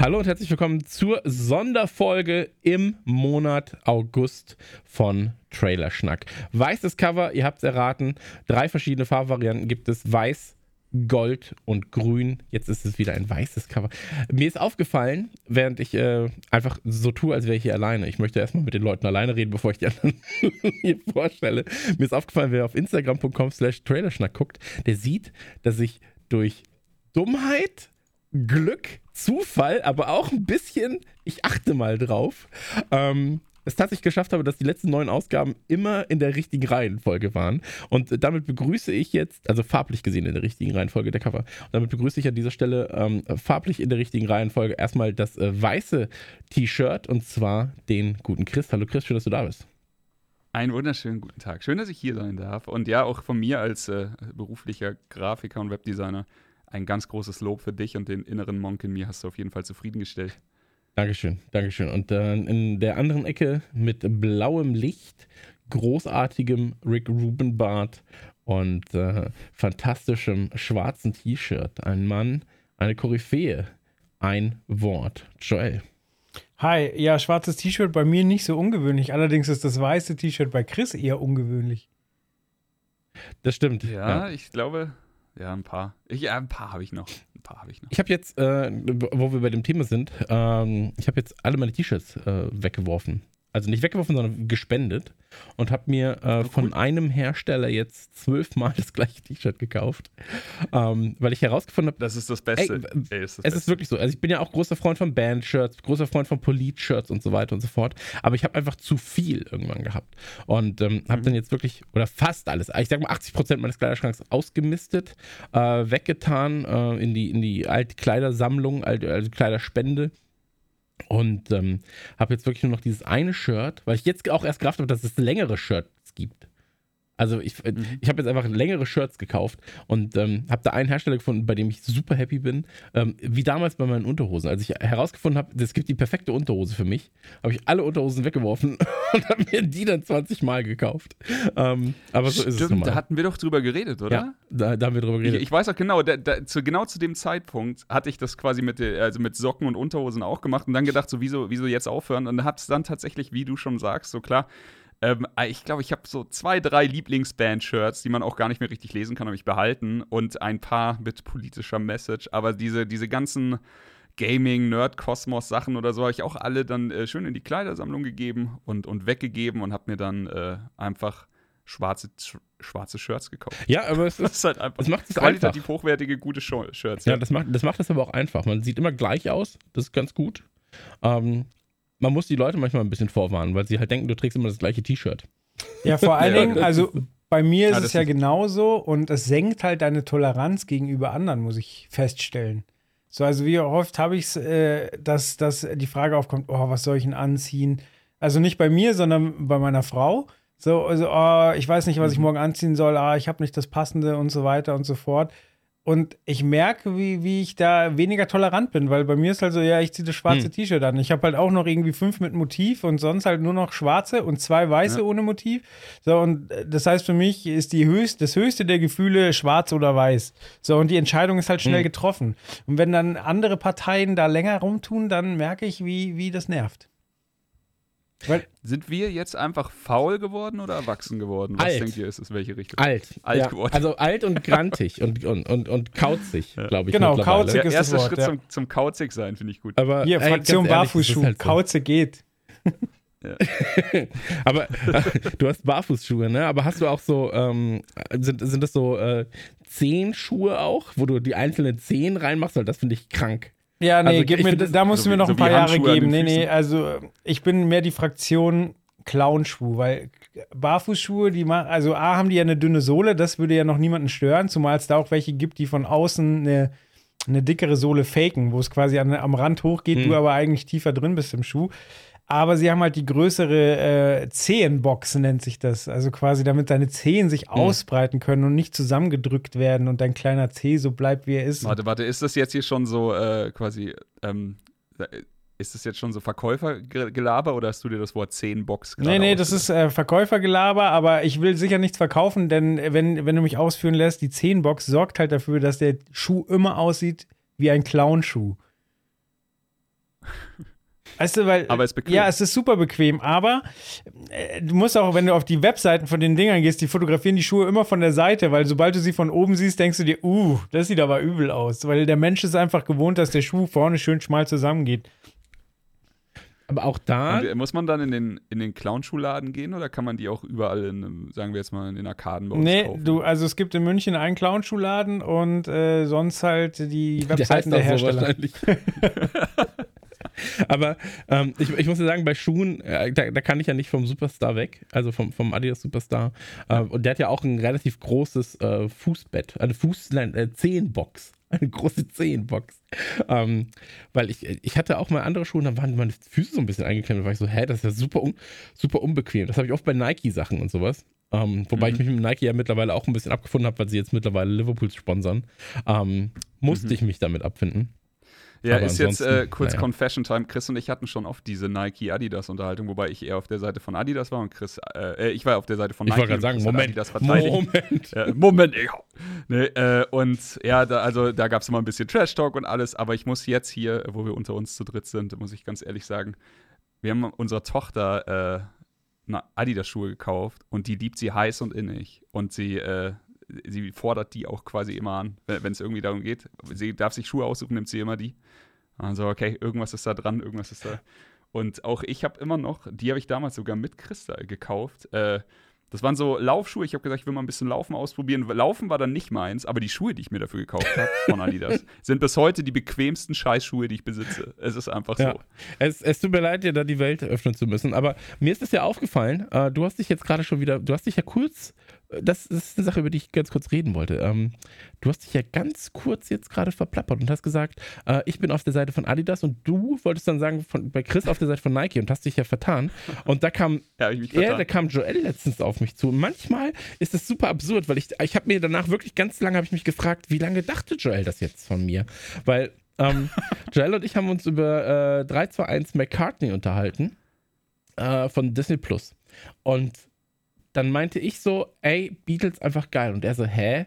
Hallo und herzlich willkommen zur Sonderfolge im Monat August von Trailerschnack. Weißes Cover, ihr habt es erraten. Drei verschiedene Farbvarianten gibt es: Weiß, Gold und Grün. Jetzt ist es wieder ein weißes Cover. Mir ist aufgefallen, während ich äh, einfach so tue, als wäre ich hier alleine. Ich möchte erstmal mit den Leuten alleine reden, bevor ich die anderen hier vorstelle. Mir ist aufgefallen, wer auf Instagram.com/slash Trailerschnack guckt, der sieht, dass ich durch Dummheit, Glück Zufall, aber auch ein bisschen, ich achte mal drauf, ähm, es tatsächlich geschafft habe, dass die letzten neun Ausgaben immer in der richtigen Reihenfolge waren. Und damit begrüße ich jetzt, also farblich gesehen in der richtigen Reihenfolge der Cover, und damit begrüße ich an dieser Stelle ähm, farblich in der richtigen Reihenfolge erstmal das äh, weiße T-Shirt und zwar den guten Chris. Hallo Chris, schön, dass du da bist. Einen wunderschönen guten Tag. Schön, dass ich hier sein darf. Und ja, auch von mir als äh, beruflicher Grafiker und Webdesigner ein ganz großes Lob für dich und den inneren Monk in mir hast du auf jeden Fall zufriedengestellt. Dankeschön, Dankeschön. Und äh, in der anderen Ecke mit blauem Licht, großartigem Rick Rubin Bart und äh, fantastischem schwarzen T-Shirt. Ein Mann, eine Koryphäe, ein Wort. Joel. Hi, ja, schwarzes T-Shirt bei mir nicht so ungewöhnlich. Allerdings ist das weiße T-Shirt bei Chris eher ungewöhnlich. Das stimmt. Ja, ja. ich glaube, ja, ein paar. Ich, ja, ein paar habe ich noch. Ein paar habe ich noch. Ich habe jetzt, äh, wo wir bei dem Thema sind, ähm, ich habe jetzt alle meine T-Shirts äh, weggeworfen also nicht weggeworfen, sondern gespendet und habe mir äh, von cool. einem Hersteller jetzt zwölfmal das gleiche T-Shirt gekauft, ähm, weil ich herausgefunden habe, das ist das Beste. Ey, ey, ist das es Beste. ist wirklich so. Also ich bin ja auch großer Freund von Band-Shirts, großer Freund von Polit-Shirts und so weiter und so fort, aber ich habe einfach zu viel irgendwann gehabt und ähm, habe mhm. dann jetzt wirklich oder fast alles, ich sag mal 80 Prozent meines Kleiderschranks ausgemistet, äh, weggetan äh, in die in die alte Kleidersammlung, alte, alte Kleiderspende und ähm, habe jetzt wirklich nur noch dieses eine Shirt, weil ich jetzt auch erst gerafft habe, dass es längere Shirts gibt. Also ich, äh, mhm. ich habe jetzt einfach längere Shirts gekauft und ähm, habe da einen Hersteller gefunden, bei dem ich super happy bin. Ähm, wie damals bei meinen Unterhosen. Als ich herausgefunden habe, es gibt die perfekte Unterhose für mich, habe ich alle Unterhosen weggeworfen und habe mir die dann 20 Mal gekauft. Ähm, aber so Stimmt, ist es nun da hatten wir doch drüber geredet, oder? Ja, da, da haben wir drüber geredet. Ich, ich weiß auch genau, da, da, zu, genau zu dem Zeitpunkt hatte ich das quasi mit, also mit Socken und Unterhosen auch gemacht und dann gedacht, so wieso, wieso jetzt aufhören? Und habe es dann tatsächlich, wie du schon sagst, so klar, ähm, äh, ich glaube, ich habe so zwei, drei Lieblingsband-Shirts, die man auch gar nicht mehr richtig lesen kann, habe ich behalten. Und ein paar mit politischer Message. Aber diese, diese ganzen Gaming, Nerd-Kosmos-Sachen oder so habe ich auch alle dann äh, schön in die Kleidersammlung gegeben und, und weggegeben und habe mir dann äh, einfach schwarze, schwarze Shirts gekauft. Ja, aber es ist, halt einfach es macht es qualitativ einfach. hochwertige, gute Shirts. Ja, ja, Das, macht, das macht es aber auch einfach. Man sieht immer gleich aus, das ist ganz gut. Ähm, man muss die Leute manchmal ein bisschen vorwarnen, weil sie halt denken, du trägst immer das gleiche T-Shirt. Ja, vor allen Dingen, also bei mir ist ja, es ja genauso und es senkt halt deine Toleranz gegenüber anderen, muss ich feststellen. So, also wie oft habe ich es, äh, dass, dass die Frage aufkommt, oh, was soll ich denn anziehen? Also nicht bei mir, sondern bei meiner Frau. So, also, oh, ich weiß nicht, was ich mhm. morgen anziehen soll, ah, ich habe nicht das Passende und so weiter und so fort. Und ich merke, wie, wie ich da weniger tolerant bin, weil bei mir ist halt so, ja, ich ziehe das schwarze hm. T-Shirt an. Ich habe halt auch noch irgendwie fünf mit Motiv und sonst halt nur noch schwarze und zwei weiße ja. ohne Motiv. So, und äh, das heißt für mich ist die höchst, das höchste der Gefühle schwarz oder weiß. So, und die Entscheidung ist halt schnell hm. getroffen. Und wenn dann andere Parteien da länger rumtun, dann merke ich, wie, wie das nervt. Weil Sind wir jetzt einfach faul geworden oder erwachsen geworden? Was alt. denkt ihr, ist es welche Richtung? Alt. Alt ja. geworden. Also alt und grantig und, und, und, und kauzig, ja. glaube ich. Genau, kauzig ist Erster das Schritt ja. zum, zum kauzig sein, finde ich gut. Aber, Hier, Fraktion Barfußschuh. Halt so. Kauze geht. Ja. aber du hast Barfußschuhe, ne? Aber hast du auch so, ähm, sind, sind das so äh, Zehenschuhe auch, wo du die einzelnen Zehen reinmachst? Weil das finde ich krank. Ja, nee, also, gib mir, da musst du mir noch so ein paar Jahre geben. Nee, nee, also ich bin mehr die Fraktion Clownschuh, weil Barfußschuhe, die machen, also A, haben die ja eine dünne Sohle, das würde ja noch niemanden stören, zumal es da auch welche gibt, die von außen eine, eine dickere Sohle faken, wo es quasi an, am Rand hochgeht, hm. du aber eigentlich tiefer drin bist im Schuh. Aber sie haben halt die größere äh, Zehenbox, nennt sich das. Also quasi, damit deine Zehen sich hm. ausbreiten können und nicht zusammengedrückt werden und dein kleiner Zeh so bleibt, wie er ist. Warte, warte, ist das jetzt hier schon so äh, quasi, ähm, ist das jetzt schon so Verkäufergelaber oder hast du dir das Wort Zehenbox gerade Nee, nee, das ist äh, Verkäufergelaber, aber ich will sicher nichts verkaufen, denn wenn, wenn du mich ausführen lässt, die Zehenbox sorgt halt dafür, dass der Schuh immer aussieht wie ein Clownschuh. Weißt du, weil. Aber es ist bequem. Ja, es ist super bequem, aber äh, du musst auch, wenn du auf die Webseiten von den Dingern gehst, die fotografieren die Schuhe immer von der Seite, weil sobald du sie von oben siehst, denkst du dir, uh, das sieht aber übel aus. Weil der Mensch ist einfach gewohnt, dass der Schuh vorne schön schmal zusammengeht. Aber auch da. Und äh, muss man dann in den, in den Clownschuhladen gehen oder kann man die auch überall in, sagen wir jetzt mal, in den Arkaden bei uns nee, kaufen? du, also es gibt in München einen Clownschuhladen und äh, sonst halt die Webseiten der, der Hersteller. So Aber ähm, ich, ich muss ja sagen, bei Schuhen, äh, da, da, kann ich ja nicht vom Superstar weg, also vom, vom Adidas Superstar. Äh, und der hat ja auch ein relativ großes äh, Fußbett, eine Fuß, nein, äh, Zehenbox. Eine große Zehenbox. Ähm, weil ich, ich hatte auch mal andere Schuhe, da waren meine Füße so ein bisschen eingeklemmt. Da war ich so, hä, das ist ja super, un, super unbequem. Das habe ich oft bei Nike-Sachen und sowas. Ähm, wobei mhm. ich mich mit Nike ja mittlerweile auch ein bisschen abgefunden habe, weil sie jetzt mittlerweile Liverpools sponsern. Ähm, musste mhm. ich mich damit abfinden. Ja, Aber ist jetzt äh, kurz naja. Confession Time. Chris und ich hatten schon oft diese Nike-Adidas-Unterhaltung, wobei ich eher auf der Seite von Adidas war und Chris, äh, äh ich war auf der Seite von Nike. Ich wollte gerade sagen, Moment, Moment. Ja, Moment, ja. Nee, äh, und ja, da, also da gab es immer ein bisschen Trash-Talk und alles, aber ich muss jetzt hier, wo wir unter uns zu dritt sind, muss ich ganz ehrlich sagen, wir haben unserer Tochter äh, Adidas-Schuhe gekauft und die liebt sie heiß und innig. Und sie, äh, sie fordert die auch quasi immer an, wenn es irgendwie darum geht. Sie darf sich Schuhe aussuchen, nimmt sie immer die. Also, okay, irgendwas ist da dran, irgendwas ist da. Und auch ich habe immer noch, die habe ich damals sogar mit Christa gekauft. Äh, das waren so Laufschuhe. Ich habe gesagt, ich will mal ein bisschen Laufen ausprobieren. Laufen war dann nicht meins, aber die Schuhe, die ich mir dafür gekauft habe von Adidas, sind bis heute die bequemsten Scheißschuhe, die ich besitze. Es ist einfach ja. so. Es, es, tut mir leid, dir da die Welt öffnen zu müssen, aber mir ist das ja aufgefallen. Äh, du hast dich jetzt gerade schon wieder, du hast dich ja kurz das, ist eine Sache, über die ich ganz kurz reden wollte. Ähm, du hast dich ja ganz kurz jetzt gerade verplappert und hast gesagt, äh, ich bin auf der Seite von Adidas und du wolltest dann sagen, von, bei Chris auf der Seite von Nike und hast dich ja vertan. Und da kam ja, er, da kam Joel letztens auf mich zu. Und manchmal ist das super absurd, weil ich, ich habe mir danach wirklich ganz lange ich mich gefragt, wie lange dachte Joel das jetzt von mir? Weil ähm, Joel und ich haben uns über äh, 321 McCartney unterhalten äh, von Disney Plus. Und dann meinte ich so, ey, Beatles einfach geil. Und er so, hä?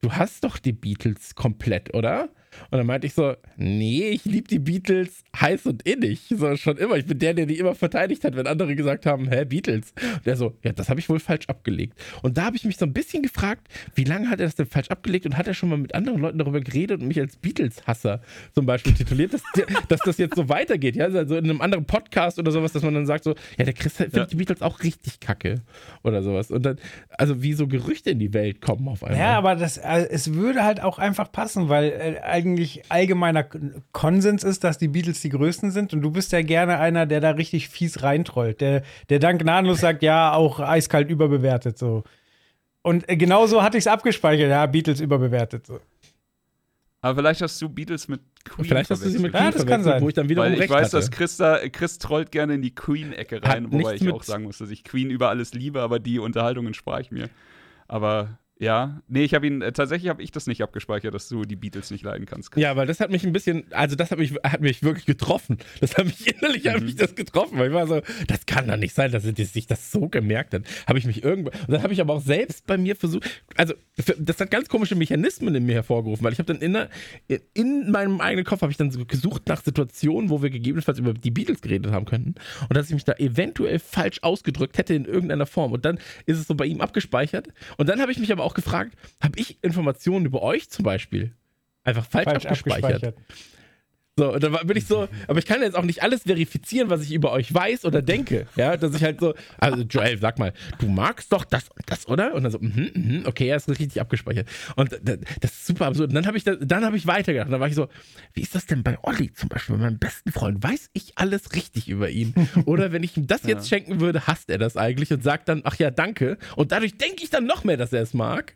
Du hast doch die Beatles komplett, oder? Und dann meinte ich so, nee, ich liebe die Beatles heiß und innig. So schon immer. Ich bin der, der die immer verteidigt hat, wenn andere gesagt haben, hä, Beatles. Und der so, ja, das habe ich wohl falsch abgelegt. Und da habe ich mich so ein bisschen gefragt, wie lange hat er das denn falsch abgelegt und hat er schon mal mit anderen Leuten darüber geredet und mich als Beatles-Hasser zum Beispiel tituliert, dass, dass das jetzt so weitergeht. Ja, also in einem anderen Podcast oder sowas, dass man dann sagt so, ja, der Chris findet ja. die Beatles auch richtig kacke oder sowas. Und dann, also wie so Gerüchte in die Welt kommen auf einmal. Ja, aber das, also, es würde halt auch einfach passen, weil äh, eigentlich allgemeiner Konsens ist, dass die Beatles die größten sind. Und du bist ja gerne einer, der da richtig fies reintrollt, der, der dann gnadenlos sagt, ja, auch eiskalt überbewertet. So. Und äh, genau so hatte ich es abgespeichert, ja, Beatles überbewertet. So. Aber vielleicht hast du Beatles mit Queen Vielleicht hast du sie mit Queen ja, das kann sein. wo ich dann wiederum Weil ich weiß, hatte. dass Chris, da, Chris trollt gerne in die Queen-Ecke rein, Hat wobei ich auch sagen muss, dass ich Queen über alles liebe, aber die Unterhaltungen spare ich mir. Aber ja, nee, ich habe ihn, äh, tatsächlich habe ich das nicht abgespeichert, dass du die Beatles nicht leiden kannst. Ja, weil das hat mich ein bisschen, also das hat mich, hat mich wirklich getroffen. Das hat mich innerlich, mhm. hat mich das getroffen, weil ich war so, das kann doch nicht sein, dass er sich das so gemerkt hat. Habe ich mich irgendwo, und dann habe ich aber auch selbst bei mir versucht, also das hat ganz komische Mechanismen in mir hervorgerufen, weil ich habe dann in, in meinem eigenen Kopf habe ich dann so gesucht nach Situationen, wo wir gegebenenfalls über die Beatles geredet haben könnten und dass ich mich da eventuell falsch ausgedrückt hätte in irgendeiner Form und dann ist es so bei ihm abgespeichert und dann habe ich mich aber auch gefragt, habe ich Informationen über euch zum Beispiel einfach falsch, falsch abgespeichert? abgespeichert? So, und dann bin ich so, aber ich kann jetzt auch nicht alles verifizieren, was ich über euch weiß oder denke. Ja, dass ich halt so, also Joel, sag mal, du magst doch das und das, oder? Und dann so, mhm, mhm, okay, er ist richtig abgespeichert. Und das ist super absurd. Und dann habe ich, dann habe ich weitergedacht. Dann war ich so, wie ist das denn bei Olli zum Beispiel, bei meinem besten Freund? Weiß ich alles richtig über ihn? Oder wenn ich ihm das jetzt schenken würde, hasst er das eigentlich und sagt dann, ach ja, danke. Und dadurch denke ich dann noch mehr, dass er es mag.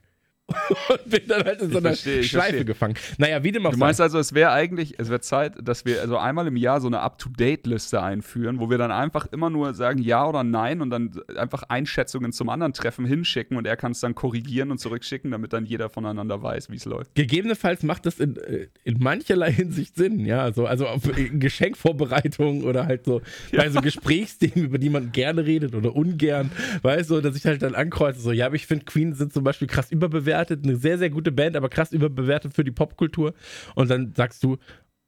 und bin dann halt in so einer verstehe, Schleife verstehe. gefangen. Naja, wie dem auch Du meinst also, es wäre eigentlich, es wäre Zeit, dass wir also einmal im Jahr so eine Up-to-Date-Liste einführen, wo wir dann einfach immer nur sagen Ja oder Nein und dann einfach Einschätzungen zum anderen Treffen hinschicken und er kann es dann korrigieren und zurückschicken, damit dann jeder voneinander weiß, wie es läuft. Gegebenenfalls macht das in, äh, in mancherlei Hinsicht Sinn, ja. So, also auf Geschenkvorbereitung oder halt so ja. bei so Gesprächsthemen, über die man gerne redet oder ungern, weißt du, dass ich halt dann ankreuze, so, ja, aber ich finde Queen sind zum Beispiel krass überbewertet, eine sehr, sehr gute Band, aber krass überbewertet für die Popkultur. Und dann sagst du,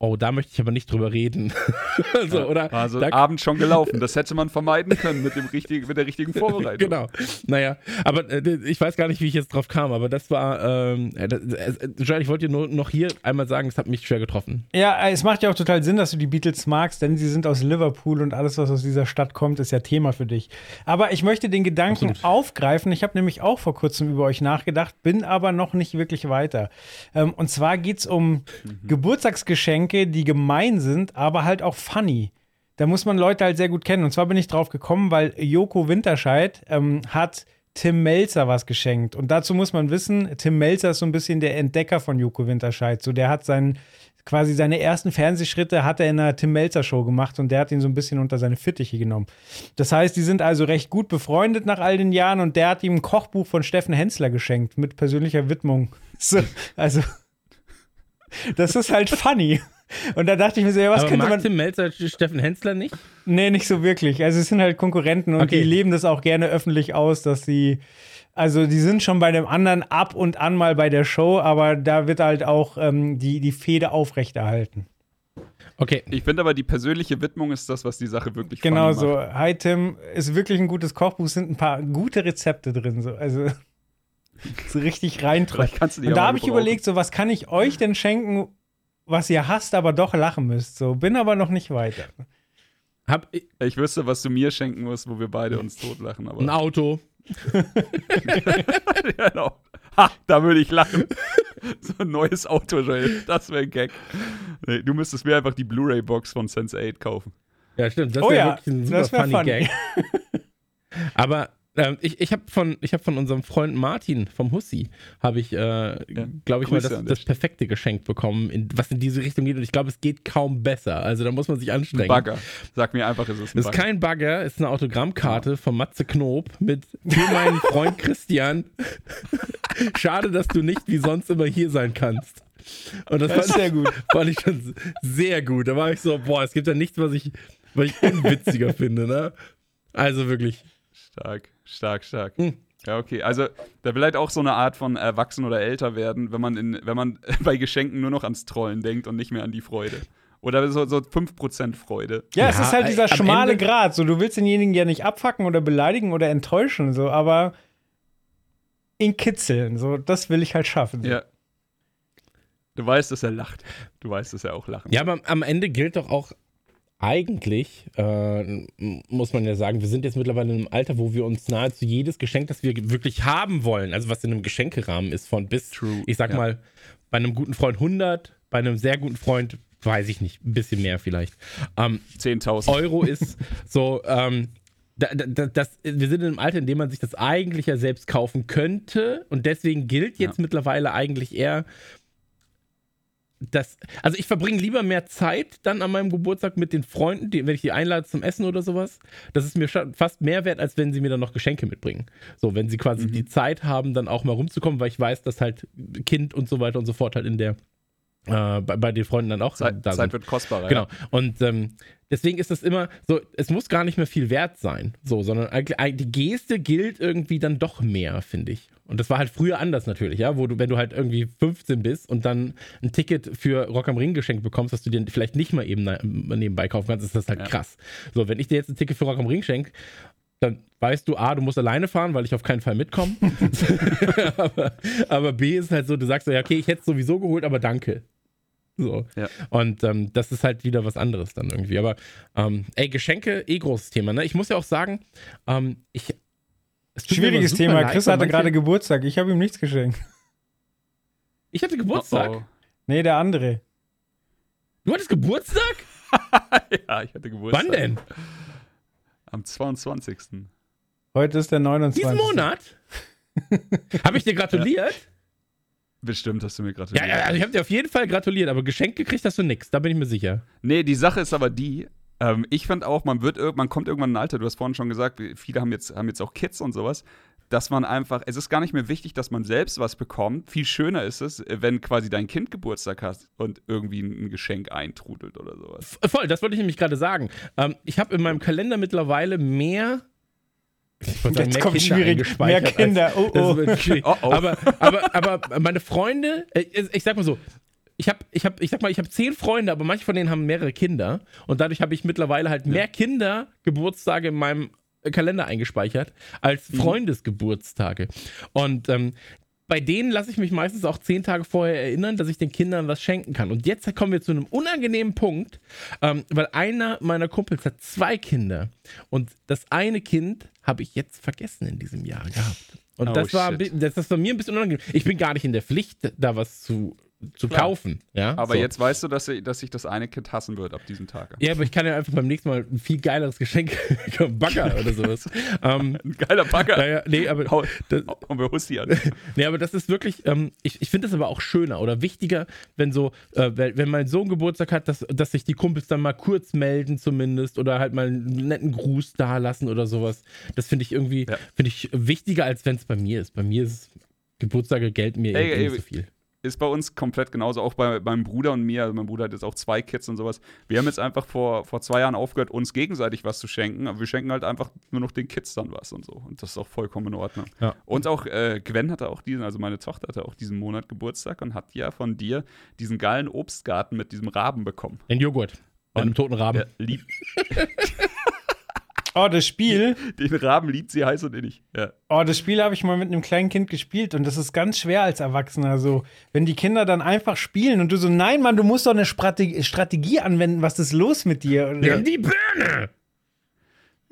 oh, da möchte ich aber nicht drüber reden. also, ja, oder also da, Abend schon gelaufen. Das hätte man vermeiden können mit, dem richtigen, mit der richtigen Vorbereitung. genau. Naja, aber äh, ich weiß gar nicht, wie ich jetzt drauf kam, aber das war, ähm, äh, äh, ich wollte dir nur noch hier einmal sagen, es hat mich schwer getroffen. Ja, es macht ja auch total Sinn, dass du die Beatles magst, denn sie sind aus Liverpool und alles, was aus dieser Stadt kommt, ist ja Thema für dich. Aber ich möchte den Gedanken Absolut. aufgreifen. Ich habe nämlich auch vor kurzem über euch nachgedacht, bin aber noch nicht wirklich weiter. Ähm, und zwar geht es um mhm. Geburtstagsgeschenke Geschenke, die gemein sind, aber halt auch funny. Da muss man Leute halt sehr gut kennen. Und zwar bin ich drauf gekommen, weil Joko Winterscheid ähm, hat Tim Melzer was geschenkt. Und dazu muss man wissen, Tim Melzer ist so ein bisschen der Entdecker von Joko Winterscheid. So, der hat seinen, quasi seine ersten Fernsehschritte hat er in einer Tim Melzer Show gemacht und der hat ihn so ein bisschen unter seine Fittiche genommen. Das heißt, die sind also recht gut befreundet nach all den Jahren und der hat ihm ein Kochbuch von Steffen Hensler geschenkt mit persönlicher Widmung. So, also, das ist halt funny. Und da dachte ich mir so, ja, was Aber könnte mag man. Tim Melzer Steffen Hensler nicht? Nee, nicht so wirklich. Also es sind halt Konkurrenten und okay. die leben das auch gerne öffentlich aus, dass sie. Also die sind schon bei dem anderen ab und an mal bei der Show, aber da wird halt auch ähm, die, die Fehde aufrechterhalten. Okay. Ich finde aber, die persönliche Widmung ist das, was die Sache wirklich Genau so. Hi Tim, ist wirklich ein gutes Kochbuch, sind ein paar gute Rezepte drin. So. Also so richtig reintreffen. Und da habe ich überlegt, so was kann ich euch denn schenken, was ihr hasst, aber doch lachen müsst. So, bin aber noch nicht weiter. Hab ich, ich wüsste, was du mir schenken musst, wo wir beide uns totlachen. Aber ein Auto. genau. Ha, da würde ich lachen. so ein neues Auto, Joel. Das wäre ein Gag. Nee, du müsstest mir einfach die Blu-ray-Box von Sense 8 kaufen. Ja, stimmt. Das wäre oh ja, wirklich ein super funny, funny Gag. Aber ähm, ich ich habe von, hab von unserem Freund Martin vom Hussi, habe ich, äh, ja, glaube ich, mal das, das perfekte Geschenk bekommen, in, was in diese Richtung geht. Und ich glaube, es geht kaum besser. Also da muss man sich anstrengen. Ein Bagger. Sag mir einfach, ist es ein Das ist kein Bagger, es ist eine Autogrammkarte ja. von Matze Knob mit für meinen Freund Christian. Schade, dass du nicht wie sonst immer hier sein kannst. Und das, das fand, sehr gut. fand ich schon sehr gut. Da war ich so, boah, es gibt ja nichts, was ich, was ich unwitziger finde, ne? Also wirklich. Stark. Stark, stark. Hm. Ja, okay. Also da vielleicht auch so eine Art von Erwachsen oder älter werden, wenn man, in, wenn man bei Geschenken nur noch ans Trollen denkt und nicht mehr an die Freude. Oder so, so 5% Freude. Ja, ja, es ist halt dieser schmale Grad. So, du willst denjenigen ja nicht abfacken oder beleidigen oder enttäuschen, so, aber ihn kitzeln. So, das will ich halt schaffen. So. Ja. Du weißt, dass er lacht. Du weißt, dass er auch lacht. Ja, aber am Ende gilt doch auch eigentlich, äh, muss man ja sagen, wir sind jetzt mittlerweile in einem Alter, wo wir uns nahezu jedes Geschenk, das wir wirklich haben wollen, also was in einem Geschenkerahmen ist, von bis, True. ich sag ja. mal, bei einem guten Freund 100, bei einem sehr guten Freund, weiß ich nicht, ein bisschen mehr vielleicht. Ähm, 10.000 Euro ist so, ähm, da, da, das, wir sind in einem Alter, in dem man sich das eigentlich ja selbst kaufen könnte und deswegen gilt jetzt ja. mittlerweile eigentlich eher, das, also ich verbringe lieber mehr Zeit dann an meinem Geburtstag mit den Freunden, die, wenn ich die einlade zum Essen oder sowas. Das ist mir fast mehr wert, als wenn sie mir dann noch Geschenke mitbringen. So, wenn sie quasi mhm. die Zeit haben, dann auch mal rumzukommen, weil ich weiß, dass halt Kind und so weiter und so fort halt in der äh, bei, bei, den Freunden dann auch Zeit, da Zeit wird kostbarer. Genau. Ja. Und ähm, deswegen ist das immer so, es muss gar nicht mehr viel wert sein, so, sondern die Geste gilt irgendwie dann doch mehr, finde ich. Und das war halt früher anders natürlich, ja, wo du, wenn du halt irgendwie 15 bist und dann ein Ticket für Rock am Ring geschenkt bekommst, dass du dir vielleicht nicht mal eben nebenbei kaufen kannst, ist das halt ja. krass. So, wenn ich dir jetzt ein Ticket für Rock am Ring schenke, dann weißt du, A, du musst alleine fahren, weil ich auf keinen Fall mitkomme. aber, aber, B ist halt so, du sagst so, ja, okay, ich hätte es sowieso geholt, aber danke. So. Ja. Und ähm, das ist halt wieder was anderes dann irgendwie. Aber ähm, ey, Geschenke, eh großes Thema. Ne? Ich muss ja auch sagen, ähm, ich. Schwieriges Thema. Chris hatte gerade Geburtstag. Ich habe ihm nichts geschenkt. Ich hatte Geburtstag? Oh, oh. Nee, der andere. Du hattest Geburtstag? ja, ich hatte Geburtstag. Wann denn? Am 22. Heute ist der 29. Diesen Monat? habe ich dir gratuliert? Bestimmt hast du mir gratuliert. Ja, ja, also ich habe dir auf jeden Fall gratuliert, aber Geschenk gekriegt hast du nichts, da bin ich mir sicher. Nee, die Sache ist aber die, ähm, ich fand auch, man wird man kommt irgendwann in ein Alter, du hast vorhin schon gesagt, viele haben jetzt, haben jetzt auch Kids und sowas, dass man einfach, es ist gar nicht mehr wichtig, dass man selbst was bekommt. Viel schöner ist es, wenn quasi dein Kind Geburtstag hat und irgendwie ein Geschenk eintrudelt oder sowas. Voll, das wollte ich nämlich gerade sagen. Ähm, ich habe in meinem Kalender mittlerweile mehr Jetzt sagen, kommt Kinder schwierig. Mehr Kinder. Oh, oh. oh, oh. Aber, aber, aber meine Freunde, äh, ich sag mal so, ich habe, ich habe, ich sag mal, ich habe zehn Freunde, aber manche von denen haben mehrere Kinder und dadurch habe ich mittlerweile halt mehr Kinder Geburtstage in meinem Kalender eingespeichert als mhm. Freundesgeburtstage. Und ähm, bei denen lasse ich mich meistens auch zehn Tage vorher erinnern, dass ich den Kindern was schenken kann. Und jetzt kommen wir zu einem unangenehmen Punkt, ähm, weil einer meiner Kumpels hat zwei Kinder. Und das eine Kind habe ich jetzt vergessen in diesem Jahr gehabt. Und oh, das, war, das, das war mir ein bisschen unangenehm. Ich bin gar nicht in der Pflicht, da was zu zu Klar. kaufen. Ja? Aber so. jetzt weißt du, dass, ich, dass ich das eine Kind hassen wird ab diesem Tag. Ja, aber ich kann ja einfach beim nächsten Mal ein viel geileres Geschenk, Bagger oder sowas. ähm, ein geiler Bagger. Naja, nee, aber Hau, das, und wir Hussi an. nee, aber das ist wirklich, ähm, ich, ich finde das aber auch schöner oder wichtiger, wenn so, äh, wenn mein Sohn Geburtstag hat, dass, dass sich die Kumpels dann mal kurz melden zumindest oder halt mal einen netten Gruß da lassen oder sowas. Das finde ich irgendwie, ja. finde ich wichtiger, als wenn es bei mir ist. Bei mir ist Geburtstage gelten mir ey, ey, nicht so viel ist bei uns komplett genauso, auch bei meinem Bruder und mir. Also mein Bruder hat jetzt auch zwei Kids und sowas. Wir haben jetzt einfach vor, vor zwei Jahren aufgehört, uns gegenseitig was zu schenken. Aber wir schenken halt einfach nur noch den Kids dann was und so. Und das ist auch vollkommen in Ordnung. Ja. Und auch äh, Gwen hatte auch diesen, also meine Tochter hatte auch diesen Monat Geburtstag und hat ja von dir diesen geilen Obstgarten mit diesem Raben bekommen. Den Joghurt. Mit einem toten Raben. Lieb. Oh, das Spiel. Den Raben liebt sie heiß und innig. Ja. Oh, das Spiel habe ich mal mit einem kleinen Kind gespielt und das ist ganz schwer als Erwachsener. So, wenn die Kinder dann einfach spielen und du so, nein, Mann, du musst doch eine Strategie anwenden. Was ist los mit dir? Nimm die Birne!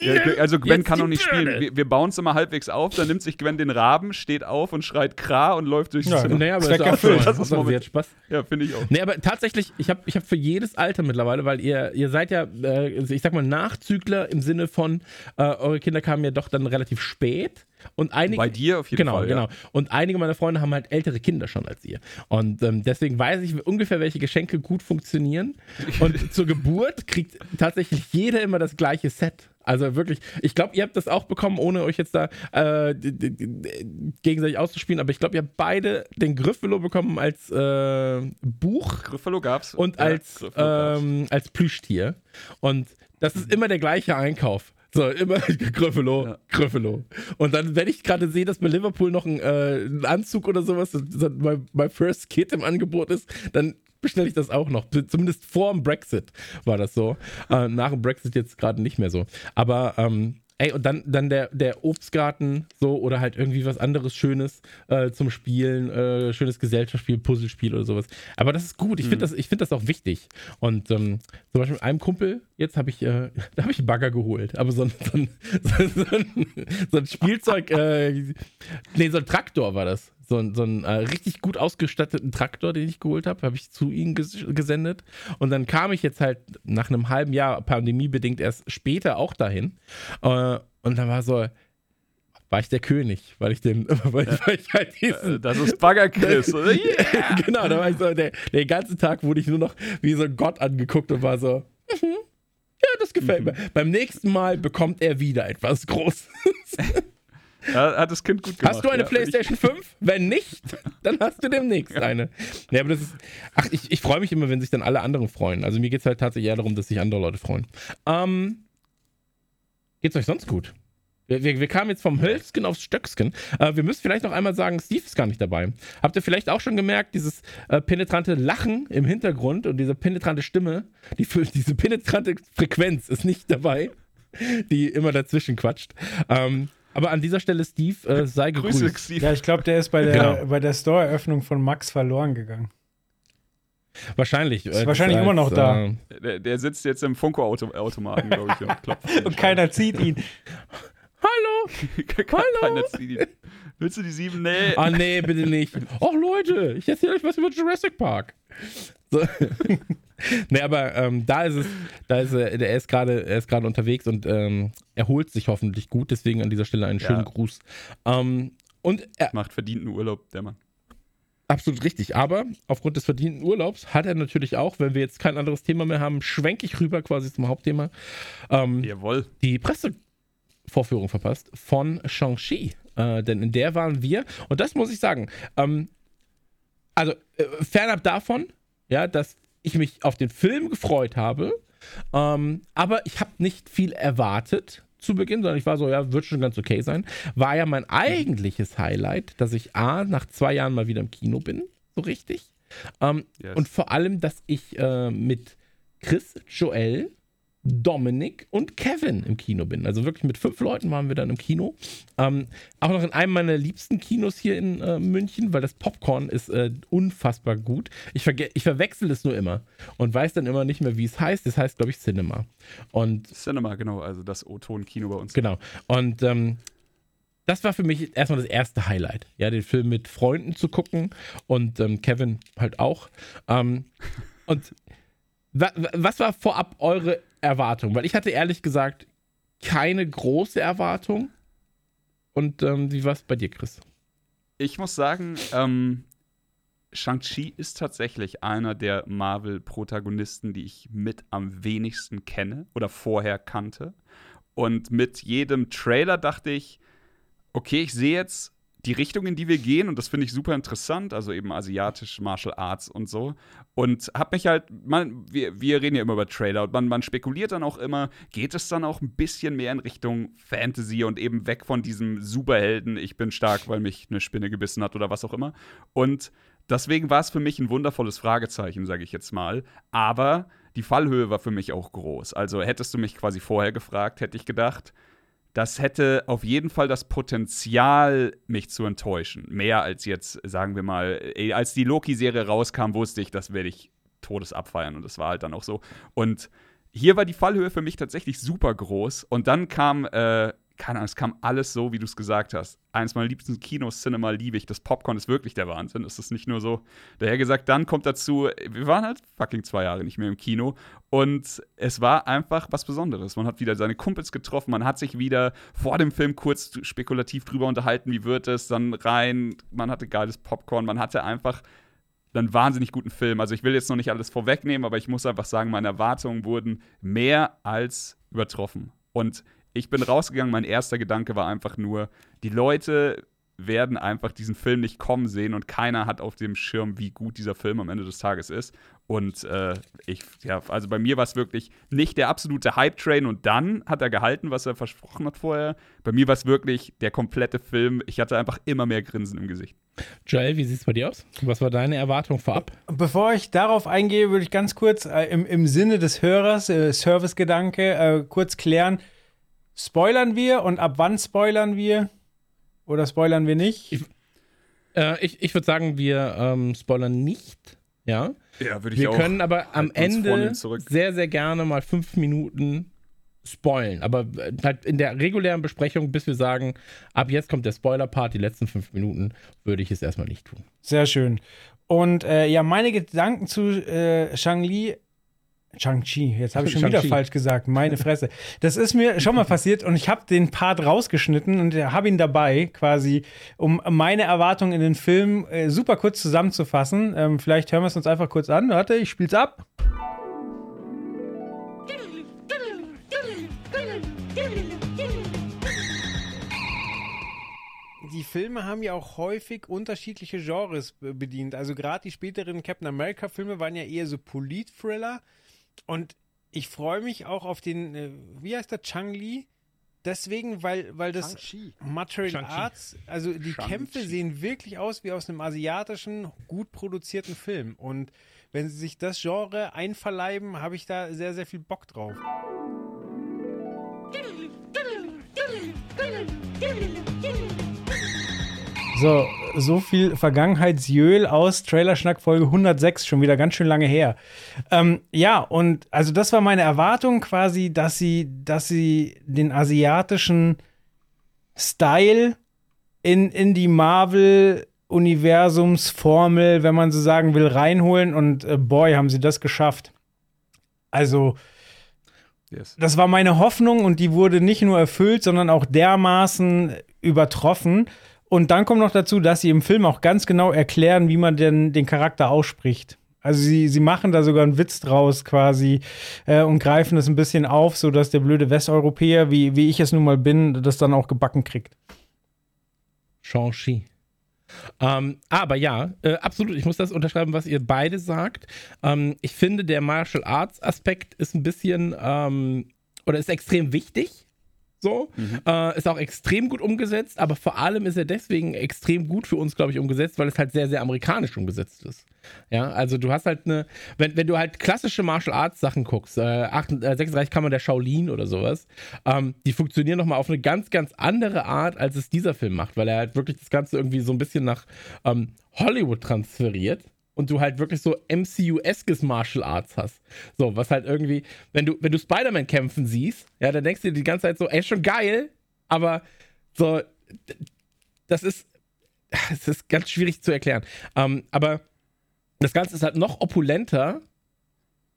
Ja, also Gwen kann noch nicht spielen. Wir, wir bauen es immer halbwegs auf, dann nimmt sich Gwen den Raben, steht auf und schreit Kra und läuft durchs ja, Zimmer. Naja, aber das, ist auch das ist Moment. Hat Spaß. Ja, finde ich auch. Nee, aber tatsächlich, ich habe ich hab für jedes Alter mittlerweile, weil ihr, ihr seid ja, äh, ich sag mal, Nachzügler im Sinne von, äh, eure Kinder kamen ja doch dann relativ spät. Und einige, Bei dir auf jeden genau, Fall. Genau, genau. Und einige meiner Freunde haben halt ältere Kinder schon als ihr. Und ähm, deswegen weiß ich ungefähr, welche Geschenke gut funktionieren. Und zur Geburt kriegt tatsächlich jeder immer das gleiche Set. Also wirklich, ich glaube, ihr habt das auch bekommen, ohne euch jetzt da äh, gegenseitig auszuspielen, aber ich glaube, ihr habt beide den Griffelo bekommen als äh, Buch. Griffelo gab's. Und ja, als, ähm, als Plüschtier. Und das ist immer der gleiche Einkauf. So, immer Griffelo, ja. Griffelo. Und dann, wenn ich gerade sehe, dass bei Liverpool noch ein, äh, ein Anzug oder sowas, mein, mein First Kit im Angebot ist, dann bestelle ich das auch noch. Zumindest vor dem Brexit war das so. Äh, nach dem Brexit jetzt gerade nicht mehr so. Aber ähm, Ey, und dann, dann der, der Obstgarten so oder halt irgendwie was anderes Schönes äh, zum Spielen, äh, schönes Gesellschaftsspiel, Puzzlespiel oder sowas. Aber das ist gut. Ich finde mhm. das, find das auch wichtig. Und ähm, zum Beispiel mit einem Kumpel, jetzt habe ich, äh, da habe ich einen Bagger geholt. Aber so ein, so ein, so ein, so ein Spielzeug, äh, nee, so ein Traktor war das so, ein, so einen äh, richtig gut ausgestatteten Traktor, den ich geholt habe, habe ich zu ihnen ges gesendet. Und dann kam ich jetzt halt nach einem halben Jahr, pandemiebedingt, erst später auch dahin. Äh, und dann war so, war ich der König, weil ich den, weil, ja. weil ich halt diesen, Das ist Bagger Chris, oder? Yeah. genau, da war ich so, der, den ganzen Tag wurde ich nur noch wie so ein Gott angeguckt und war so, mhm. Das gefällt mir. Beim nächsten Mal bekommt er wieder etwas Großes. Ja, hat das Kind gut gemacht. Hast du eine ja, PlayStation 5? Wenn nicht, dann hast du demnächst ja. eine. Ja, aber das ist. Ach, ich, ich freue mich immer, wenn sich dann alle anderen freuen. Also mir geht es halt tatsächlich eher darum, dass sich andere Leute freuen. Ähm, geht's euch sonst gut? Wir, wir, wir, kamen jetzt vom Hölzken aufs Stöcksken. Äh, wir müssen vielleicht noch einmal sagen, Steve ist gar nicht dabei. Habt ihr vielleicht auch schon gemerkt, dieses äh, penetrante Lachen im Hintergrund und diese penetrante Stimme, die, diese penetrante Frequenz ist nicht dabei, die immer dazwischen quatscht. Ähm, aber an dieser Stelle, Steve, äh, sei gegrüßt. Grüße, Steve. Ja, ich glaube, der ist bei der, genau. bei der Store-Eröffnung von Max verloren gegangen. Wahrscheinlich. Ist äh, wahrscheinlich als, immer noch da. Äh, der, der, sitzt jetzt im Funko-Automaten, glaube ich, und und keiner zieht ihn. Hallo! Hallo! Willst du die sieben? Nee. Ah, nee, bitte nicht. Och, Leute, ich erzähle euch was über Jurassic Park. So. nee, aber ähm, da ist es, da ist er, er ist gerade, er ist gerade unterwegs und ähm, erholt sich hoffentlich gut. Deswegen an dieser Stelle einen schönen ja. Gruß. Ähm, und er macht verdienten Urlaub, der Mann. absolut richtig. Aber aufgrund des verdienten Urlaubs hat er natürlich auch, wenn wir jetzt kein anderes Thema mehr haben, schwenke ich rüber quasi zum Hauptthema. Ähm, Jawohl. Die Pressevorführung verpasst von Shang-Chi. Äh, denn in der waren wir, und das muss ich sagen, ähm, also äh, fernab davon, ja, dass ich mich auf den Film gefreut habe, ähm, aber ich habe nicht viel erwartet zu Beginn, sondern ich war so, ja, wird schon ganz okay sein. War ja mein eigentliches Highlight, dass ich A, nach zwei Jahren mal wieder im Kino bin, so richtig. Ähm, yes. Und vor allem, dass ich äh, mit Chris, Joel Dominik und Kevin im Kino bin. Also wirklich mit fünf Leuten waren wir dann im Kino. Ähm, auch noch in einem meiner liebsten Kinos hier in äh, München, weil das Popcorn ist äh, unfassbar gut. Ich, ich verwechsel es nur immer und weiß dann immer nicht mehr, wie es heißt. Das heißt, glaube ich, Cinema. Und Cinema, genau, also das O-Ton-Kino bei uns. Genau. Und ähm, das war für mich erstmal das erste Highlight. Ja, den Film mit Freunden zu gucken und ähm, Kevin halt auch. Ähm, und was war vorab eure Erwartung? Weil ich hatte ehrlich gesagt keine große Erwartung. Und ähm, wie war es bei dir, Chris? Ich muss sagen, ähm, Shang-Chi ist tatsächlich einer der Marvel-Protagonisten, die ich mit am wenigsten kenne oder vorher kannte. Und mit jedem Trailer dachte ich, okay, ich sehe jetzt die Richtung, in die wir gehen, und das finde ich super interessant, also eben asiatisch Martial Arts und so. Und habe mich halt, man, wir, wir reden ja immer über Trailer und man, man spekuliert dann auch immer, geht es dann auch ein bisschen mehr in Richtung Fantasy und eben weg von diesem Superhelden, ich bin stark, weil mich eine Spinne gebissen hat oder was auch immer. Und deswegen war es für mich ein wundervolles Fragezeichen, sage ich jetzt mal. Aber die Fallhöhe war für mich auch groß. Also hättest du mich quasi vorher gefragt, hätte ich gedacht, das hätte auf jeden Fall das Potenzial, mich zu enttäuschen. Mehr als jetzt, sagen wir mal, als die Loki-Serie rauskam, wusste ich, das werde ich Todes abfeiern. Und das war halt dann auch so. Und hier war die Fallhöhe für mich tatsächlich super groß. Und dann kam äh, keine Ahnung, es kam alles so, wie du es gesagt hast. Eines meiner liebsten Kinos, Cinema liebe ich. Das Popcorn ist wirklich der Wahnsinn. Es ist nicht nur so. Daher gesagt, dann kommt dazu, wir waren halt fucking zwei Jahre nicht mehr im Kino. Und es war einfach was Besonderes. Man hat wieder seine Kumpels getroffen. Man hat sich wieder vor dem Film kurz spekulativ drüber unterhalten, wie wird es. Dann rein. Man hatte geiles Popcorn. Man hatte einfach einen wahnsinnig guten Film. Also ich will jetzt noch nicht alles vorwegnehmen, aber ich muss einfach sagen, meine Erwartungen wurden mehr als übertroffen. Und ich bin rausgegangen, mein erster Gedanke war einfach nur, die Leute werden einfach diesen Film nicht kommen sehen und keiner hat auf dem Schirm, wie gut dieser Film am Ende des Tages ist. Und äh, ich, ja, also bei mir war es wirklich nicht der absolute Hype-Train und dann hat er gehalten, was er versprochen hat vorher. Bei mir war es wirklich der komplette Film. Ich hatte einfach immer mehr Grinsen im Gesicht. Joel, wie sieht es bei dir aus? Was war deine Erwartung vorab? Bevor ich darauf eingehe, würde ich ganz kurz äh, im, im Sinne des Hörers, äh, Service-Gedanke, äh, kurz klären Spoilern wir und ab wann spoilern wir? Oder spoilern wir nicht? Ich, äh, ich, ich würde sagen, wir ähm, spoilern nicht. Ja, ja würde ich wir auch. Wir können aber am Ende sehr, sehr gerne mal fünf Minuten spoilen. Aber äh, halt in der regulären Besprechung, bis wir sagen, ab jetzt kommt der Spoiler-Part, die letzten fünf Minuten, würde ich es erstmal nicht tun. Sehr schön. Und äh, ja, meine Gedanken zu äh, Shang-Li Shang-Chi, jetzt habe ich schon wieder falsch gesagt, meine Fresse. Das ist mir schon mal passiert und ich habe den Part rausgeschnitten und habe ihn dabei, quasi, um meine Erwartungen in den Film äh, super kurz zusammenzufassen. Ähm, vielleicht hören wir es uns einfach kurz an. Warte, ich spiel's ab. die Filme haben ja auch häufig unterschiedliche Genres bedient. Also gerade die späteren Captain America Filme waren ja eher so Polit-Thriller und ich freue mich auch auf den, äh, wie heißt der, Chang Li? Deswegen, weil, weil das Martial Arts, also die Kämpfe sehen wirklich aus wie aus einem asiatischen, gut produzierten Film. Und wenn sie sich das Genre einverleiben, habe ich da sehr, sehr viel Bock drauf. So, so viel Vergangenheitsjöl aus Trailerschnack Folge 106, schon wieder ganz schön lange her. Ähm, ja, und also das war meine Erwartung quasi, dass sie, dass sie den asiatischen Style in, in die Marvel Universumsformel, wenn man so sagen will, reinholen und äh, boy, haben sie das geschafft. Also, yes. das war meine Hoffnung und die wurde nicht nur erfüllt, sondern auch dermaßen übertroffen. Und dann kommt noch dazu, dass sie im Film auch ganz genau erklären, wie man denn den Charakter ausspricht. Also sie, sie machen da sogar einen Witz draus quasi äh, und greifen das ein bisschen auf, sodass der blöde Westeuropäer, wie, wie ich es nun mal bin, das dann auch gebacken kriegt. Shang-Chi. Ähm, aber ja, äh, absolut, ich muss das unterschreiben, was ihr beide sagt. Ähm, ich finde, der Martial Arts Aspekt ist ein bisschen ähm, oder ist extrem wichtig so. Mhm. Äh, ist auch extrem gut umgesetzt, aber vor allem ist er deswegen extrem gut für uns, glaube ich, umgesetzt, weil es halt sehr, sehr amerikanisch umgesetzt ist. Ja, also du hast halt eine, wenn, wenn du halt klassische Martial Arts Sachen guckst, äh, 38, äh, 36 Kammer der Shaolin oder sowas, ähm, die funktionieren nochmal auf eine ganz, ganz andere Art, als es dieser Film macht, weil er halt wirklich das Ganze irgendwie so ein bisschen nach ähm, Hollywood transferiert und du halt wirklich so MCU-eskes Martial Arts hast. So, was halt irgendwie, wenn du, wenn du Spider-Man kämpfen siehst, ja, dann denkst du dir die ganze Zeit so, ey, schon geil, aber so, das ist, das ist ganz schwierig zu erklären. Ähm, aber das Ganze ist halt noch opulenter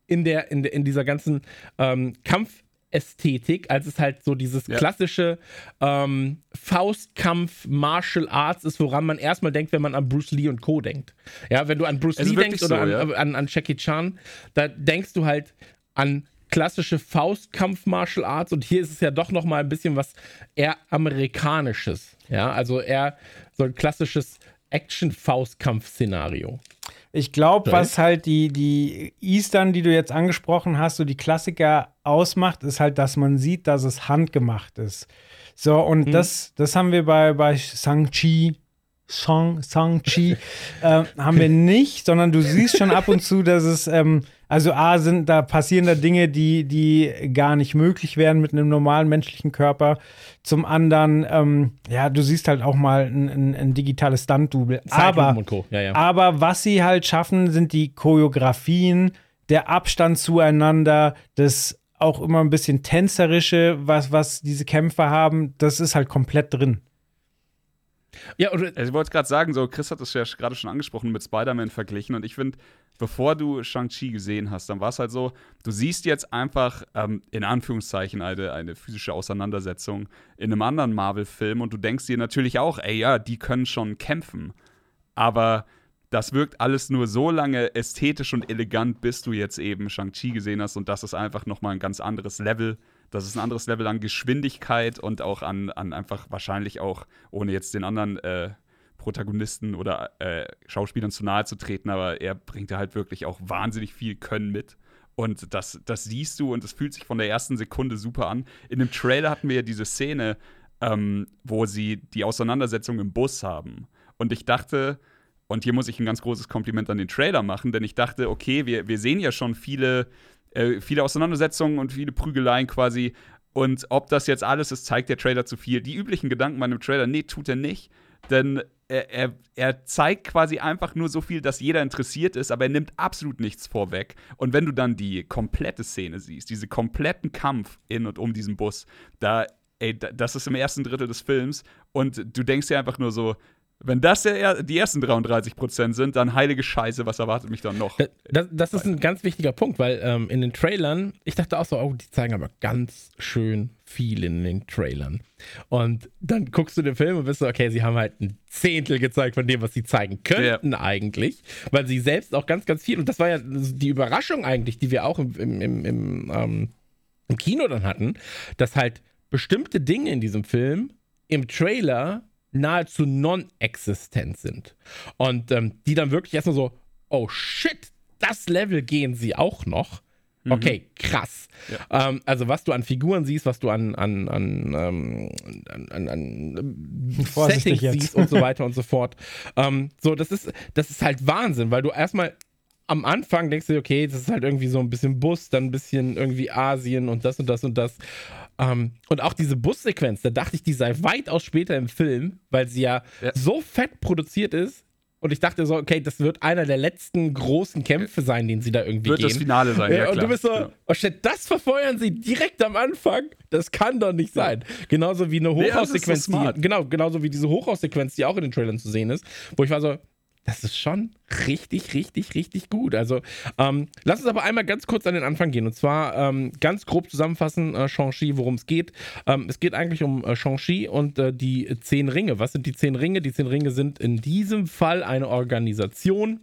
in der, in, in dieser ganzen ähm, Kampf- Ästhetik, als es halt so dieses ja. klassische ähm, Faustkampf Martial Arts ist, woran man erstmal denkt, wenn man an Bruce Lee und Co. denkt. Ja, wenn du an Bruce Lee denkst so, oder an, ja. an, an Jackie Chan, da denkst du halt an klassische Faustkampf Martial Arts und hier ist es ja doch noch mal ein bisschen was eher amerikanisches. Ja, also eher so ein klassisches Action Faustkampf Szenario. Ich glaube, was halt die, die Eastern, die du jetzt angesprochen hast, so die Klassiker ausmacht, ist halt, dass man sieht, dass es handgemacht ist. So, und mhm. das, das haben wir bei, bei Shang-Chi, Shang, Shang-Chi, äh, haben wir nicht, sondern du siehst schon ab und zu, dass es ähm, also A sind, da passieren da Dinge, die, die gar nicht möglich wären mit einem normalen menschlichen Körper. Zum anderen, ähm, ja, du siehst halt auch mal ein, ein, ein digitales Stunt-Double. Aber, ja, ja. aber was sie halt schaffen, sind die Choreografien, der Abstand zueinander, das auch immer ein bisschen tänzerische, was, was diese Kämpfer haben, das ist halt komplett drin. Ja, oder also ich wollte gerade sagen, so Chris hat es ja gerade schon angesprochen mit Spider-Man verglichen und ich finde, bevor du Shang-Chi gesehen hast, dann war es halt so, du siehst jetzt einfach ähm, in Anführungszeichen eine, eine physische Auseinandersetzung in einem anderen Marvel-Film und du denkst dir natürlich auch, ey ja, die können schon kämpfen. Aber das wirkt alles nur so lange ästhetisch und elegant, bis du jetzt eben Shang-Chi gesehen hast und das ist einfach nochmal ein ganz anderes Level. Das ist ein anderes Level an Geschwindigkeit und auch an, an einfach wahrscheinlich auch, ohne jetzt den anderen äh, Protagonisten oder äh, Schauspielern zu nahe zu treten, aber er bringt da halt wirklich auch wahnsinnig viel Können mit. Und das, das siehst du und das fühlt sich von der ersten Sekunde super an. In dem Trailer hatten wir ja diese Szene, ähm, wo sie die Auseinandersetzung im Bus haben. Und ich dachte, und hier muss ich ein ganz großes Kompliment an den Trailer machen, denn ich dachte, okay, wir, wir sehen ja schon viele, äh, viele Auseinandersetzungen und viele Prügeleien quasi. Und ob das jetzt alles ist, zeigt der Trailer zu viel. Die üblichen Gedanken bei einem Trailer, nee, tut er nicht. Denn er, er, er, zeigt quasi einfach nur so viel, dass jeder interessiert ist, aber er nimmt absolut nichts vorweg. Und wenn du dann die komplette Szene siehst, diesen kompletten Kampf in und um diesen Bus, da, ey, das ist im ersten Drittel des Films und du denkst dir einfach nur so, wenn das der, die ersten 33 Prozent sind, dann heilige Scheiße, was erwartet mich dann noch? Das, das ist ein ganz wichtiger Punkt, weil ähm, in den Trailern, ich dachte auch so, oh, die zeigen aber ganz schön viel in den Trailern. Und dann guckst du den Film und bist so, okay, sie haben halt ein Zehntel gezeigt von dem, was sie zeigen könnten ja. eigentlich, weil sie selbst auch ganz, ganz viel, und das war ja die Überraschung eigentlich, die wir auch im, im, im, im, ähm, im Kino dann hatten, dass halt bestimmte Dinge in diesem Film im Trailer nahezu non-existent sind. Und ähm, die dann wirklich erstmal so, oh shit, das Level gehen sie auch noch. Mhm. Okay, krass. Ja. Ähm, also was du an Figuren siehst, was du an, an, an, ähm, an, an, an Settings siehst und so weiter und so fort. Ähm, so, das ist, das ist halt Wahnsinn, weil du erstmal am Anfang denkst du, okay, das ist halt irgendwie so ein bisschen Bus, dann ein bisschen irgendwie Asien und das und das und das. Ähm, und auch diese Bussequenz, da dachte ich, die sei weitaus später im Film, weil sie ja, ja, so fett produziert ist. Und ich dachte so, okay, das wird einer der letzten großen Kämpfe sein, den sie da irgendwie wird gehen. Wird das Finale sein, ja, ja Und du bist so, ja. oh shit, das verfeuern sie direkt am Anfang? Das kann doch nicht sein. Genauso wie eine Hochhaussequenz, nee, so genau, genauso wie diese Hochhaussequenz, die auch in den Trailern zu sehen ist, wo ich war so, das ist schon richtig, richtig, richtig gut. Also, ähm, lass uns aber einmal ganz kurz an den Anfang gehen. Und zwar ähm, ganz grob zusammenfassen, äh, Shang-Chi, worum es geht. Ähm, es geht eigentlich um äh, Shang-Chi und äh, die zehn Ringe. Was sind die zehn Ringe? Die zehn Ringe sind in diesem Fall eine Organisation,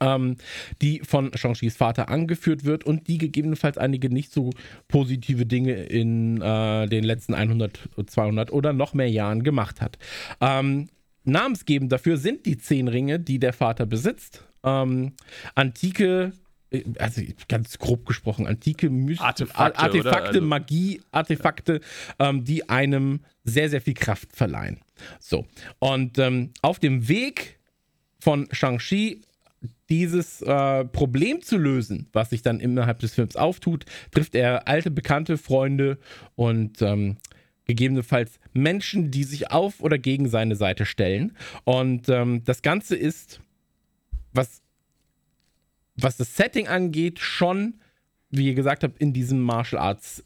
ähm, die von Shang-Chis Vater angeführt wird und die gegebenenfalls einige nicht so positive Dinge in äh, den letzten 100, 200 oder noch mehr Jahren gemacht hat. Ähm, namensgebend dafür sind die zehn Ringe, die der Vater besitzt. Ähm, antike äh, also ganz grob gesprochen, antike Myst Artefakte, Artefakte also Magie, Artefakte, ähm, die einem sehr, sehr viel Kraft verleihen. So, und ähm, auf dem Weg von Shang-Chi dieses äh, Problem zu lösen, was sich dann innerhalb des Films auftut, trifft er alte, bekannte Freunde und ähm, gegebenenfalls Menschen, die sich auf oder gegen seine Seite stellen. Und ähm, das Ganze ist, was, was das Setting angeht, schon, wie ihr gesagt habt, in diesem Martial Arts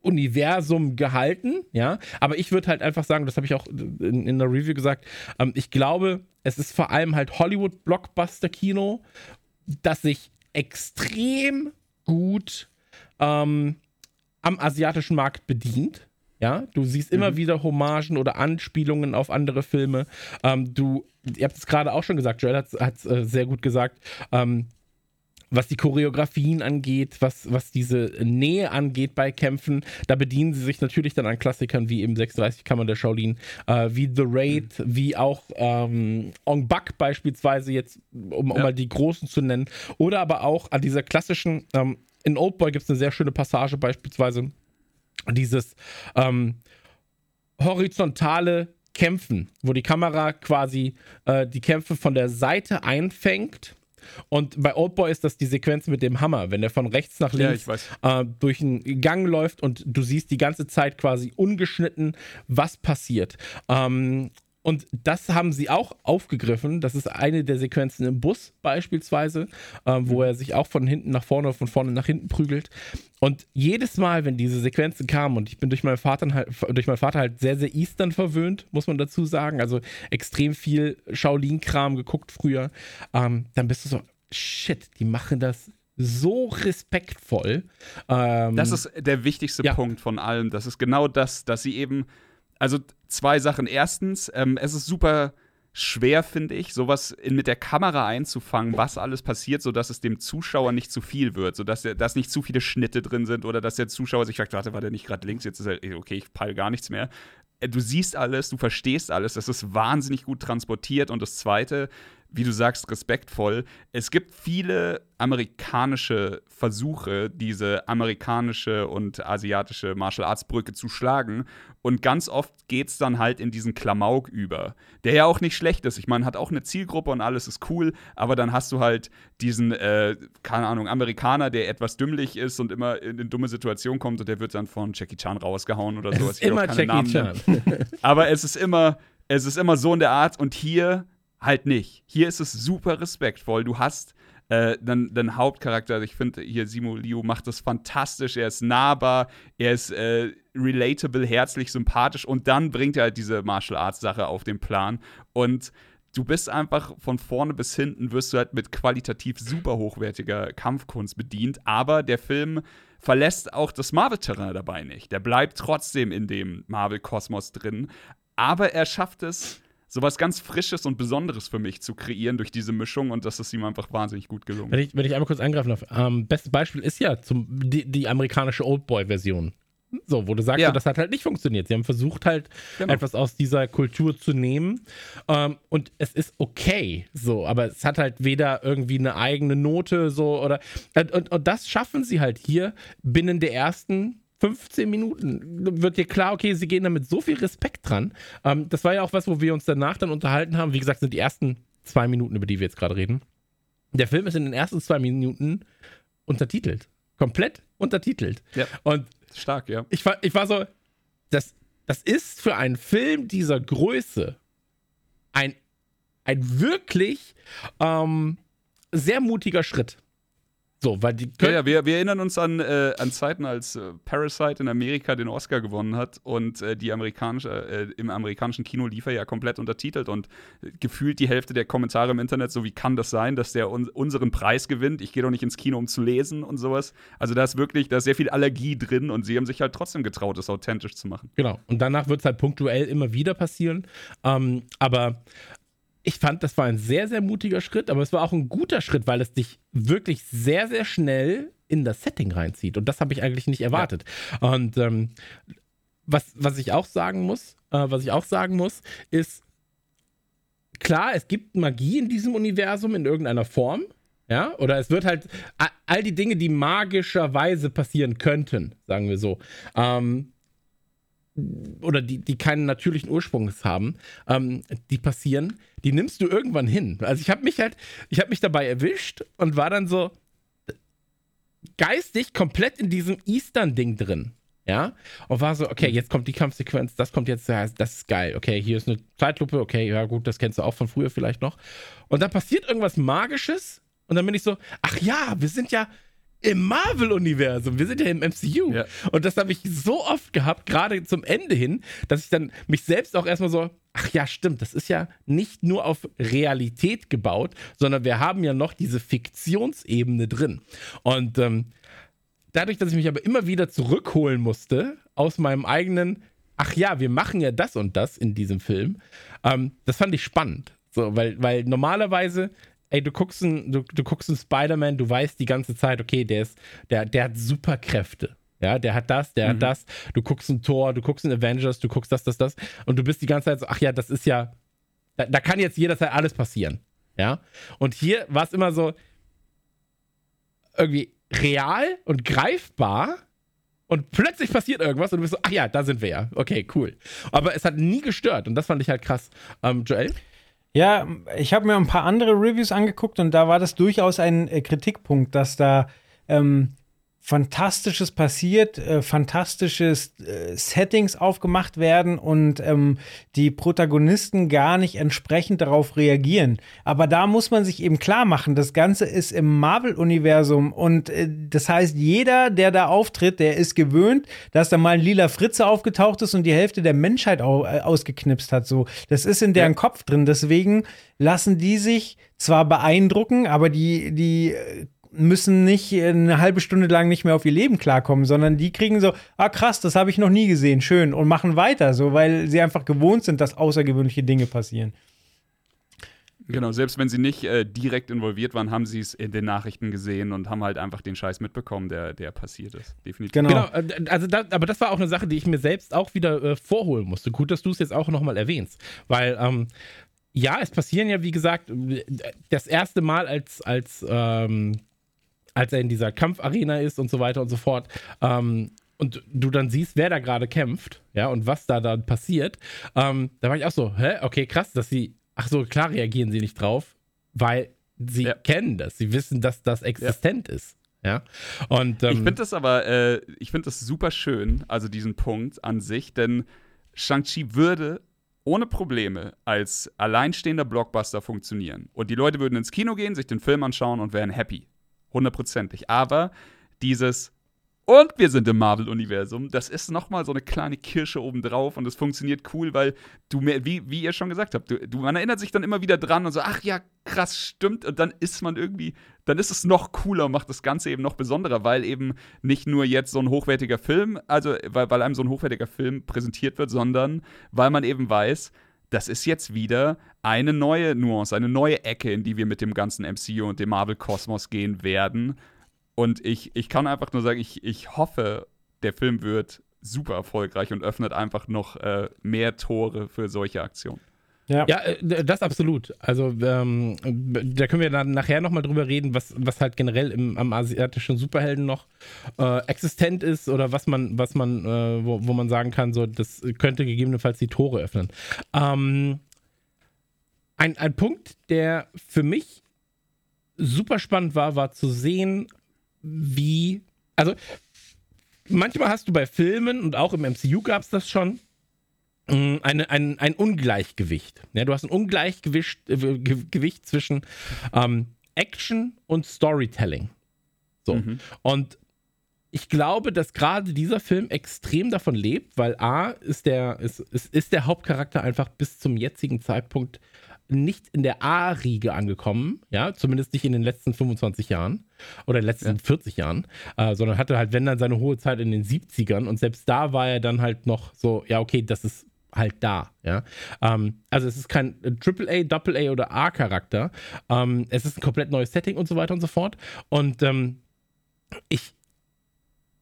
Universum gehalten, ja. Aber ich würde halt einfach sagen, das habe ich auch in, in der Review gesagt, ähm, ich glaube, es ist vor allem halt Hollywood-Blockbuster-Kino, das sich extrem gut ähm, am asiatischen Markt bedient. Ja, du siehst immer mhm. wieder Hommagen oder Anspielungen auf andere Filme. Ähm, du, ihr habt es gerade auch schon gesagt, Joel hat es äh, sehr gut gesagt. Ähm, was die Choreografien angeht, was, was diese Nähe angeht bei Kämpfen, da bedienen sie sich natürlich dann an Klassikern wie eben 36 Kammern der Shaolin, äh, wie The Raid, mhm. wie auch ähm, Ong Bak beispielsweise jetzt, um, um ja. mal die großen zu nennen, oder aber auch an dieser klassischen, ähm, in Oldboy gibt es eine sehr schöne Passage beispielsweise, dieses ähm, horizontale Kämpfen, wo die Kamera quasi äh, die Kämpfe von der Seite einfängt. Und bei Oldboy ist das die Sequenz mit dem Hammer, wenn er von rechts nach links ja, äh, durch einen Gang läuft und du siehst die ganze Zeit quasi ungeschnitten, was passiert. Ähm, und das haben sie auch aufgegriffen. Das ist eine der Sequenzen im Bus beispielsweise, äh, wo mhm. er sich auch von hinten nach vorne, von vorne nach hinten prügelt. Und jedes Mal, wenn diese Sequenzen kamen, und ich bin durch meinen Vater halt, durch meinen Vater halt sehr, sehr Eastern verwöhnt, muss man dazu sagen. Also extrem viel Shaolin-Kram geguckt früher. Ähm, dann bist du so, shit, die machen das so respektvoll. Ähm, das ist der wichtigste ja. Punkt von allem. Das ist genau das, dass sie eben also zwei Sachen. Erstens, ähm, es ist super schwer, finde ich, sowas in, mit der Kamera einzufangen, was alles passiert, sodass es dem Zuschauer nicht zu viel wird, sodass der, dass nicht zu viele Schnitte drin sind oder dass der Zuschauer sich fragt, warte, war der nicht gerade links, jetzt ist er, okay, ich peile gar nichts mehr. Äh, du siehst alles, du verstehst alles, das ist wahnsinnig gut transportiert. Und das Zweite, wie du sagst, respektvoll. Es gibt viele amerikanische Versuche, diese amerikanische und asiatische Martial Arts Brücke zu schlagen. Und ganz oft geht es dann halt in diesen Klamauk über, der ja auch nicht schlecht ist. Ich meine, hat auch eine Zielgruppe und alles ist cool, aber dann hast du halt diesen, äh, keine Ahnung, Amerikaner, der etwas dümmlich ist und immer in eine dumme Situation kommt und der wird dann von Jackie Chan rausgehauen oder sowas. Immer Jackie Namen Chan. aber es ist immer, es ist immer so in der Art und hier halt nicht. Hier ist es super respektvoll. Du hast äh, dann den Hauptcharakter, ich finde hier Simo Liu macht das fantastisch. Er ist nahbar, er ist äh, relatable, herzlich, sympathisch und dann bringt er halt diese Martial Arts Sache auf den Plan und du bist einfach von vorne bis hinten wirst du halt mit qualitativ super hochwertiger Kampfkunst bedient, aber der Film verlässt auch das Marvel-Terrain dabei nicht. Der bleibt trotzdem in dem Marvel-Kosmos drin, aber er schafft es sowas ganz Frisches und Besonderes für mich zu kreieren durch diese Mischung und das ist ihm einfach wahnsinnig gut gelungen. Wenn ich, wenn ich einmal kurz eingreifen darf, ähm, bestes Beispiel ist ja zum, die, die amerikanische Oldboy-Version. So, wo du sagst, ja. das hat halt nicht funktioniert. Sie haben versucht halt genau. etwas aus dieser Kultur zu nehmen ähm, und es ist okay, so, aber es hat halt weder irgendwie eine eigene Note so oder und, und, und das schaffen sie halt hier binnen der ersten 15 Minuten wird dir klar, okay, sie gehen da mit so viel Respekt dran. Ähm, das war ja auch was, wo wir uns danach dann unterhalten haben. Wie gesagt, sind die ersten zwei Minuten, über die wir jetzt gerade reden. Der Film ist in den ersten zwei Minuten untertitelt. Komplett untertitelt. Ja. Und stark, ja. Ich war, ich war so, das, das ist für einen Film dieser Größe ein, ein wirklich ähm, sehr mutiger Schritt. So, weil die ja, ja, wir, wir erinnern uns an, äh, an Zeiten, als äh, Parasite in Amerika den Oscar gewonnen hat und äh, die amerikanische, äh, im amerikanischen Kino lief er ja komplett untertitelt und äh, gefühlt die Hälfte der Kommentare im Internet, so wie kann das sein, dass der un unseren Preis gewinnt? Ich gehe doch nicht ins Kino, um zu lesen und sowas. Also da ist wirklich, da ist sehr viel Allergie drin und sie haben sich halt trotzdem getraut, das authentisch zu machen. Genau. Und danach wird es halt punktuell immer wieder passieren. Ähm, aber ich fand, das war ein sehr, sehr mutiger Schritt, aber es war auch ein guter Schritt, weil es dich wirklich sehr, sehr schnell in das Setting reinzieht. Und das habe ich eigentlich nicht erwartet. Ja. Und ähm, was, was ich auch sagen muss, äh, was ich auch sagen muss, ist, klar, es gibt Magie in diesem Universum in irgendeiner Form. Ja, oder es wird halt all die Dinge, die magischerweise passieren könnten, sagen wir so, ähm, oder die, die keinen natürlichen Ursprung haben, ähm, die passieren, die nimmst du irgendwann hin. Also ich habe mich halt, ich habe mich dabei erwischt und war dann so geistig komplett in diesem Eastern-Ding drin. Ja, und war so, okay, jetzt kommt die Kampfsequenz, das kommt jetzt, das ist geil. Okay, hier ist eine Zeitlupe, okay, ja gut, das kennst du auch von früher vielleicht noch. Und dann passiert irgendwas Magisches und dann bin ich so, ach ja, wir sind ja, im Marvel-Universum. Wir sind ja im MCU. Ja. Und das habe ich so oft gehabt, gerade zum Ende hin, dass ich dann mich selbst auch erstmal so, ach ja, stimmt, das ist ja nicht nur auf Realität gebaut, sondern wir haben ja noch diese Fiktionsebene drin. Und ähm, dadurch, dass ich mich aber immer wieder zurückholen musste aus meinem eigenen, ach ja, wir machen ja das und das in diesem Film, ähm, das fand ich spannend. So, weil, weil normalerweise ey, du guckst einen, du, du guckst einen Spider-Man, du weißt die ganze Zeit, okay, der ist, der, der hat Superkräfte. Ja, der hat das, der mhm. hat das. Du guckst ein Tor, du guckst ein Avengers, du guckst das, das, das. Und du bist die ganze Zeit so, ach ja, das ist ja, da, da kann jetzt jederzeit alles passieren. Ja. Und hier war es immer so irgendwie real und greifbar. Und plötzlich passiert irgendwas und du bist so, ach ja, da sind wir ja. Okay, cool. Aber es hat nie gestört und das fand ich halt krass. Ähm, Joel? Ja, ich habe mir ein paar andere Reviews angeguckt und da war das durchaus ein äh, Kritikpunkt, dass da ähm, Fantastisches passiert, äh, fantastisches äh, Settings aufgemacht werden und ähm, die Protagonisten gar nicht entsprechend darauf reagieren. Aber da muss man sich eben klar machen, das Ganze ist im Marvel-Universum und äh, das heißt, jeder, der da auftritt, der ist gewöhnt, dass da mal ein lila Fritze aufgetaucht ist und die Hälfte der Menschheit au äh, ausgeknipst hat. So, das ist in deren ja. Kopf drin. Deswegen lassen die sich zwar beeindrucken, aber die, die äh, müssen nicht eine halbe Stunde lang nicht mehr auf ihr Leben klarkommen, sondern die kriegen so, ah krass, das habe ich noch nie gesehen, schön und machen weiter, so weil sie einfach gewohnt sind, dass außergewöhnliche Dinge passieren. Genau, selbst wenn sie nicht äh, direkt involviert waren, haben sie es in den Nachrichten gesehen und haben halt einfach den Scheiß mitbekommen, der, der passiert ist. Definitiv. Genau, genau äh, also da, aber das war auch eine Sache, die ich mir selbst auch wieder äh, vorholen musste. Gut, dass du es jetzt auch nochmal erwähnst, weil ähm, ja, es passieren ja, wie gesagt, das erste Mal als, als ähm, als er in dieser Kampfarena ist und so weiter und so fort. Ähm, und du dann siehst, wer da gerade kämpft, ja, und was da dann passiert, ähm, da war ich auch so, hä, okay, krass, dass sie, ach so, klar reagieren sie nicht drauf, weil sie ja. kennen das, sie wissen, dass das existent ja. ist. Ja. Und, ähm, ich finde das aber, äh, ich finde das super schön, also diesen Punkt an sich, denn Shang-Chi würde ohne Probleme als alleinstehender Blockbuster funktionieren. Und die Leute würden ins Kino gehen, sich den Film anschauen und wären happy hundertprozentig. Aber dieses und wir sind im Marvel-Universum. Das ist nochmal so eine kleine Kirsche obendrauf und es funktioniert cool, weil du wie, wie ihr schon gesagt habt, du, du, man erinnert sich dann immer wieder dran und so, ach ja, krass, stimmt. Und dann ist man irgendwie, dann ist es noch cooler und macht das Ganze eben noch besonderer, weil eben nicht nur jetzt so ein hochwertiger Film, also weil, weil einem so ein hochwertiger Film präsentiert wird, sondern weil man eben weiß, das ist jetzt wieder eine neue Nuance, eine neue Ecke, in die wir mit dem ganzen MCU und dem Marvel-Kosmos gehen werden. Und ich, ich kann einfach nur sagen, ich, ich hoffe, der Film wird super erfolgreich und öffnet einfach noch äh, mehr Tore für solche Aktionen. Ja. ja, äh, das absolut. Also ähm, da können wir dann nachher nochmal drüber reden, was, was halt generell im, am asiatischen Superhelden noch äh, existent ist oder was man, was man, äh, wo, wo man sagen kann, so das könnte gegebenenfalls die Tore öffnen. Ähm, ein, ein Punkt, der für mich super spannend war, war zu sehen, wie, also manchmal hast du bei Filmen und auch im MCU gab es das schon, eine, ein, ein Ungleichgewicht. Ja, du hast ein Ungleichgewicht äh, Gewicht zwischen ähm, Action und Storytelling. So. Mhm. Und ich glaube, dass gerade dieser Film extrem davon lebt, weil A ist der, ist, ist, ist der Hauptcharakter einfach bis zum jetzigen Zeitpunkt nicht in der A-Riege angekommen, ja, zumindest nicht in den letzten 25 Jahren oder letzten ja. 40 Jahren, äh, sondern hatte halt, wenn dann seine hohe Zeit in den 70ern und selbst da war er dann halt noch so, ja, okay, das ist halt da, ja. Ähm, also es ist kein AAA, AA oder A-Charakter. Ähm, es ist ein komplett neues Setting und so weiter und so fort. Und ähm, ich,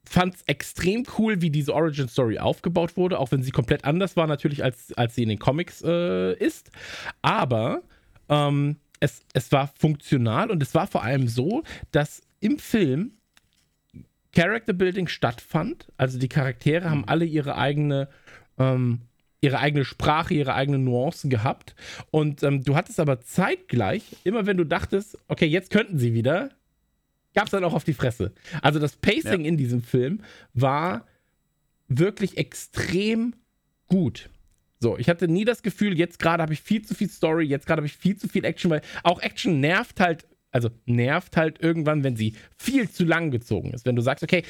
fand es extrem cool, wie diese Origin Story aufgebaut wurde, auch wenn sie komplett anders war natürlich, als, als sie in den Comics äh, ist. Aber ähm, es, es war funktional und es war vor allem so, dass im Film Character Building stattfand. Also die Charaktere haben mhm. alle ihre eigene ähm, ihre eigene Sprache, ihre eigenen Nuancen gehabt. Und ähm, du hattest aber zeitgleich, immer wenn du dachtest, okay, jetzt könnten sie wieder, gab es dann auch auf die Fresse. Also das Pacing ja. in diesem Film war wirklich extrem gut. So, ich hatte nie das Gefühl, jetzt gerade habe ich viel zu viel Story, jetzt gerade habe ich viel zu viel Action, weil auch Action nervt halt, also nervt halt irgendwann, wenn sie viel zu lang gezogen ist. Wenn du sagst, okay,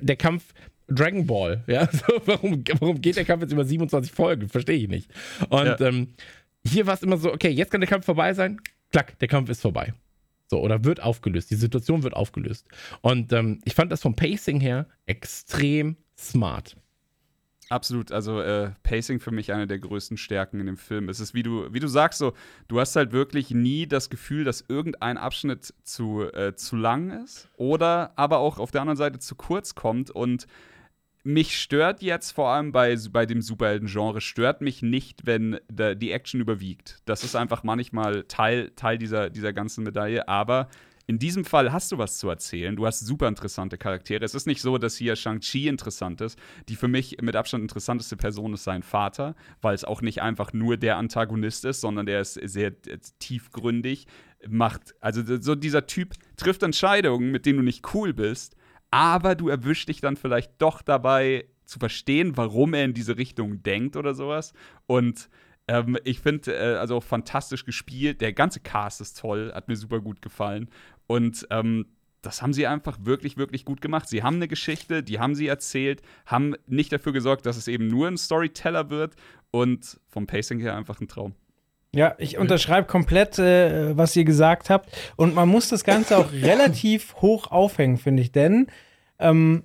der Kampf Dragon Ball, ja, so, warum, warum geht der Kampf jetzt über 27 Folgen? Verstehe ich nicht. Und ja. ähm, hier war es immer so, okay, jetzt kann der Kampf vorbei sein, klack, der Kampf ist vorbei. So, oder wird aufgelöst. Die Situation wird aufgelöst. Und ähm, ich fand das vom Pacing her extrem smart. Absolut, also äh, Pacing für mich eine der größten Stärken in dem Film. Es ist, wie du, wie du sagst, so, du hast halt wirklich nie das Gefühl, dass irgendein Abschnitt zu, äh, zu lang ist oder aber auch auf der anderen Seite zu kurz kommt und mich stört jetzt vor allem bei, bei dem Superhelden-Genre, stört mich nicht, wenn da die Action überwiegt. Das ist einfach manchmal Teil, Teil dieser, dieser ganzen Medaille, aber in diesem Fall hast du was zu erzählen. Du hast super interessante Charaktere. Es ist nicht so, dass hier Shang-Chi interessant ist. Die für mich mit Abstand interessanteste Person ist sein Vater, weil es auch nicht einfach nur der Antagonist ist, sondern der ist sehr tiefgründig. Macht, also so dieser Typ trifft Entscheidungen, mit denen du nicht cool bist, aber du erwischst dich dann vielleicht doch dabei zu verstehen, warum er in diese Richtung denkt oder sowas. Und ähm, ich finde, äh, also fantastisch gespielt. Der ganze Cast ist toll, hat mir super gut gefallen. Und ähm, das haben sie einfach wirklich, wirklich gut gemacht. Sie haben eine Geschichte, die haben sie erzählt, haben nicht dafür gesorgt, dass es eben nur ein Storyteller wird und vom Pacing her einfach ein Traum. Ja, ich unterschreibe komplett, äh, was ihr gesagt habt. Und man muss das Ganze auch relativ hoch aufhängen, finde ich. Denn ähm,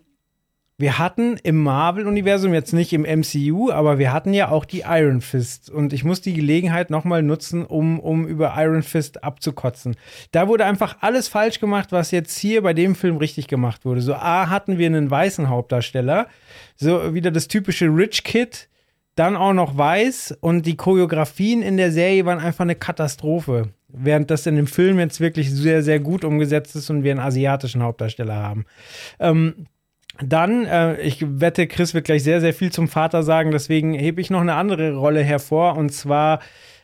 wir hatten im Marvel-Universum, jetzt nicht im MCU, aber wir hatten ja auch die Iron Fist. Und ich muss die Gelegenheit nochmal nutzen, um, um über Iron Fist abzukotzen. Da wurde einfach alles falsch gemacht, was jetzt hier bei dem Film richtig gemacht wurde. So, A, hatten wir einen weißen Hauptdarsteller. So wieder das typische Rich Kid dann auch noch weiß und die Choreografien in der Serie waren einfach eine Katastrophe. Während das in dem Film jetzt wirklich sehr, sehr gut umgesetzt ist und wir einen asiatischen Hauptdarsteller haben. Ähm, dann, äh, ich wette, Chris wird gleich sehr, sehr viel zum Vater sagen, deswegen hebe ich noch eine andere Rolle hervor und zwar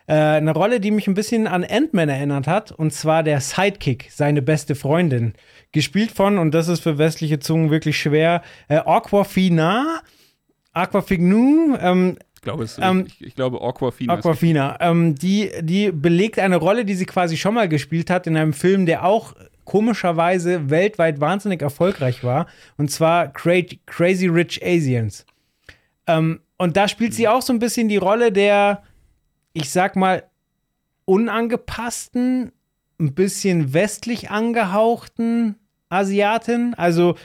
äh, eine Rolle, die mich ein bisschen an Ant-Man erinnert hat und zwar der Sidekick, seine beste Freundin. Gespielt von, und das ist für westliche Zungen wirklich schwer, äh, Aquafina Aquafignu, ähm, ich glaube, es, ähm, ich, ich, glaube Aquafina. Aquafina. Ähm, die, die belegt eine Rolle, die sie quasi schon mal gespielt hat in einem Film, der auch komischerweise weltweit wahnsinnig erfolgreich war. Und zwar Crazy Rich Asians. Ähm, und da spielt sie auch so ein bisschen die Rolle der, ich sag mal, unangepassten, ein bisschen westlich angehauchten Asiatin. Also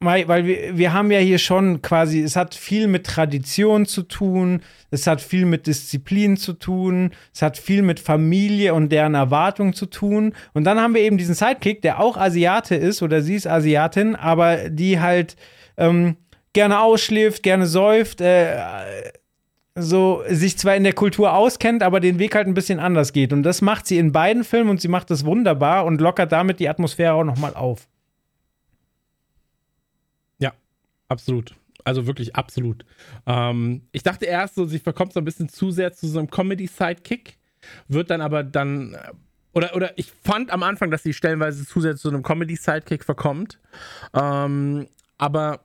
weil, wir, wir haben ja hier schon quasi, es hat viel mit Tradition zu tun, es hat viel mit Disziplin zu tun, es hat viel mit Familie und deren Erwartungen zu tun. Und dann haben wir eben diesen Sidekick, der auch Asiate ist oder sie ist Asiatin, aber die halt ähm, gerne ausschläft, gerne säuft, äh, so sich zwar in der Kultur auskennt, aber den Weg halt ein bisschen anders geht. Und das macht sie in beiden Filmen und sie macht das wunderbar und lockert damit die Atmosphäre auch nochmal auf. Absolut. Also wirklich absolut. Ähm, ich dachte erst so, sie verkommt so ein bisschen zu sehr zu so einem Comedy-Sidekick, wird dann aber dann. Äh, oder, oder ich fand am Anfang, dass sie stellenweise zu sehr zu einem Comedy-Sidekick verkommt. Ähm, aber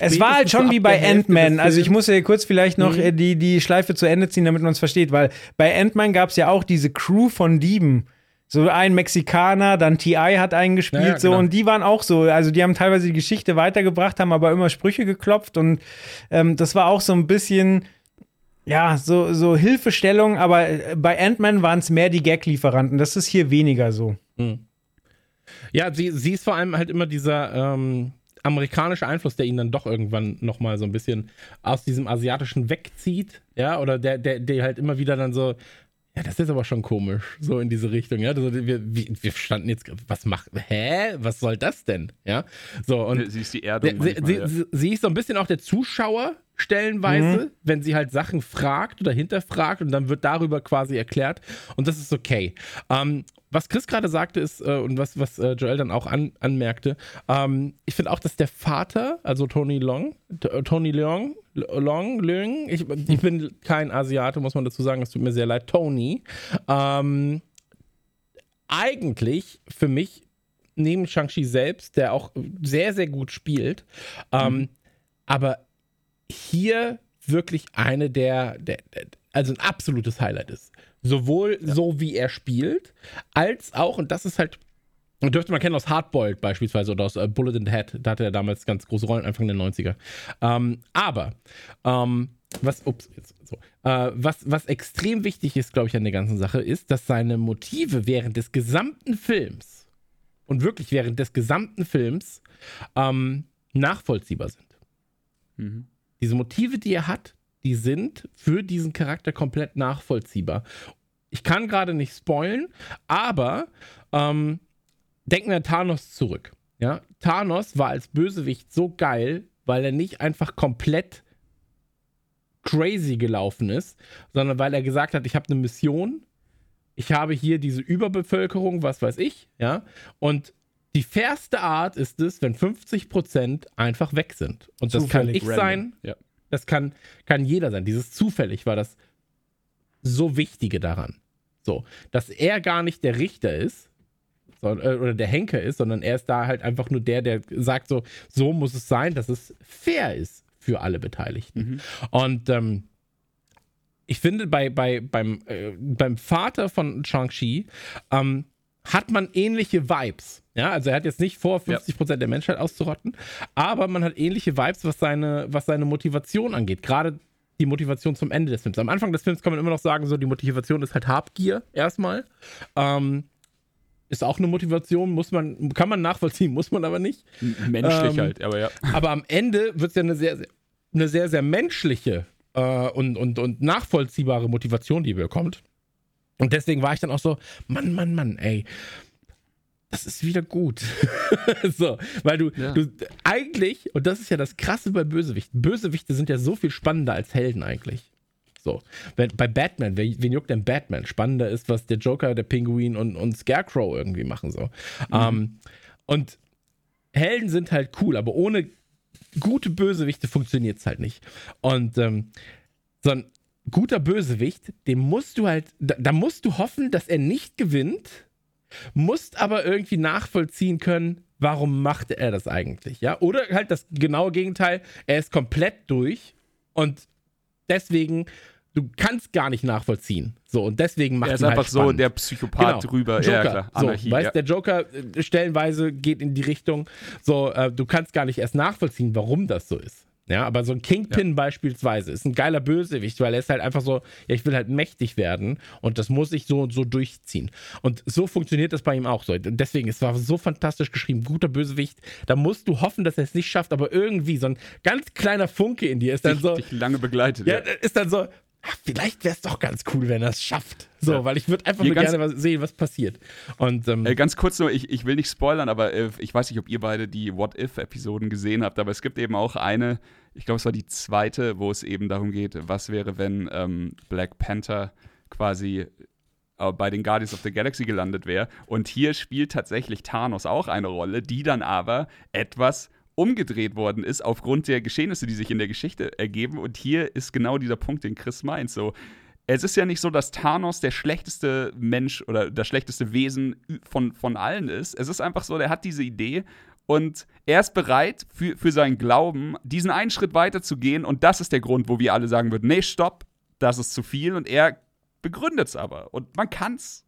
es war halt schon wie bei Ant-Man. Also ich muss ja kurz vielleicht noch mhm. die, die Schleife zu Ende ziehen, damit man es versteht, weil bei Ant-Man gab es ja auch diese Crew von Dieben, So ein Mexikaner, dann T.I. hat einen gespielt, ja, ja, so, genau. und die waren auch so. Also, die haben teilweise die Geschichte weitergebracht, haben aber immer Sprüche geklopft und ähm, das war auch so ein bisschen, ja, so, so Hilfestellung, aber äh, bei Ant-Man waren es mehr die Gag-Lieferanten. Das ist hier weniger so. Hm. Ja, sie, sie ist vor allem halt immer dieser ähm, amerikanische Einfluss, der ihn dann doch irgendwann nochmal so ein bisschen aus diesem Asiatischen wegzieht, ja, oder der, der, der halt immer wieder dann so, ja, das ist aber schon komisch, so in diese Richtung, ja. Also wir, wir standen jetzt, was macht, hä? Was soll das denn? Ja, so und. Sie ist die Erdung. Der, sie, ja. sie, ist so ein bisschen auch der Zuschauer stellenweise, mhm. wenn sie halt Sachen fragt oder hinterfragt und dann wird darüber quasi erklärt und das ist okay. Ähm, was Chris gerade sagte ist äh, und was, was äh, Joel dann auch an, anmerkte, ähm, ich finde auch, dass der Vater, also Tony Long, äh, Tony Leong, Long, Leung, ich, ich bin kein Asiate, muss man dazu sagen, es tut mir sehr leid, Tony, ähm, eigentlich für mich neben Shang-Chi selbst, der auch sehr, sehr gut spielt, ähm, mhm. aber hier wirklich eine der, der, der, also ein absolutes Highlight ist. Sowohl ja. so, wie er spielt, als auch, und das ist halt, dürfte man kennen aus Hardboiled beispielsweise oder aus uh, Bullet in the Head, da hatte er damals ganz große Rollen, Anfang der 90er. Ähm, aber, ähm, was, ups, jetzt, so, äh, was, was extrem wichtig ist, glaube ich, an der ganzen Sache, ist, dass seine Motive während des gesamten Films und wirklich während des gesamten Films ähm, nachvollziehbar sind. Mhm. Diese Motive, die er hat, die sind für diesen Charakter komplett nachvollziehbar. Ich kann gerade nicht spoilen, aber ähm, denken wir an Thanos zurück. Ja? Thanos war als Bösewicht so geil, weil er nicht einfach komplett crazy gelaufen ist, sondern weil er gesagt hat, ich habe eine Mission, ich habe hier diese Überbevölkerung, was weiß ich, ja, und die fairste Art ist es, wenn 50% einfach weg sind. Und das Zufällig kann ich random. sein, ja. das kann, kann jeder sein. Dieses zufällig war das so Wichtige daran. So, dass er gar nicht der Richter ist, äh, oder der Henker ist, sondern er ist da halt einfach nur der, der sagt so, so muss es sein, dass es fair ist für alle Beteiligten. Mhm. Und ähm, ich finde, bei, bei, beim, äh, beim Vater von Shang-Chi ähm, hat man ähnliche Vibes. Ja, also er hat jetzt nicht vor, 50% ja. der Menschheit auszurotten, aber man hat ähnliche Vibes, was seine, was seine Motivation angeht. Gerade die Motivation zum Ende des Films. Am Anfang des Films kann man immer noch sagen, so die Motivation ist halt Habgier erstmal. Ähm, ist auch eine Motivation, muss man, kann man nachvollziehen, muss man aber nicht. Menschlich ähm, halt, aber ja. Aber am Ende wird es ja eine sehr, sehr, eine sehr, sehr menschliche äh, und, und, und nachvollziehbare Motivation, die bekommt. Und deswegen war ich dann auch so, Mann, Mann, Mann, ey, das ist wieder gut. so, weil du, ja. du eigentlich, und das ist ja das Krasse bei Bösewichten, Bösewichte sind ja so viel spannender als Helden eigentlich. So, wenn, bei Batman, wen, wen juckt denn Batman? Spannender ist, was der Joker, der Pinguin und, und Scarecrow irgendwie machen. So. Mhm. Um, und Helden sind halt cool, aber ohne gute Bösewichte funktioniert es halt nicht. Und ähm, so ein guter Bösewicht, dem musst du halt, da, da musst du hoffen, dass er nicht gewinnt, musst aber irgendwie nachvollziehen können, warum macht er das eigentlich, ja? Oder halt das genaue Gegenteil, er ist komplett durch und deswegen du kannst gar nicht nachvollziehen. So, und deswegen macht er ist einfach halt so der Psychopath genau. drüber. Joker. Ja, klar. Anarchie, so, weißt, ja. der Joker äh, stellenweise geht in die Richtung, so, äh, du kannst gar nicht erst nachvollziehen, warum das so ist. Ja, aber so ein Kingpin ja. beispielsweise ist ein geiler Bösewicht, weil er ist halt einfach so, ja, ich will halt mächtig werden und das muss ich so und so durchziehen. Und so funktioniert das bei ihm auch so. Deswegen, es war so fantastisch geschrieben, guter Bösewicht. Da musst du hoffen, dass er es nicht schafft, aber irgendwie so ein ganz kleiner Funke in dir ist dann dich, so. Dich lange begleitet. Ja, ja. ist dann so, ach, vielleicht wäre es doch ganz cool, wenn er es schafft. So, ja. weil ich würde einfach Hier nur gerne was sehen, was passiert. Und, ähm, äh, ganz kurz nur, ich, ich will nicht spoilern, aber äh, ich weiß nicht, ob ihr beide die What-If-Episoden gesehen habt, aber es gibt eben auch eine, ich glaube, es war die zweite, wo es eben darum geht, was wäre, wenn ähm, Black Panther quasi äh, bei den Guardians of the Galaxy gelandet wäre. Und hier spielt tatsächlich Thanos auch eine Rolle, die dann aber etwas umgedreht worden ist aufgrund der Geschehnisse, die sich in der Geschichte ergeben. Und hier ist genau dieser Punkt, den Chris meint. So, es ist ja nicht so, dass Thanos der schlechteste Mensch oder das schlechteste Wesen von, von allen ist. Es ist einfach so, der hat diese Idee und er ist bereit, für, für seinen Glauben diesen einen Schritt weiter zu gehen. Und das ist der Grund, wo wir alle sagen würden: Nee, stopp, das ist zu viel. Und er begründet es aber. Und man kann es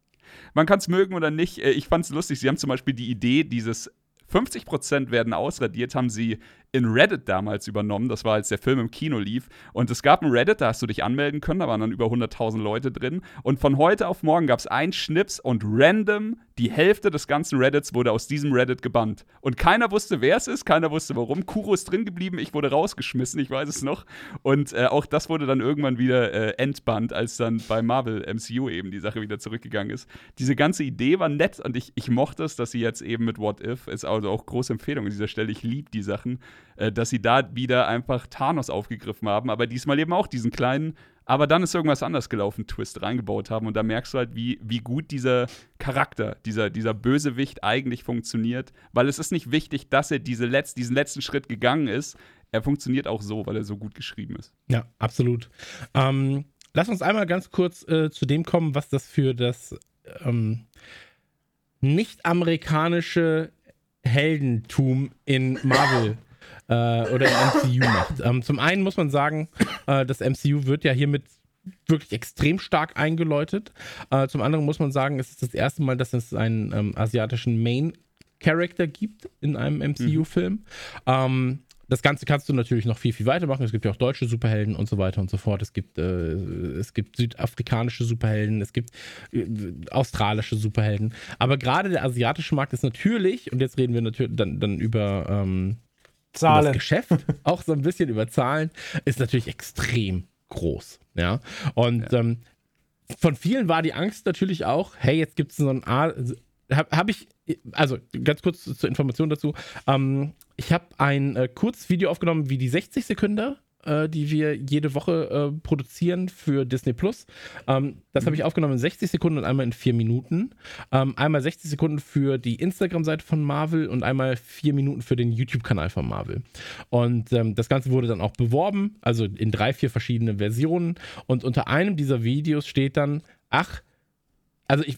Man kann es mögen oder nicht. Äh, ich fand es lustig. Sie haben zum Beispiel die Idee dieses 50% werden ausradiert, haben sie in Reddit damals übernommen. Das war, als der Film im Kino lief. Und es gab ein Reddit, da hast du dich anmelden können. Da waren dann über 100.000 Leute drin. Und von heute auf morgen gab es einen Schnips und random die Hälfte des ganzen Reddits wurde aus diesem Reddit gebannt. Und keiner wusste, wer es ist, keiner wusste warum. Kuro ist drin geblieben, ich wurde rausgeschmissen, ich weiß es noch. Und äh, auch das wurde dann irgendwann wieder äh, entbannt, als dann bei Marvel MCU eben die Sache wieder zurückgegangen ist. Diese ganze Idee war nett und ich, ich mochte es, dass sie jetzt eben mit What If, ist also auch große Empfehlung an dieser Stelle, ich liebe die Sachen, äh, dass sie da wieder einfach Thanos aufgegriffen haben, aber diesmal eben auch diesen kleinen, aber dann ist irgendwas anders gelaufen, Twist reingebaut haben und da merkst du halt, wie, wie gut dieser Charakter, dieser, dieser Bösewicht eigentlich funktioniert, weil es ist nicht wichtig, dass er diese Letz-, diesen letzten Schritt gegangen ist, er funktioniert auch so, weil er so gut geschrieben ist. Ja, absolut. Ähm, lass uns einmal ganz kurz äh, zu dem kommen, was das für das ähm, nicht-amerikanische Heldentum in Marvel äh, oder im MCU macht. Ähm, zum einen muss man sagen, äh, das MCU wird ja hiermit wirklich extrem stark eingeläutet. Äh, zum anderen muss man sagen, es ist das erste Mal, dass es einen ähm, asiatischen Main Character gibt in einem MCU-Film. Mhm. Ähm, das Ganze kannst du natürlich noch viel, viel weitermachen. Es gibt ja auch deutsche Superhelden und so weiter und so fort. Es gibt, äh, es gibt südafrikanische Superhelden, es gibt äh, australische Superhelden. Aber gerade der asiatische Markt ist natürlich, und jetzt reden wir natürlich dann, dann über ähm, Zahlen. das Geschäft, auch so ein bisschen über Zahlen, ist natürlich extrem groß. Ja. Und ja. Ähm, von vielen war die Angst natürlich auch, hey, jetzt gibt es so ein A. Habe hab ich, also ganz kurz zur Information dazu. Ähm, ich habe ein äh, Kurzvideo aufgenommen, wie die 60 Sekunden äh, die wir jede Woche äh, produzieren für Disney Plus. Ähm, das mhm. habe ich aufgenommen in 60 Sekunden und einmal in 4 Minuten. Ähm, einmal 60 Sekunden für die Instagram-Seite von Marvel und einmal 4 Minuten für den YouTube-Kanal von Marvel. Und ähm, das Ganze wurde dann auch beworben, also in drei, vier verschiedene Versionen. Und unter einem dieser Videos steht dann, ach, also ich,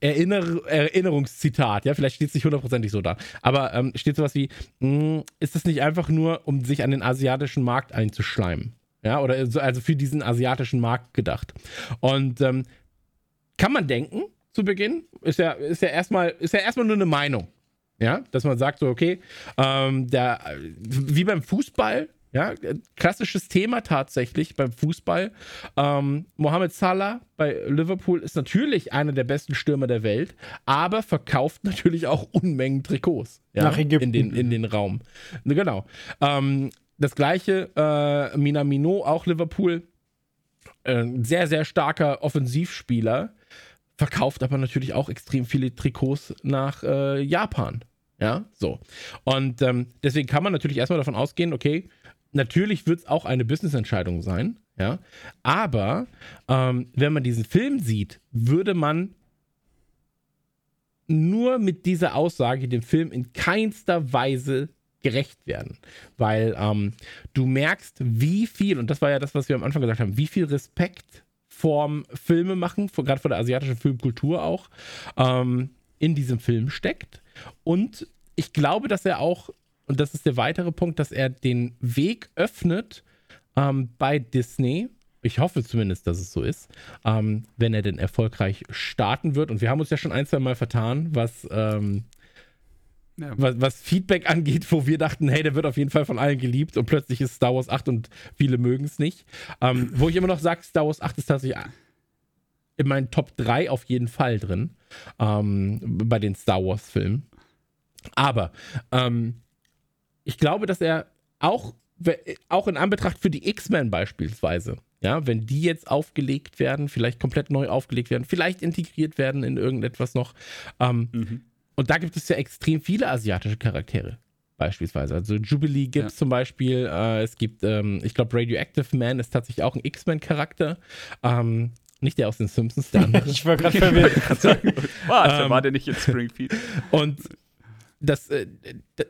Erinner Erinnerungszitat, ja, vielleicht steht es nicht hundertprozentig so da, aber ähm, steht sowas wie, mh, hm, ist es nicht einfach nur, um sich an den asiatischen Markt einzuschleimen? Ja, oder so, also für diesen asiatischen Markt gedacht. Und ähm, kann man denken zu Beginn, ist ja, ist ja erstmal, ist ja erstmal nur eine Meinung. Ja, dass man sagt so, okay, ähm, der, wie beim Fußball, ja, klassisches Thema tatsächlich beim Fußball. Ähm, Mohamed Salah bei Liverpool ist natürlich einer der besten Stürmer der Welt, aber verkauft natürlich auch Unmengen Trikots ja, Nach Ägypten. In, den, in den Raum. Genau. Ähm, das gleiche, äh, Minamino, auch Liverpool. Äh, sehr, sehr starker Offensivspieler, verkauft aber natürlich auch extrem viele Trikots nach äh, Japan. Ja, so. Und ähm, deswegen kann man natürlich erstmal davon ausgehen, okay, natürlich wird es auch eine Business-Entscheidung sein, ja. Aber ähm, wenn man diesen Film sieht, würde man nur mit dieser Aussage dem Film in keinster Weise gerecht werden. Weil ähm, du merkst, wie viel, und das war ja das, was wir am Anfang gesagt haben, wie viel Respekt vorm Filme machen, gerade vor der asiatischen Filmkultur auch, ähm, in diesem Film steckt. Und ich glaube, dass er auch und das ist der weitere Punkt, dass er den Weg öffnet ähm, bei Disney. Ich hoffe zumindest, dass es so ist, ähm, wenn er denn erfolgreich starten wird. Und wir haben uns ja schon ein, zwei Mal vertan, was, ähm, ja. was, was, Feedback angeht, wo wir dachten, hey, der wird auf jeden Fall von allen geliebt und plötzlich ist Star Wars 8 und viele mögen es nicht. Ähm, wo ich immer noch sage, Star Wars 8 ist tatsächlich in meinen Top 3 auf jeden Fall drin ähm, bei den Star Wars-Filmen. Aber ähm, ich glaube, dass er auch, auch in Anbetracht für die X-Men beispielsweise, ja, wenn die jetzt aufgelegt werden, vielleicht komplett neu aufgelegt werden, vielleicht integriert werden in irgendetwas noch. Ähm, mhm. Und da gibt es ja extrem viele asiatische Charaktere beispielsweise. Also Jubilee gibt es ja. zum Beispiel, äh, es gibt, ähm, ich glaube, Radioactive Man ist tatsächlich auch ein X-Men-Charakter. Ähm, nicht der aus den Simpsons, der andere. ich war gerade verwirrt. Warte, ähm, war der nicht in Springfield? Und das, äh,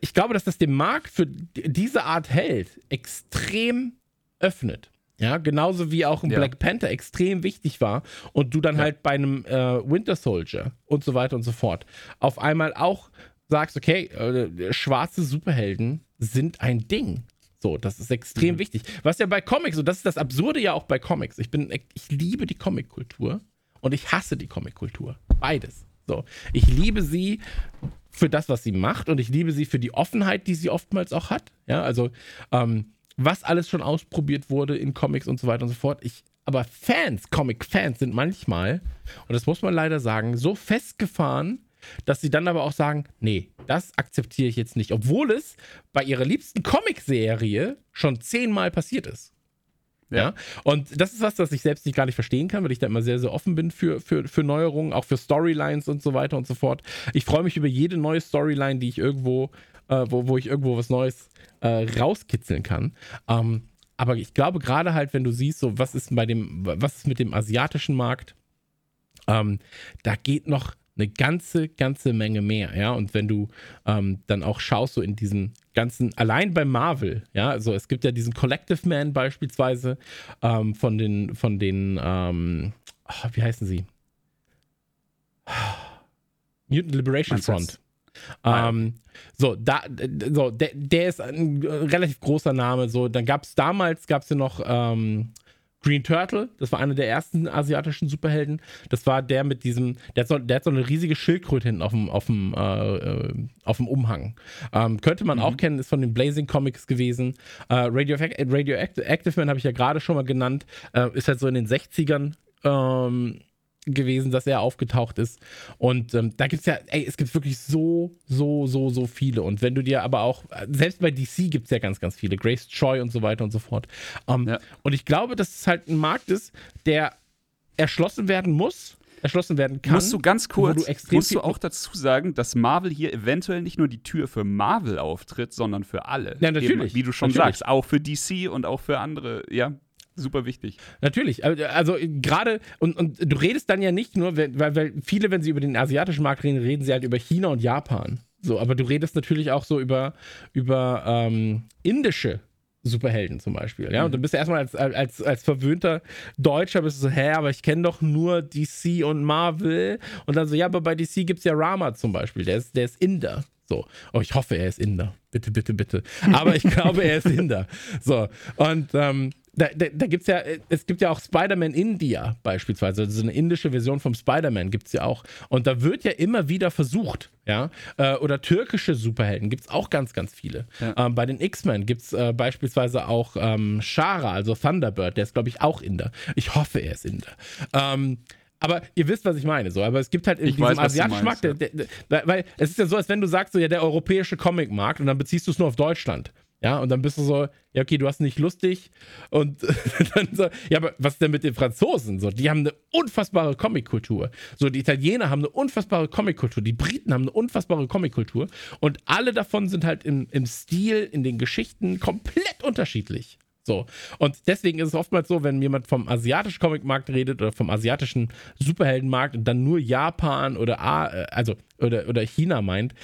ich glaube, dass das den Markt für diese Art Held extrem öffnet. Ja, genauso wie auch ein ja. Black Panther extrem wichtig war und du dann ja. halt bei einem äh, Winter Soldier und so weiter und so fort auf einmal auch sagst, okay, äh, schwarze Superhelden sind ein Ding. So, das ist extrem mhm. wichtig. Was ja bei Comics, und das ist das Absurde ja auch bei Comics. Ich bin, ich liebe die Comic-Kultur und ich hasse die Comic-Kultur. Beides. So. Ich liebe sie für das, was sie macht und ich liebe sie für die Offenheit, die sie oftmals auch hat. Ja, also ähm, was alles schon ausprobiert wurde in Comics und so weiter und so fort. Ich, aber Fans, Comic-Fans sind manchmal, und das muss man leider sagen, so festgefahren, dass sie dann aber auch sagen, nee, das akzeptiere ich jetzt nicht, obwohl es bei ihrer liebsten Comicserie schon zehnmal passiert ist. Ja. ja. Und das ist was, das ich selbst nicht gar nicht verstehen kann, weil ich da immer sehr, sehr offen bin für, für, für Neuerungen, auch für Storylines und so weiter und so fort. Ich freue mich über jede neue Storyline, die ich irgendwo, äh, wo, wo ich irgendwo was Neues äh, rauskitzeln kann. Ähm, aber ich glaube, gerade halt, wenn du siehst, so was ist bei dem, was ist mit dem asiatischen Markt, ähm, da geht noch eine ganze, ganze Menge mehr, ja. Und wenn du ähm, dann auch schaust, so in diesen ganzen, allein bei Marvel, ja, also es gibt ja diesen Collective Man beispielsweise ähm, von den, von den, ähm, oh, wie heißen sie? Mutant Liberation Front. Ähm, so, da, so, der, der ist ein relativ großer Name. So, dann gab es damals, gab es ja noch ähm, Green Turtle, das war einer der ersten asiatischen Superhelden. Das war der mit diesem, der hat so, der hat so eine riesige Schildkröte hinten auf dem, auf dem, äh, äh auf dem Umhang. Ähm, könnte man mhm. auch kennen, ist von den Blazing Comics gewesen. Äh, Radioactive Radio Man habe ich ja gerade schon mal genannt, äh, ist halt so in den 60ern ähm, gewesen, dass er aufgetaucht ist. Und ähm, da gibt es ja, ey, es gibt wirklich so, so, so, so viele. Und wenn du dir aber auch, selbst bei DC gibt es ja ganz, ganz viele, Grace Choi und so weiter und so fort. Ähm, ja. Und ich glaube, dass es halt ein Markt ist, der erschlossen werden muss erschlossen werden kann. Musst du ganz kurz, du musst du auch dazu sagen, dass Marvel hier eventuell nicht nur die Tür für Marvel auftritt, sondern für alle. Ja, natürlich. Eben, wie du schon natürlich. sagst, auch für DC und auch für andere, ja, super wichtig. Natürlich. Also, also gerade, und, und du redest dann ja nicht nur, weil, weil viele, wenn sie über den asiatischen Markt reden, reden sie halt über China und Japan. So, aber du redest natürlich auch so über, über ähm, indische Superhelden zum Beispiel. Ja, und dann bist du erstmal als, als, als verwöhnter Deutscher bist du so, hä, aber ich kenne doch nur DC und Marvel. Und dann so, ja, aber bei DC gibt es ja Rama zum Beispiel, der ist, der ist Inder. So. Oh, ich hoffe, er ist Inder. Bitte, bitte, bitte. Aber ich glaube, er ist Inder. So. Und ähm, da, da, da gibt es ja, es gibt ja auch Spider-Man India beispielsweise, also eine indische Version vom Spider-Man gibt es ja auch. Und da wird ja immer wieder versucht, ja, äh, oder türkische Superhelden gibt es auch ganz, ganz viele. Ja. Ähm, bei den X-Men gibt es äh, beispielsweise auch ähm, Shara, also Thunderbird, der ist, glaube ich, auch Inder. Ich hoffe, er ist Inder. Ähm, aber ihr wisst, was ich meine. So. Aber es gibt halt in ich diesem weiß, asiatischen Markt, ja. der, der, der, weil es ist ja so, als wenn du sagst, so ja, der europäische Comic-Markt und dann beziehst du es nur auf Deutschland. Ja, und dann bist du so, ja, okay, du hast nicht lustig. Und dann so, ja, aber was denn mit den Franzosen? So, die haben eine unfassbare Comic-Kultur. So, die Italiener haben eine unfassbare Comic-Kultur. Die Briten haben eine unfassbare Comic-Kultur. Und alle davon sind halt im, im Stil, in den Geschichten komplett unterschiedlich. So. Und deswegen ist es oftmals so, wenn jemand vom asiatischen Comicmarkt redet oder vom asiatischen Superheldenmarkt und dann nur Japan oder, äh, also, oder, oder China meint,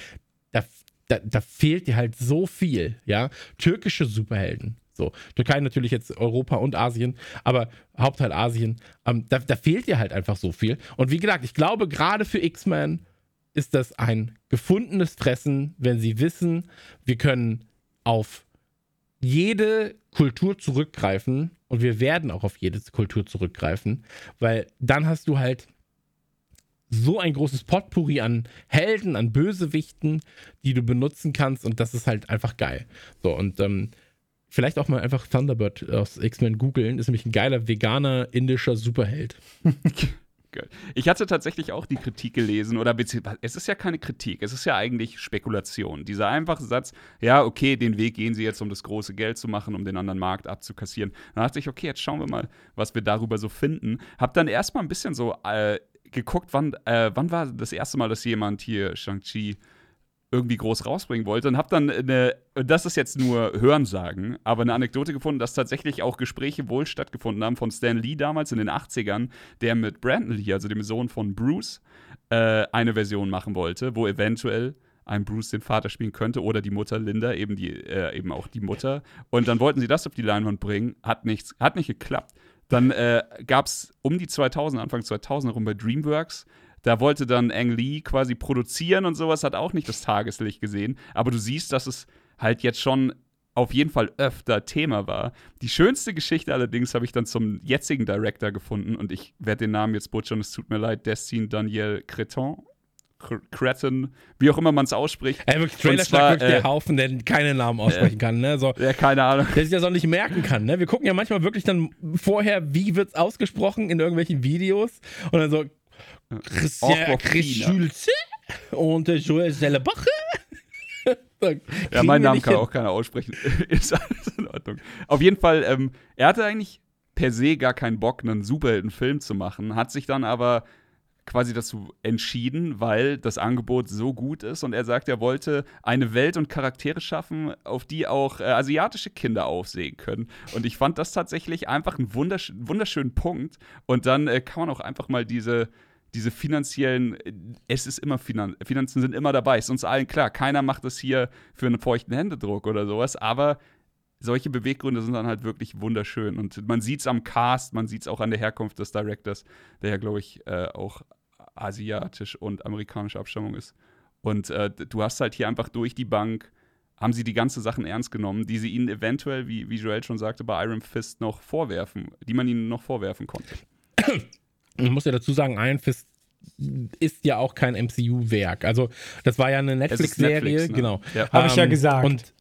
da, da, fehlt dir halt so viel, ja. Türkische Superhelden, so, Türkei natürlich jetzt Europa und Asien, aber Hauptteil Asien, ähm, da, da, fehlt dir halt einfach so viel. Und wie gesagt, ich glaube, gerade für X-Men ist das ein gefundenes Fressen, wenn sie wissen, wir können auf jede Kultur zurückgreifen und wir werden auch auf jede Kultur zurückgreifen, weil dann hast du halt so ein großes Potpourri an Helden, an Bösewichten, die du benutzen kannst und das ist halt einfach geil. So und ähm, vielleicht auch mal einfach Thunderbird aus X-Men googeln, ist nämlich ein geiler veganer indischer Superheld. Ich hatte tatsächlich auch die Kritik gelesen, oder es ist ja keine Kritik, es ist ja eigentlich Spekulation. Dieser einfache Satz, ja, okay, den Weg gehen sie jetzt, um das große Geld zu machen, um den anderen Markt abzukassieren. Dann dachte ich, okay, jetzt schauen wir mal, was wir darüber so finden. Hab dann erstmal ein bisschen so äh, geguckt, wann, äh, wann war das erste Mal, dass jemand hier Shang-Chi irgendwie groß rausbringen wollte und habe dann eine, das ist jetzt nur Hörensagen, aber eine Anekdote gefunden, dass tatsächlich auch Gespräche wohl stattgefunden haben von Stan Lee damals in den 80ern, der mit Brandon Lee, also dem Sohn von Bruce, äh, eine Version machen wollte, wo eventuell ein Bruce den Vater spielen könnte oder die Mutter Linda, eben, die, äh, eben auch die Mutter. Und dann wollten sie das auf die Leinwand bringen, hat, nichts, hat nicht geklappt. Dann äh, gab es um die 2000, Anfang 2000 herum bei DreamWorks, da wollte dann Ang Lee quasi produzieren und sowas, hat auch nicht das Tageslicht gesehen. Aber du siehst, dass es halt jetzt schon auf jeden Fall öfter Thema war. Die schönste Geschichte allerdings habe ich dann zum jetzigen Director gefunden und ich werde den Namen jetzt butchern, es tut mir leid, Destine Daniel Creton. Creton, wie auch immer man es ausspricht. Ey, wirklich, Trailer zwar, wirklich äh, der Haufen, der keine Namen aussprechen äh, kann, ne? So, ja, keine Ahnung. Der sich das auch nicht merken kann, ne? Wir gucken ja manchmal wirklich dann vorher, wie wird es ausgesprochen in irgendwelchen Videos und dann so Christian Chris Schulze und Joel Sellebache ja, meinen Namen kann hin. auch keiner aussprechen. ist alles in Ordnung. Auf jeden Fall, ähm, er hatte eigentlich per se gar keinen Bock, einen Superheldenfilm zu machen, hat sich dann aber quasi dazu entschieden, weil das Angebot so gut ist und er sagt, er wollte eine Welt und Charaktere schaffen, auf die auch äh, asiatische Kinder aufsehen können. Und ich fand das tatsächlich einfach einen wundersch wunderschönen Punkt. Und dann äh, kann man auch einfach mal diese diese finanziellen, es ist immer Finan Finanzen sind immer dabei, ist uns allen klar. Keiner macht das hier für einen feuchten Händedruck oder sowas, aber solche Beweggründe sind dann halt wirklich wunderschön. Und man sieht es am Cast, man sieht es auch an der Herkunft des Directors, der ja, glaube ich, äh, auch asiatisch und amerikanische Abstammung ist. Und äh, du hast halt hier einfach durch die Bank, haben sie die ganze Sachen ernst genommen, die sie ihnen eventuell, wie, wie Joel schon sagte, bei Iron Fist noch vorwerfen, die man ihnen noch vorwerfen konnte. Ich muss ja dazu sagen, Iron Fist ist ja auch kein MCU-Werk. Also, das war ja eine Netflix-Serie, Netflix, ne? genau. Ja. Habe ich ja ähm, gesagt. Und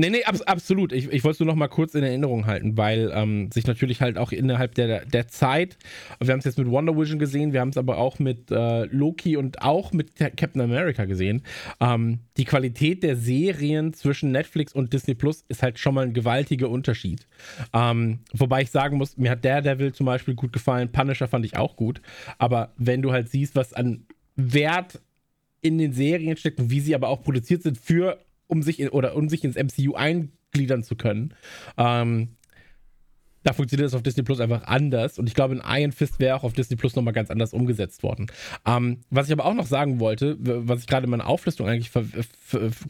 Nee, nee, ab, absolut. Ich, ich wollte es nur noch mal kurz in Erinnerung halten, weil ähm, sich natürlich halt auch innerhalb der, der Zeit, wir haben es jetzt mit Wonder Vision gesehen, wir haben es aber auch mit äh, Loki und auch mit Captain America gesehen. Ähm, die Qualität der Serien zwischen Netflix und Disney Plus ist halt schon mal ein gewaltiger Unterschied. Ähm, wobei ich sagen muss, mir hat Daredevil zum Beispiel gut gefallen, Punisher fand ich auch gut. Aber wenn du halt siehst, was an Wert in den Serien steckt und wie sie aber auch produziert sind für um sich in, oder um sich ins MCU eingliedern zu können. Ähm, da funktioniert das auf Disney Plus einfach anders. Und ich glaube, in Iron Fist wäre auch auf Disney Plus nochmal ganz anders umgesetzt worden. Ähm, was ich aber auch noch sagen wollte, was ich gerade in meiner Auflistung eigentlich ver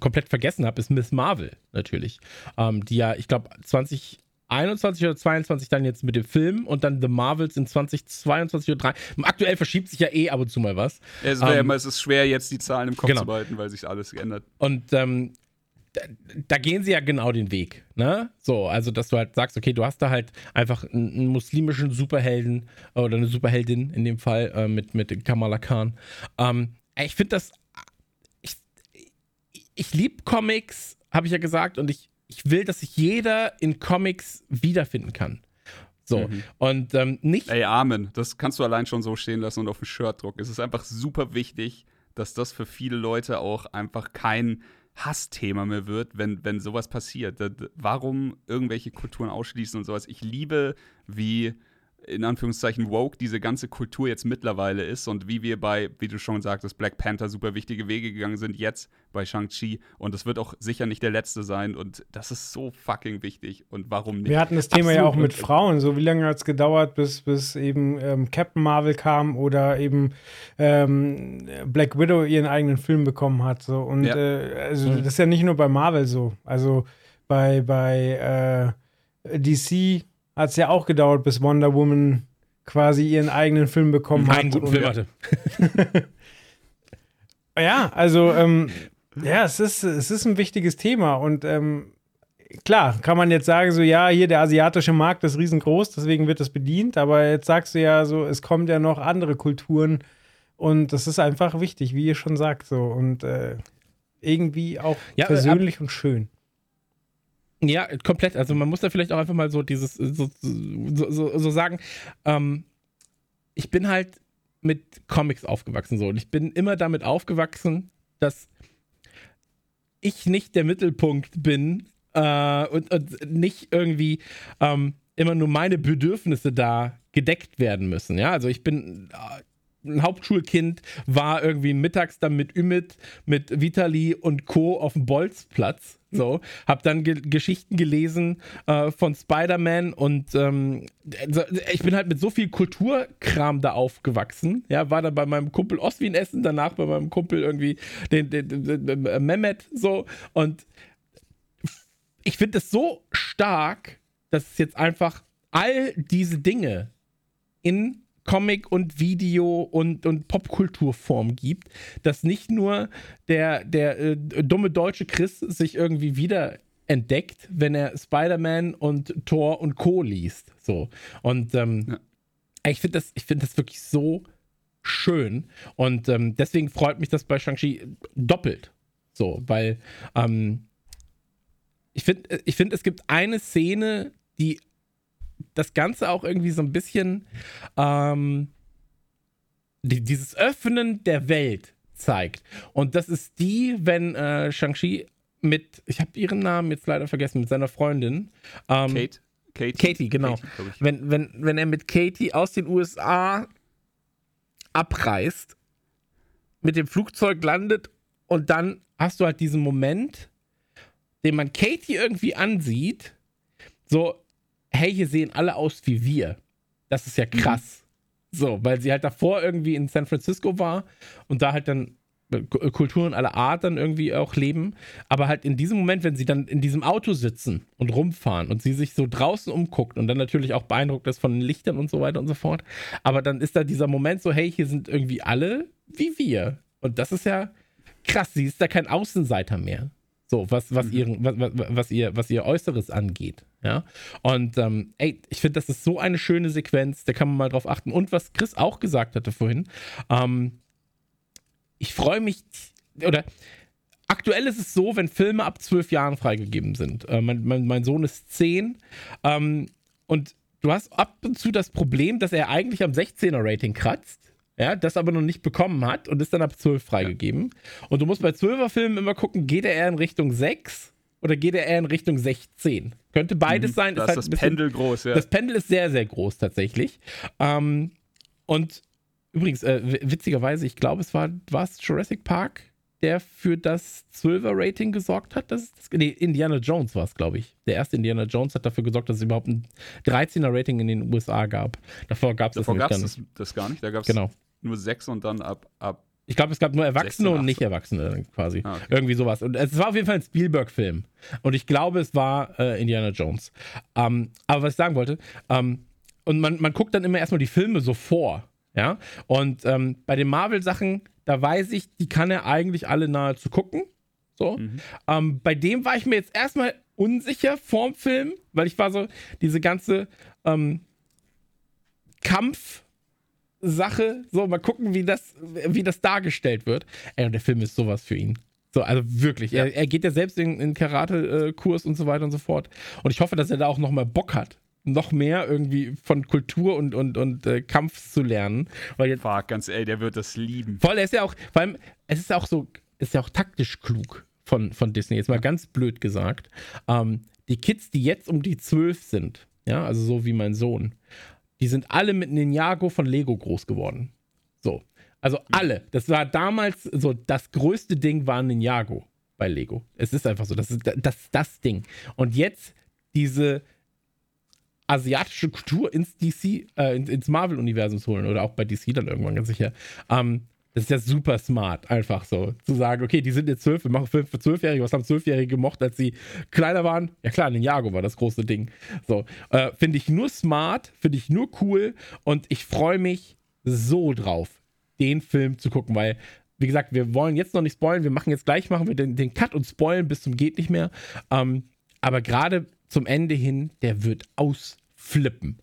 komplett vergessen habe, ist Miss Marvel natürlich. Ähm, die ja, ich glaube, 2021 oder 22 dann jetzt mit dem Film und dann The Marvels in 2022 oder 3. Aktuell verschiebt sich ja eh ab und zu mal was. Es, ähm, es ist schwer, jetzt die Zahlen im Kopf genau. zu behalten, weil sich alles geändert. Und ähm, da, da, gehen sie ja genau den Weg, ne? So, also dass du halt sagst, okay, du hast da halt einfach einen, muslimischen Superhelden oder eine Superheldin in dem Fall äh, mit, mit Kamala Khan. Ähm, ich finde das, ich, ich liebe Comics, habe ich ja gesagt, und ich, ich will, dass sich jeder in Comics wiederfinden kann. So, mhm. und ähm, nicht. Ey, Amen. Das kannst du allein schon so stehen lassen und auf dem Shirt drucken. Es ist einfach super wichtig, dass das für viele Leute auch einfach kein Hassthema mehr wird, wenn, wenn sowas passiert. Warum irgendwelche Kulturen ausschließen und sowas? Ich liebe, wie in Anführungszeichen woke diese ganze Kultur jetzt mittlerweile ist und wie wir bei, wie du schon sagtest, Black Panther super wichtige Wege gegangen sind, jetzt bei Shang-Chi und das wird auch sicher nicht der letzte sein und das ist so fucking wichtig und warum nicht? Wir hatten das Thema Absolut. ja auch mit Frauen, so wie lange hat es gedauert, bis, bis eben ähm, Captain Marvel kam oder eben ähm, Black Widow ihren eigenen Film bekommen hat so und ja. äh, also mhm. das ist ja nicht nur bei Marvel so, also bei, bei äh, DC hat es ja auch gedauert, bis Wonder Woman quasi ihren eigenen Film bekommen hat. Einen guten Film hatte. ja, also ähm, ja, es ist, es ist ein wichtiges Thema und ähm, klar, kann man jetzt sagen, so ja, hier der asiatische Markt ist riesengroß, deswegen wird das bedient, aber jetzt sagst du ja so, es kommen ja noch andere Kulturen und das ist einfach wichtig, wie ihr schon sagt, so und äh, irgendwie auch ja, persönlich und schön. Ja, komplett. Also man muss da vielleicht auch einfach mal so dieses, so, so, so, so sagen, ähm, ich bin halt mit Comics aufgewachsen so und ich bin immer damit aufgewachsen, dass ich nicht der Mittelpunkt bin äh, und, und, nicht irgendwie ähm, immer nur meine Bedürfnisse da gedeckt werden müssen. Ja, also ich bin äh, ein Hauptschulkind, war irgendwie mittags dann mit Ümit, mit Vitali und Co. auf dem Bolzplatz. So, hab dann ge Geschichten gelesen äh, von Spider-Man und ähm, ich bin halt mit so viel Kulturkram da aufgewachsen. Ja, war dann bei meinem Kumpel Oswin essen, danach bei meinem Kumpel irgendwie den, den, den, den äh, Mehmet so und ich finde es so stark, dass es jetzt einfach all diese Dinge in Comic und Video und, und Popkulturform gibt, dass nicht nur der, der äh, dumme deutsche Chris sich irgendwie wieder entdeckt, wenn er Spider-Man und Thor und Co. liest. So. Und ähm, ja. ich finde das, find das wirklich so schön. Und ähm, deswegen freut mich das bei Shang-Chi doppelt. So, weil ähm, ich finde, ich find, es gibt eine Szene, die das Ganze auch irgendwie so ein bisschen ähm, die, dieses Öffnen der Welt zeigt. Und das ist die, wenn äh, Shang-Chi mit, ich habe ihren Namen jetzt leider vergessen, mit seiner Freundin. Ähm, Kate. Katie, Katie genau. Katie, wenn, wenn, wenn er mit Katie aus den USA abreist, mit dem Flugzeug landet und dann hast du halt diesen Moment, den man Katie irgendwie ansieht, so, hey, hier sehen alle aus wie wir. Das ist ja mhm. krass. Mhm. So, weil sie halt davor irgendwie in San Francisco war und da halt dann äh, Kulturen aller Art dann irgendwie auch leben. Aber halt in diesem Moment, wenn sie dann in diesem Auto sitzen und rumfahren und sie sich so draußen umguckt und dann natürlich auch beeindruckt ist von den Lichtern und so weiter und so fort. Aber dann ist da dieser Moment so, hey, hier sind irgendwie alle wie wir. Und das ist ja krass. Sie ist da kein Außenseiter mehr. So, was, was, mhm. ihren, was, was, ihr, was ihr Äußeres angeht. Ja. Und ähm, ey, ich finde, das ist so eine schöne Sequenz, da kann man mal drauf achten. Und was Chris auch gesagt hatte vorhin, ähm, ich freue mich, oder aktuell ist es so, wenn Filme ab zwölf Jahren freigegeben sind. Äh, mein, mein, mein, Sohn ist zehn ähm, und du hast ab und zu das Problem, dass er eigentlich am 16er Rating kratzt ja, das aber noch nicht bekommen hat und ist dann ab 12 freigegeben. Ja. Und du musst bei 12er Filmen immer gucken, geht er eher in Richtung 6 oder geht er eher in Richtung 16? Könnte beides mhm, sein. Da ist, halt das bisschen, Pendel groß, ja. Das Pendel ist sehr, sehr groß tatsächlich. Ähm, und übrigens, äh, witzigerweise, ich glaube, es war was Jurassic Park, der für das 12er Rating gesorgt hat. Das, das nee, Indiana Jones war es, glaube ich. Der erste Indiana Jones hat dafür gesorgt, dass es überhaupt ein 13er Rating in den USA gab. Davor gab es das, das, das gar nicht. Da gab es genau nur sechs und dann ab. ab ich glaube, es gab nur Erwachsene 16, und nicht Erwachsene quasi. Ah, okay. Irgendwie sowas. Und es war auf jeden Fall ein Spielberg-Film. Und ich glaube, es war äh, Indiana Jones. Ähm, aber was ich sagen wollte, ähm, und man, man guckt dann immer erstmal die Filme so vor. Ja. Und ähm, bei den Marvel-Sachen, da weiß ich, die kann er eigentlich alle nahezu gucken. So. Mhm. Ähm, bei dem war ich mir jetzt erstmal unsicher vorm Film, weil ich war so, diese ganze ähm, Kampf- Sache. So, mal gucken, wie das, wie das dargestellt wird. Ey, und der Film ist sowas für ihn. So, also wirklich. Ja. Er, er, geht ja selbst in, in Karate-Kurs und so weiter und so fort. Und ich hoffe, dass er da auch nochmal Bock hat, noch mehr irgendwie von Kultur und, und, und äh, Kampf zu lernen. Weil jetzt, Fuck, ganz ehrlich, der wird das lieben. Voll, er ist ja auch, vor allem, es ist ja auch so, ist ja auch taktisch klug von, von Disney. Jetzt mal ganz blöd gesagt. Ähm, die Kids, die jetzt um die zwölf sind, ja, also so wie mein Sohn, die sind alle mit Ninjago von Lego groß geworden. So. Also alle. Das war damals so, das größte Ding war Ninjago bei Lego. Es ist einfach so, das ist das, das Ding. Und jetzt diese asiatische Kultur ins DC, äh, ins Marvel-Universum holen oder auch bei DC dann irgendwann ganz sicher. Ähm, das ist ja super smart, einfach so. Zu sagen, okay, die sind jetzt zwölf, wir machen Film für Zwölfjährige. Was haben Zwölfjährige gemocht, als sie kleiner waren? Ja klar, Ninjago war das große Ding. So, äh, finde ich nur smart, finde ich nur cool und ich freue mich so drauf, den Film zu gucken, weil, wie gesagt, wir wollen jetzt noch nicht spoilen, wir machen jetzt gleich, machen wir den, den Cut und spoilen bis zum geht nicht mehr. Ähm, aber gerade zum Ende hin, der wird ausflippen.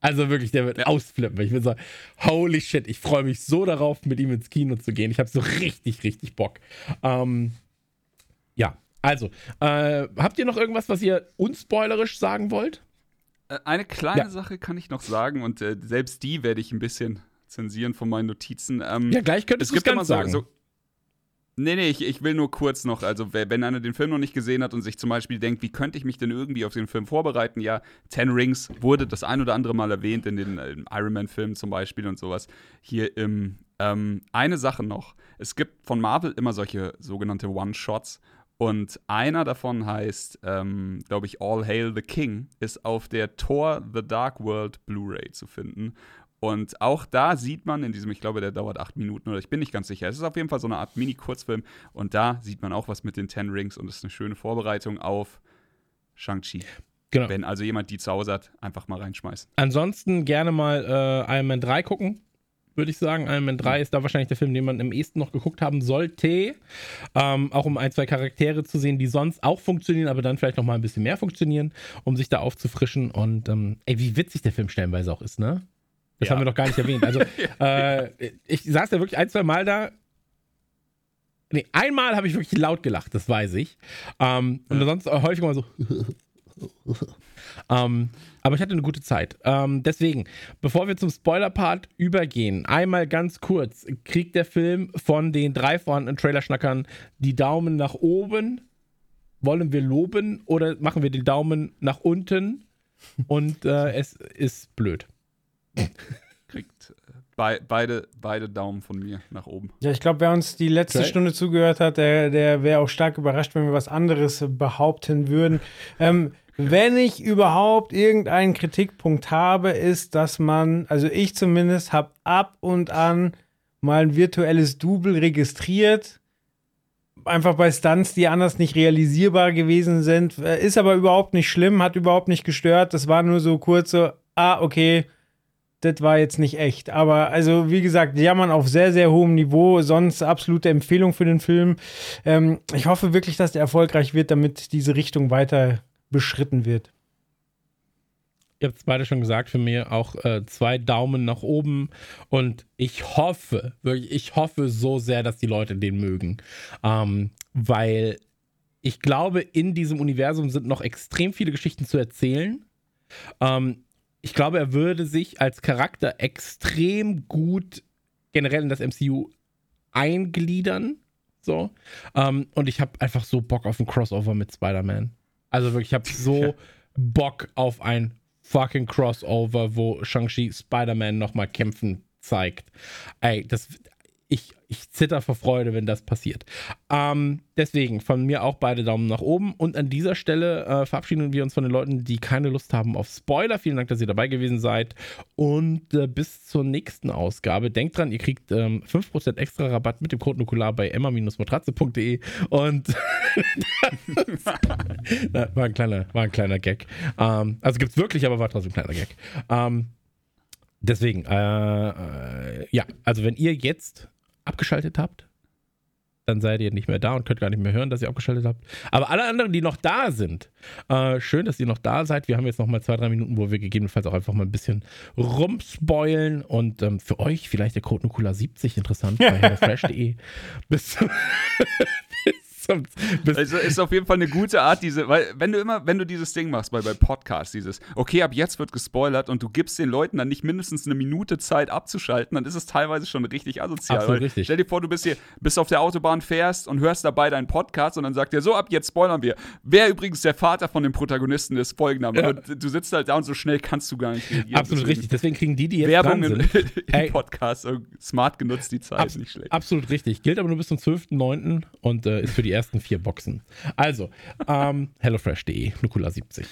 Also wirklich, der wird ausflippen. Ich bin so, holy shit, ich freue mich so darauf, mit ihm ins Kino zu gehen. Ich habe so richtig, richtig Bock. Ähm, ja, also, äh, habt ihr noch irgendwas, was ihr unspoilerisch sagen wollt? Äh, eine kleine ja. Sache kann ich noch sagen und äh, selbst die werde ich ein bisschen zensieren von meinen Notizen. Ähm, ja, gleich könntest du es ganz sagen. So, Nee, nee, ich, ich will nur kurz noch, also wenn einer den Film noch nicht gesehen hat und sich zum Beispiel denkt, wie könnte ich mich denn irgendwie auf den Film vorbereiten? Ja, Ten Rings wurde das ein oder andere Mal erwähnt in den äh, Iron Man-Filmen zum Beispiel und sowas. Hier im, ähm, eine Sache noch. Es gibt von Marvel immer solche sogenannte One-Shots und einer davon heißt, ähm, glaube ich, All Hail the King, ist auf der Thor The Dark World Blu-ray zu finden. Und auch da sieht man in diesem, ich glaube, der dauert acht Minuten oder ich bin nicht ganz sicher. Es ist auf jeden Fall so eine Art Mini-Kurzfilm. Und da sieht man auch was mit den Ten Rings und es ist eine schöne Vorbereitung auf Shang-Chi. Genau. Wenn also jemand die zu Hause hat, einfach mal reinschmeißen. Ansonsten gerne mal äh, Iron Man 3 gucken. würde ich sagen. Iron Man 3 ist da wahrscheinlich der Film, den man im ehesten noch geguckt haben sollte. Ähm, auch um ein, zwei Charaktere zu sehen, die sonst auch funktionieren, aber dann vielleicht noch mal ein bisschen mehr funktionieren, um sich da aufzufrischen. Und ähm, ey, wie witzig der Film stellenweise auch ist, ne? Das ja. haben wir noch gar nicht erwähnt. Also, äh, ich saß ja wirklich ein, zwei Mal da. Nee, einmal habe ich wirklich laut gelacht, das weiß ich. Ähm, und ansonsten häufig mal so. ähm, aber ich hatte eine gute Zeit. Ähm, deswegen, bevor wir zum Spoiler-Part übergehen, einmal ganz kurz: Kriegt der Film von den drei vorhandenen Trailerschnackern die Daumen nach oben? Wollen wir loben oder machen wir den Daumen nach unten? Und äh, es ist blöd. Kriegt äh, Be beide, beide Daumen von mir nach oben. Ja, ich glaube, wer uns die letzte okay. Stunde zugehört hat, der, der wäre auch stark überrascht, wenn wir was anderes behaupten würden. Ähm, wenn ich überhaupt irgendeinen Kritikpunkt habe, ist, dass man, also ich zumindest, habe ab und an mal ein virtuelles Double registriert. Einfach bei Stunts, die anders nicht realisierbar gewesen sind. Äh, ist aber überhaupt nicht schlimm, hat überhaupt nicht gestört. Das war nur so kurz so, ah, okay, das war jetzt nicht echt. Aber also, wie gesagt, jammern auf sehr, sehr hohem Niveau. Sonst absolute Empfehlung für den Film. Ähm, ich hoffe wirklich, dass der erfolgreich wird, damit diese Richtung weiter beschritten wird. Ihr habt es beide schon gesagt, für mich auch äh, zwei Daumen nach oben und ich hoffe, wirklich, ich hoffe so sehr, dass die Leute den mögen, ähm, weil ich glaube, in diesem Universum sind noch extrem viele Geschichten zu erzählen. Ähm, ich glaube, er würde sich als Charakter extrem gut generell in das MCU eingliedern. So. Ähm, und ich habe einfach so Bock auf ein Crossover mit Spider-Man. Also wirklich, ich habe so Bock auf ein fucking Crossover, wo Shang-Chi Spider-Man nochmal kämpfen zeigt. Ey, das, ich, ich zitter vor Freude, wenn das passiert. Ähm, deswegen von mir auch beide Daumen nach oben. Und an dieser Stelle äh, verabschieden wir uns von den Leuten, die keine Lust haben auf Spoiler. Vielen Dank, dass ihr dabei gewesen seid. Und äh, bis zur nächsten Ausgabe. Denkt dran, ihr kriegt ähm, 5% extra Rabatt mit dem Code Nukular bei emma-matratze.de. Und war, ein kleiner, war ein kleiner Gag. Ähm, also gibt es wirklich, aber war trotzdem ein kleiner Gag. Ähm, deswegen, äh, äh, ja, also wenn ihr jetzt abgeschaltet habt, dann seid ihr nicht mehr da und könnt gar nicht mehr hören, dass ihr abgeschaltet habt. Aber alle anderen, die noch da sind, äh, schön, dass ihr noch da seid. Wir haben jetzt noch mal zwei, drei Minuten, wo wir gegebenenfalls auch einfach mal ein bisschen rumspoilen und ähm, für euch vielleicht der Code Nukula 70 interessant bei hellofresh.de. bis, bis also ist auf jeden Fall eine gute Art, diese, weil wenn du immer, wenn du dieses Ding machst bei, bei Podcasts, dieses, okay, ab jetzt wird gespoilert und du gibst den Leuten dann nicht mindestens eine Minute Zeit abzuschalten, dann ist es teilweise schon richtig asozial. Absolut richtig. Stell dir vor, du bist hier, bist auf der Autobahn, fährst und hörst dabei deinen Podcast und dann sagt er, so, ab jetzt spoilern wir. Wer übrigens der Vater von dem Protagonisten ist, folgender. Ja. du sitzt halt da und so schnell kannst du gar nicht reagieren. Absolut Deswegen richtig. Deswegen kriegen die, die jetzt Werbung dran sind, im Podcast smart genutzt, die Zeit, Abs nicht schlecht. Absolut richtig. Gilt aber nur bis zum 12.09. und äh, ist für die ersten vier Boxen. Also, ähm, HelloFresh.de, Nukula70.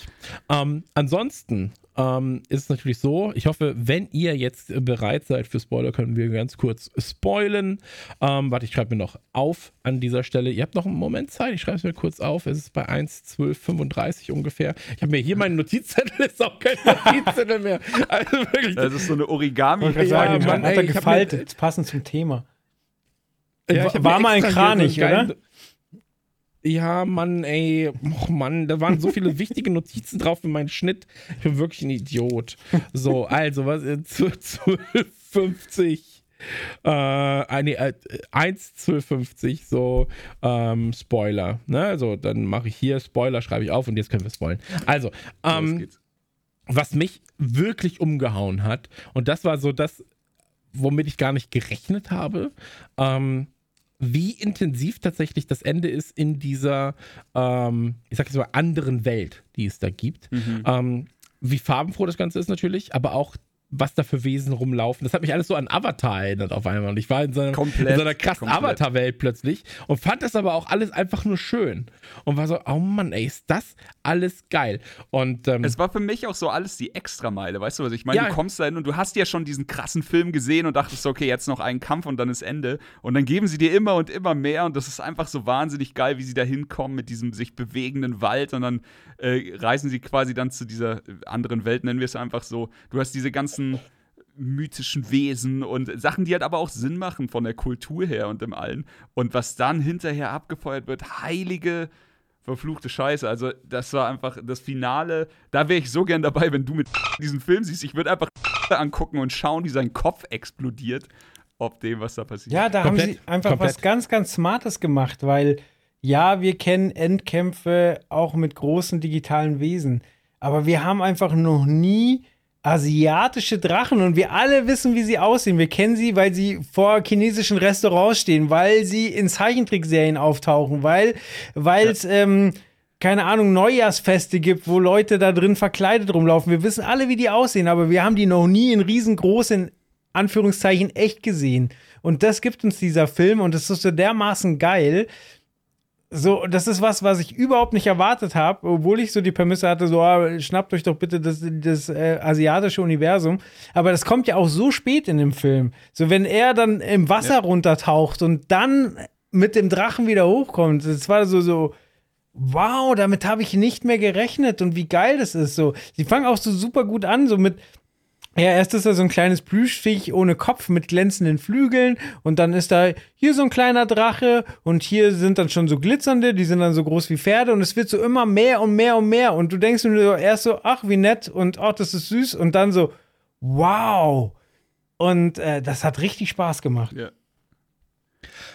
Ähm, ansonsten ähm, ist es natürlich so, ich hoffe, wenn ihr jetzt bereit seid für Spoiler, können wir ganz kurz spoilen. Ähm, warte, ich schreibe mir noch auf an dieser Stelle. Ihr habt noch einen Moment Zeit, ich schreibe es mir kurz auf. Es ist bei 1,1235 ungefähr. Ich habe mir hier meinen Notizzettel, ist auch kein Notizzettel mehr. Also wirklich. Das ist so eine Origami. Ja, sagen, Mann, hat er gefaltet, passend zum Thema. Ja, war mal ein Kranich, so oder? Ja, Mann, ey, och Mann, da waren so viele wichtige Notizen drauf für meinen Schnitt. Ich bin wirklich ein Idiot. So, also, was äh, zu, zu 50. Äh, nee, äh, 1 1250, so ähm, Spoiler. Ne? Also, dann mache ich hier Spoiler, schreibe ich auf und jetzt können wir spoilen. Also, ähm, was mich wirklich umgehauen hat, und das war so das, womit ich gar nicht gerechnet habe, ähm, wie intensiv tatsächlich das Ende ist in dieser, ähm, ich sag jetzt mal, anderen Welt, die es da gibt. Mhm. Ähm, wie farbenfroh das Ganze ist natürlich, aber auch was da für Wesen rumlaufen. Das hat mich alles so an Avatar erinnert auf einmal. Und ich war in so, einem, in so einer krassen Avatar-Welt plötzlich und fand das aber auch alles einfach nur schön. Und war so, oh Mann, ey, ist das alles geil. Und ähm, es war für mich auch so alles die Extrameile, weißt du, was ich meine? Ja. Du kommst da hin und du hast ja schon diesen krassen Film gesehen und dachtest, okay, jetzt noch einen Kampf und dann ist Ende. Und dann geben sie dir immer und immer mehr und das ist einfach so wahnsinnig geil, wie sie da hinkommen mit diesem sich bewegenden Wald und dann äh, reisen sie quasi dann zu dieser anderen Welt, nennen wir es einfach so. Du hast diese ganzen mythischen Wesen und Sachen, die halt aber auch Sinn machen von der Kultur her und dem allen. Und was dann hinterher abgefeuert wird, heilige, verfluchte Scheiße. Also, das war einfach das Finale. Da wäre ich so gern dabei, wenn du mit diesen Film siehst. Ich würde einfach angucken und schauen, wie sein Kopf explodiert, ob dem, was da passiert. Ja, da komplett, haben sie einfach komplett. was ganz, ganz Smartes gemacht, weil ja, wir kennen Endkämpfe auch mit großen digitalen Wesen. Aber wir haben einfach noch nie asiatische Drachen und wir alle wissen, wie sie aussehen. Wir kennen sie, weil sie vor chinesischen Restaurants stehen, weil sie in Zeichentrickserien auftauchen, weil es ja. ähm, keine Ahnung Neujahrsfeste gibt, wo Leute da drin verkleidet rumlaufen. Wir wissen alle, wie die aussehen, aber wir haben die noch nie in riesengroßen Anführungszeichen echt gesehen. Und das gibt uns dieser Film und es ist so dermaßen geil, so, das ist was, was ich überhaupt nicht erwartet habe, obwohl ich so die Prämisse hatte, so, ah, schnappt euch doch bitte das, das äh, asiatische Universum. Aber das kommt ja auch so spät in dem Film. So, wenn er dann im Wasser ja. runtertaucht und dann mit dem Drachen wieder hochkommt, das war so, so, wow, damit habe ich nicht mehr gerechnet und wie geil das ist. So, sie fangen auch so super gut an, so mit, ja, erst ist da so ein kleines Plüschviech ohne Kopf mit glänzenden Flügeln und dann ist da hier so ein kleiner Drache und hier sind dann schon so glitzernde, die sind dann so groß wie Pferde und es wird so immer mehr und mehr und mehr und du denkst nur erst so, ach, wie nett und ach, das ist süß und dann so, wow. Und äh, das hat richtig Spaß gemacht. Ja.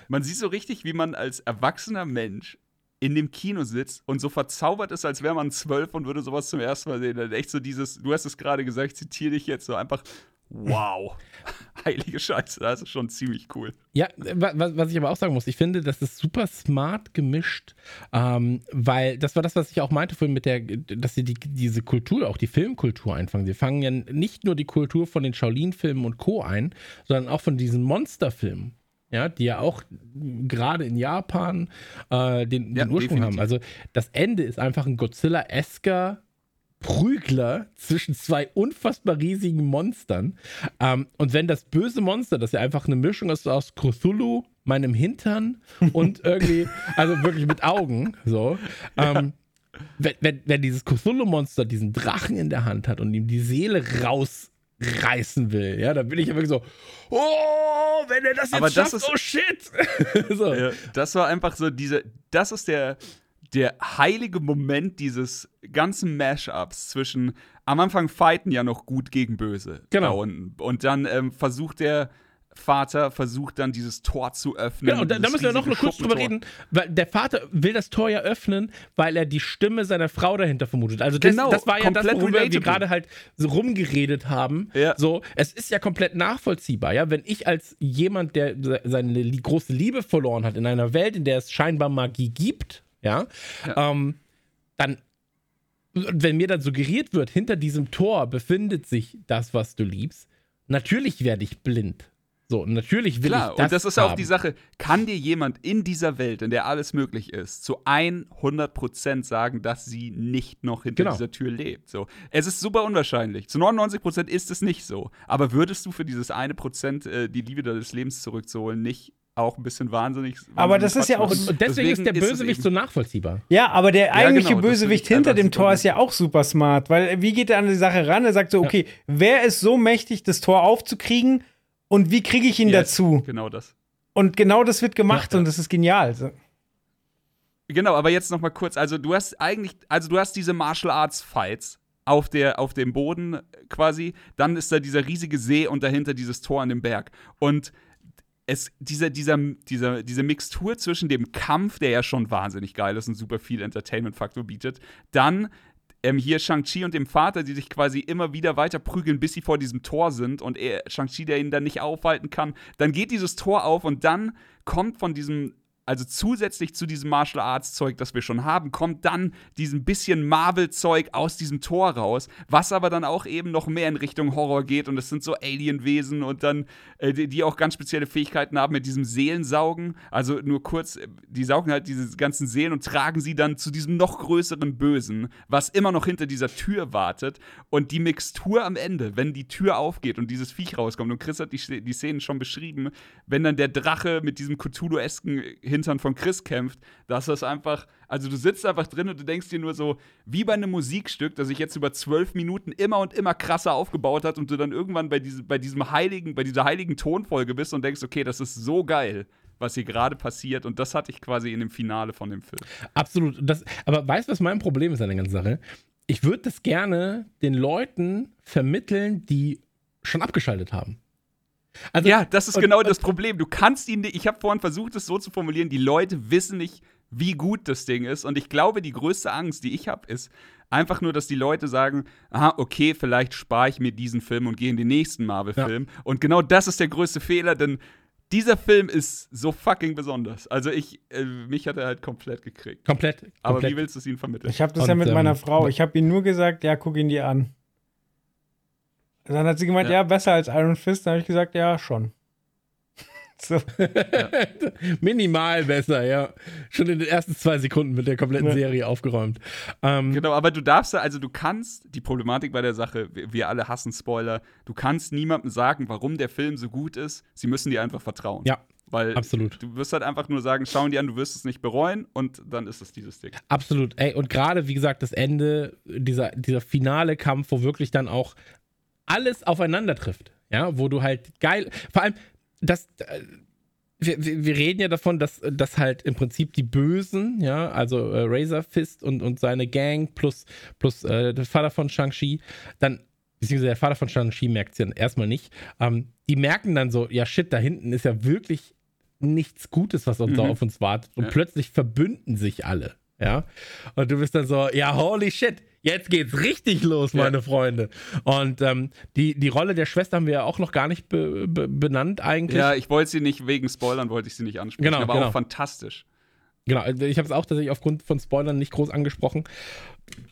Man sieht so richtig, wie man als erwachsener Mensch in dem Kino sitzt und so verzaubert ist, als wäre man zwölf und würde sowas zum ersten Mal sehen. Dann echt so dieses, du hast es gerade gesagt, ich zitiere dich jetzt so einfach, wow. Heilige Scheiße, das ist schon ziemlich cool. Ja, was, ich aber auch sagen muss, ich finde, das ist super smart gemischt, ähm, weil das war das, was ich auch meinte vorhin mit der, dass sie die, diese Kultur, auch die Filmkultur einfangen. Sie fangen ja nicht nur die Kultur von den Shaolin-Filmen und Co. ein, sondern auch von diesen Monsterfilmen ja, die ja auch gerade in Japan äh, den, ja, den, Ursprung definitiv. haben. Also das Ende ist einfach ein Godzilla-esker Prügler zwischen zwei unfassbar riesigen Monstern. Ähm, und wenn das böse Monster, das ja einfach eine Mischung ist aus Cthulhu, meinem Hintern und irgendwie, also wirklich mit Augen, so, ähm, wenn, wenn, wenn dieses Cthulhu-Monster diesen Drachen in der Hand hat und ihm die Seele raus reißen will. Ja, da bin ich ja wirklich so, oh, wenn er das jetzt Aber schafft, das ist, oh shit. so. ja, das war einfach so diese, das ist der, der heilige Moment dieses ganzen Mashups zwischen, am Anfang fighten ja noch gut gegen böse. Genau. Und, und dann ähm, versucht der Vater versucht dann dieses Tor zu öffnen. Genau, und da, da müssen wir noch kurz drüber reden, weil der Vater will das Tor ja öffnen, weil er die Stimme seiner Frau dahinter vermutet. Also das, genau, das war ja das, worüber wir gerade halt so rumgeredet haben. Ja. So, es ist ja komplett nachvollziehbar, ja, wenn ich als jemand, der seine große Liebe verloren hat in einer Welt, in der es scheinbar Magie gibt, ja, ja. Ähm, dann wenn mir dann suggeriert wird, hinter diesem Tor befindet sich das, was du liebst, natürlich werde ich blind. So, natürlich will Klar, ich das und das ist haben. auch die Sache, kann dir jemand in dieser Welt, in der alles möglich ist, zu 100% sagen, dass sie nicht noch hinter genau. dieser Tür lebt? So, es ist super unwahrscheinlich. Zu 99% ist es nicht so. Aber würdest du für dieses eine Prozent äh, die Liebe deines Lebens zurückzuholen nicht auch ein bisschen wahnsinnig. Aber das ist ja auch. Und, deswegen, deswegen, ist der Bösewicht ist so nachvollziehbar. Ja, aber der eigentliche ja, genau, Bösewicht hinter dem Tor ist ja auch super smart, weil wie geht er an die Sache ran? Er sagt so, okay, ja. wer ist so mächtig, das Tor aufzukriegen? Und wie kriege ich ihn yes, dazu? Genau das. Und genau das wird gemacht ja, und das ist genial. Genau, aber jetzt noch mal kurz. Also du hast eigentlich, also du hast diese Martial Arts Fights auf, der, auf dem Boden quasi. Dann ist da dieser riesige See und dahinter dieses Tor an dem Berg. Und es, dieser, dieser, dieser, diese Mixtur zwischen dem Kampf, der ja schon wahnsinnig geil ist und super viel Entertainment-Faktor bietet, dann ähm, hier Shang-Chi und dem Vater, die sich quasi immer wieder weiter prügeln, bis sie vor diesem Tor sind und Shang-Chi, der ihn dann nicht aufhalten kann. Dann geht dieses Tor auf und dann kommt von diesem also zusätzlich zu diesem Martial Arts Zeug, das wir schon haben, kommt dann diesem bisschen Marvel Zeug aus diesem Tor raus, was aber dann auch eben noch mehr in Richtung Horror geht und es sind so Alienwesen und dann äh, die, die, auch ganz spezielle Fähigkeiten haben mit diesem Seelensaugen. Also nur kurz, äh, die saugen halt diese ganzen Seelen und tragen sie dann zu diesem noch größeren Bösen, was immer noch hinter dieser Tür wartet und die Mixtur am Ende, wenn die Tür aufgeht und dieses Viech rauskommt und Chris hat die, die Szenen schon beschrieben, wenn dann der Drache mit diesem Cthulhu-esken hin Hintern von Chris kämpft, dass das einfach, also du sitzt einfach drin und du denkst dir nur so, wie bei einem Musikstück, das sich jetzt über zwölf Minuten immer und immer krasser aufgebaut hat und du dann irgendwann bei, diese, bei diesem heiligen, bei dieser heiligen Tonfolge bist und denkst, okay, das ist so geil was hier gerade passiert. Und das hatte ich quasi in dem Finale von dem Film. Absolut. Das, aber weißt du, was mein Problem ist an der ganzen Sache? Ich würde das gerne den Leuten vermitteln, die schon abgeschaltet haben. Also, ja, das ist und, genau und, das Problem. Du kannst ihn nicht, ich habe vorhin versucht, es so zu formulieren, die Leute wissen nicht, wie gut das Ding ist. Und ich glaube, die größte Angst, die ich habe, ist einfach nur, dass die Leute sagen, aha, okay, vielleicht spare ich mir diesen Film und gehe in den nächsten Marvel-Film. Ja. Und genau das ist der größte Fehler, denn dieser Film ist so fucking besonders. Also ich, äh, mich hat er halt komplett gekriegt. Komplett. komplett. Aber wie willst du es ihm vermitteln? Ich habe das und, ja mit ähm, meiner Frau. Ich habe ihm nur gesagt, ja, guck ihn dir an. Dann hat sie gemeint, ja, ja besser als Iron Fist. Dann habe ich gesagt, ja, schon. So. Ja. Minimal besser, ja. Schon in den ersten zwei Sekunden mit der kompletten ja. Serie aufgeräumt. Ähm, genau, aber du darfst, also du kannst, die Problematik bei der Sache, wir alle hassen Spoiler, du kannst niemandem sagen, warum der Film so gut ist. Sie müssen dir einfach vertrauen. Ja. Weil Absolut. du wirst halt einfach nur sagen, schauen die an, du wirst es nicht bereuen und dann ist es dieses Ding. Absolut. Ey, und gerade, wie gesagt, das Ende, dieser, dieser finale Kampf, wo wirklich dann auch alles aufeinander trifft. Ja, wo du halt geil, vor allem, das, äh, wir, wir, reden ja davon, dass, dass halt im Prinzip die Bösen, ja, also äh, Razor Fist und, und seine Gang plus, plus äh, der Vater von Shang-Chi, dann, beziehungsweise der Vater von Shang-Chi merkt es ja erstmal nicht, ähm, die merken dann so, ja shit, da hinten ist ja wirklich nichts Gutes, was uns mhm. auf uns wartet. Und ja. plötzlich verbünden sich alle, ja. Und du bist dann so, ja, holy shit, jetzt geht's richtig los, meine ja. Freunde. Und ähm, die, die Rolle der Schwester haben wir ja auch noch gar nicht be, be, benannt eigentlich. Ja, ich wollte sie nicht, wegen Spoilern wollte ich sie nicht ansprechen, genau, aber genau. auch fantastisch. Genau, also ich habe es auch tatsächlich aufgrund von Spoilern nicht groß angesprochen.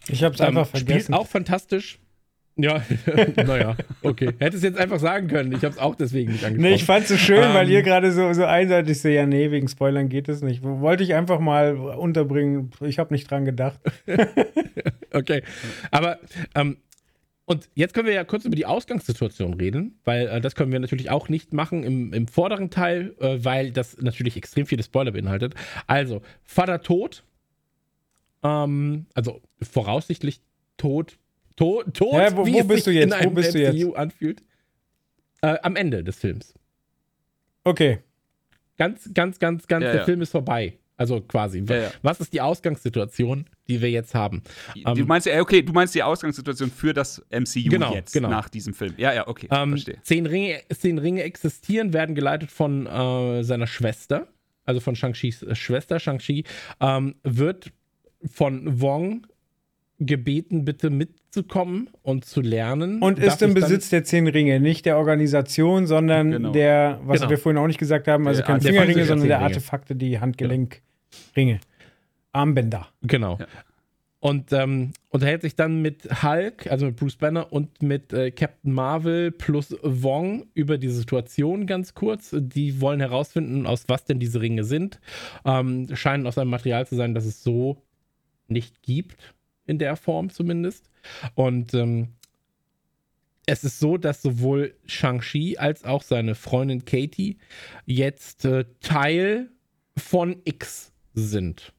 Ich habe es einfach ähm, vergessen. Spielt auch fantastisch. Ja, naja, okay. Hättest jetzt einfach sagen können. Ich habe es auch deswegen nicht angesprochen. Nee, ich fand es so schön, um, weil ähm, ihr gerade so, so einseitig so, ja, nee, wegen Spoilern geht es nicht. Wollte ich einfach mal unterbringen. Ich habe nicht dran gedacht. okay. Aber, ähm, und jetzt können wir ja kurz über die Ausgangssituation reden, weil äh, das können wir natürlich auch nicht machen im, im vorderen Teil, äh, weil das natürlich extrem viele Spoiler beinhaltet. Also, Vater tot. Ähm, also voraussichtlich tot Tod, Tod ja, wo, wo bist du jetzt? Wo bist du jetzt? anfühlt. Äh, am Ende des Films. Okay. Ganz, ganz, ganz, ganz, ja, der ja. Film ist vorbei. Also quasi. Ja, Was ist die Ausgangssituation, die wir jetzt haben? Du ähm, meinst, okay, du meinst die Ausgangssituation für das MCU genau, jetzt, genau. nach diesem Film. Ja, ja, okay, ähm, verstehe. Zehn Ringe, zehn Ringe existieren, werden geleitet von äh, seiner Schwester, also von Shang-Chis Schwester. Shang-Chi ähm, wird von Wong gebeten, bitte mitzukommen und zu lernen. Und ist im Besitz der zehn Ringe, nicht der Organisation, sondern genau. der, was genau. wir vorhin auch nicht gesagt haben, also keine Fingerringe, sondern der Artefakte, die Handgelenkringe. Genau. Armbänder. Genau. Ja. Und ähm, unterhält sich dann mit Hulk, also mit Bruce Banner und mit äh, Captain Marvel plus Wong über die Situation ganz kurz. Die wollen herausfinden, aus was denn diese Ringe sind. Ähm, scheinen aus einem Material zu sein, das es so nicht gibt in der Form zumindest. Und ähm, es ist so, dass sowohl Shang-Chi als auch seine Freundin Katie jetzt äh, Teil von X sind.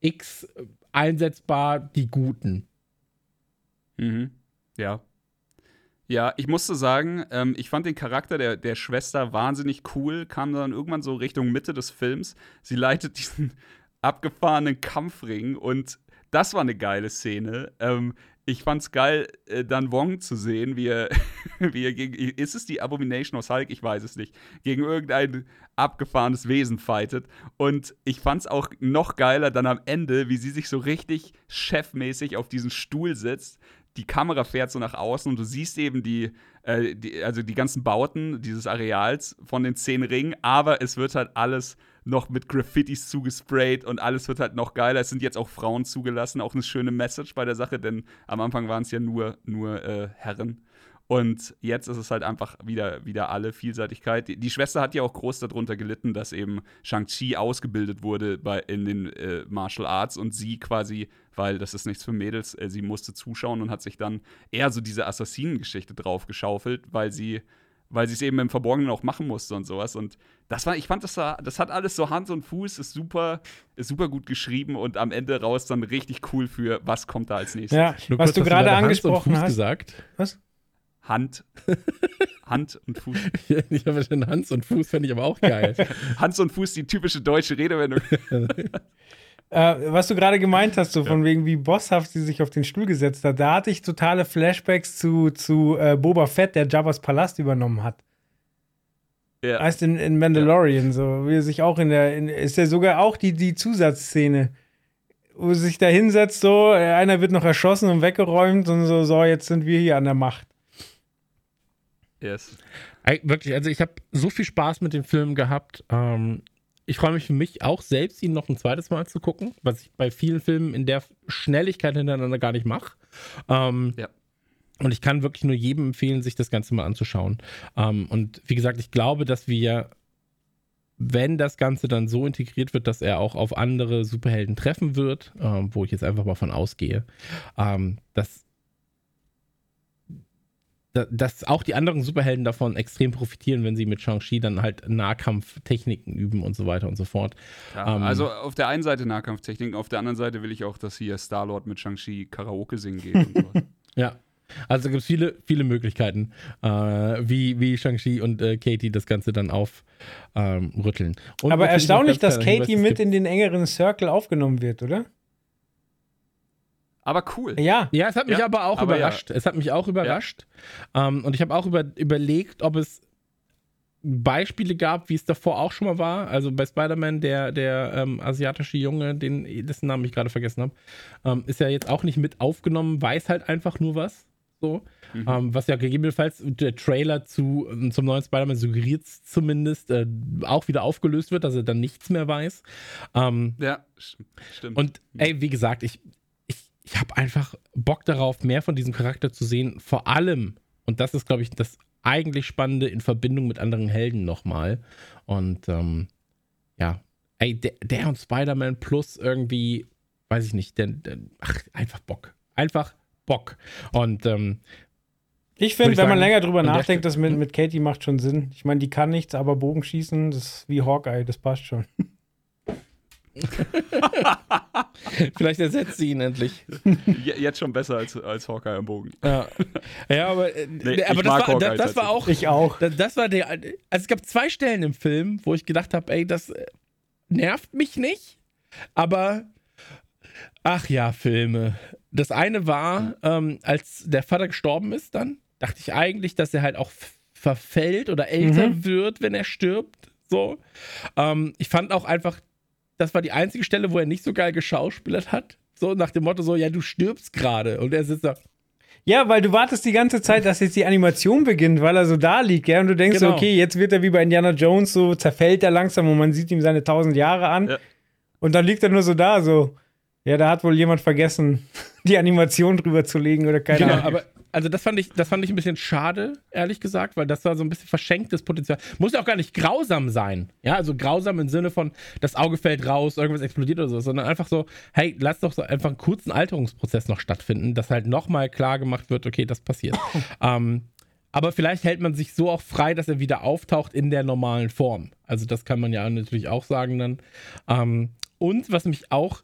X äh, einsetzbar die Guten. Mhm. Ja. Ja, ich musste sagen, ähm, ich fand den Charakter der, der Schwester wahnsinnig cool, kam dann irgendwann so Richtung Mitte des Films. Sie leitet diesen abgefahrenen Kampfring und das war eine geile Szene. Ähm, ich fand's geil, äh, dann Wong zu sehen, wie er, wie er gegen, ist es die Abomination aus Hulk? Ich weiß es nicht, gegen irgendein abgefahrenes Wesen fightet. Und ich fand's auch noch geiler dann am Ende, wie sie sich so richtig chefmäßig auf diesen Stuhl sitzt. Die Kamera fährt so nach außen und du siehst eben die, äh, die also die ganzen Bauten dieses Areals von den zehn Ringen, aber es wird halt alles noch mit Graffitis zugesprayt und alles wird halt noch geiler. Es sind jetzt auch Frauen zugelassen, auch eine schöne Message bei der Sache, denn am Anfang waren es ja nur, nur äh, Herren. Und jetzt ist es halt einfach wieder, wieder alle Vielseitigkeit. Die, die, Schwester hat ja auch groß darunter gelitten, dass eben Shang-Chi ausgebildet wurde bei, in den äh, Martial Arts und sie quasi, weil das ist nichts für Mädels, äh, sie musste zuschauen und hat sich dann eher so diese Assassinengeschichte drauf weil sie weil sie es eben im Verborgenen auch machen musste und sowas. Und das war, ich fand, das, das hat alles so Hand und Fuß, ist super, ist super gut geschrieben und am Ende raus dann richtig cool für, was kommt da als nächstes. Ja, Nur was kurz, du gerade angesprochen hast. Gesagt. Was? Hand. Hand und Fuß. ich habe schon Hans und Fuß, fände ich aber auch geil. Hans und Fuß, die typische deutsche Redewendung. Äh, was du gerade gemeint hast, so ja. von wegen, wie bosshaft sie sich auf den Stuhl gesetzt hat, da hatte ich totale Flashbacks zu, zu äh, Boba Fett, der Jabba's Palast übernommen hat. Ja. Heißt in, in Mandalorian, ja. so, wie er sich auch in der, in, ist ja sogar auch die, die Zusatzszene, wo sie sich da hinsetzt, so, einer wird noch erschossen und weggeräumt und so, so, jetzt sind wir hier an der Macht. Yes. Wirklich, also ich habe so viel Spaß mit dem Film gehabt. Ähm, ich freue mich für mich auch selbst, ihn noch ein zweites Mal zu gucken, was ich bei vielen Filmen in der Schnelligkeit hintereinander gar nicht mache. Ähm, ja. Und ich kann wirklich nur jedem empfehlen, sich das Ganze mal anzuschauen. Ähm, und wie gesagt, ich glaube, dass wir, wenn das Ganze dann so integriert wird, dass er auch auf andere Superhelden treffen wird, ähm, wo ich jetzt einfach mal von ausgehe, ähm, dass dass auch die anderen Superhelden davon extrem profitieren, wenn sie mit Shang-Chi dann halt Nahkampftechniken üben und so weiter und so fort. Ja, ähm, also auf der einen Seite Nahkampftechniken, auf der anderen Seite will ich auch, dass hier Star-Lord mit Shang-Chi Karaoke singen geht und ja. Also gibt es viele, viele Möglichkeiten, äh, wie, wie Shang-Chi und äh, Katie das Ganze dann aufrütteln. Ähm, Aber erstaunlich, dass Katie mit in den engeren Circle aufgenommen wird, oder? Aber cool. Ja. Ja, es hat mich ja, aber auch aber überrascht. Ja. Es hat mich auch überrascht. Ja. Um, ähm, und ich habe auch über, überlegt, ob es Beispiele gab, wie es davor auch schon mal war. Also bei Spider-Man, der, der ähm, asiatische Junge, den, dessen Namen ich gerade vergessen habe, ähm, ist ja jetzt auch nicht mit aufgenommen, weiß halt einfach nur was. So. Mhm. Ähm, was ja gegebenenfalls der Trailer zu, ähm, zum neuen Spider-Man suggeriert zumindest äh, auch wieder aufgelöst wird, dass er dann nichts mehr weiß. Ähm, ja, stimmt. Und ey, wie gesagt, ich, ich habe einfach Bock darauf, mehr von diesem Charakter zu sehen. Vor allem, und das ist, glaube ich, das eigentlich Spannende in Verbindung mit anderen Helden nochmal. Und ähm, ja, ey, der, der und Spider-Man plus irgendwie, weiß ich nicht, der, der, ach, einfach Bock. Einfach Bock. Und ähm, ich finde, wenn sagen, man länger drüber nachdenkt, das mit, mit Katie macht schon Sinn. Ich meine, die kann nichts, aber Bogenschießen, das ist wie Hawkeye, das passt schon. Vielleicht ersetzt sie ihn endlich. Jetzt schon besser als, als Hawkeye im Bogen. Ja, ja aber, äh, nee, aber das, war, das, das war auch. Ich auch. Das, das, war der. Also es gab zwei Stellen im Film, wo ich gedacht habe, ey, das äh, nervt mich nicht. Aber ach ja, Filme. Das eine war, ähm, als der Vater gestorben ist, dann dachte ich eigentlich, dass er halt auch verfällt oder älter mhm. wird, wenn er stirbt. So. Ähm, ich fand auch einfach das war die einzige Stelle, wo er nicht so geil geschauspielert hat. So nach dem Motto so, ja, du stirbst gerade. Und er sitzt da. Ja, weil du wartest die ganze Zeit, dass jetzt die Animation beginnt, weil er so da liegt, ja, und du denkst genau. so, okay, jetzt wird er wie bei Indiana Jones, so zerfällt er langsam und man sieht ihm seine tausend Jahre an. Ja. Und dann liegt er nur so da, so, ja, da hat wohl jemand vergessen, die Animation drüber zu legen oder keine genau, Ahnung. Aber also das fand ich, das fand ich ein bisschen schade, ehrlich gesagt, weil das war so ein bisschen verschenktes Potenzial. Muss ja auch gar nicht grausam sein. Ja, also grausam im Sinne von, das Auge fällt raus, irgendwas explodiert oder so, sondern einfach so, hey, lass doch so einfach einen kurzen Alterungsprozess noch stattfinden, dass halt nochmal klar gemacht wird, okay, das passiert. ähm, aber vielleicht hält man sich so auch frei, dass er wieder auftaucht in der normalen Form. Also das kann man ja natürlich auch sagen dann. Ähm, und was mich auch,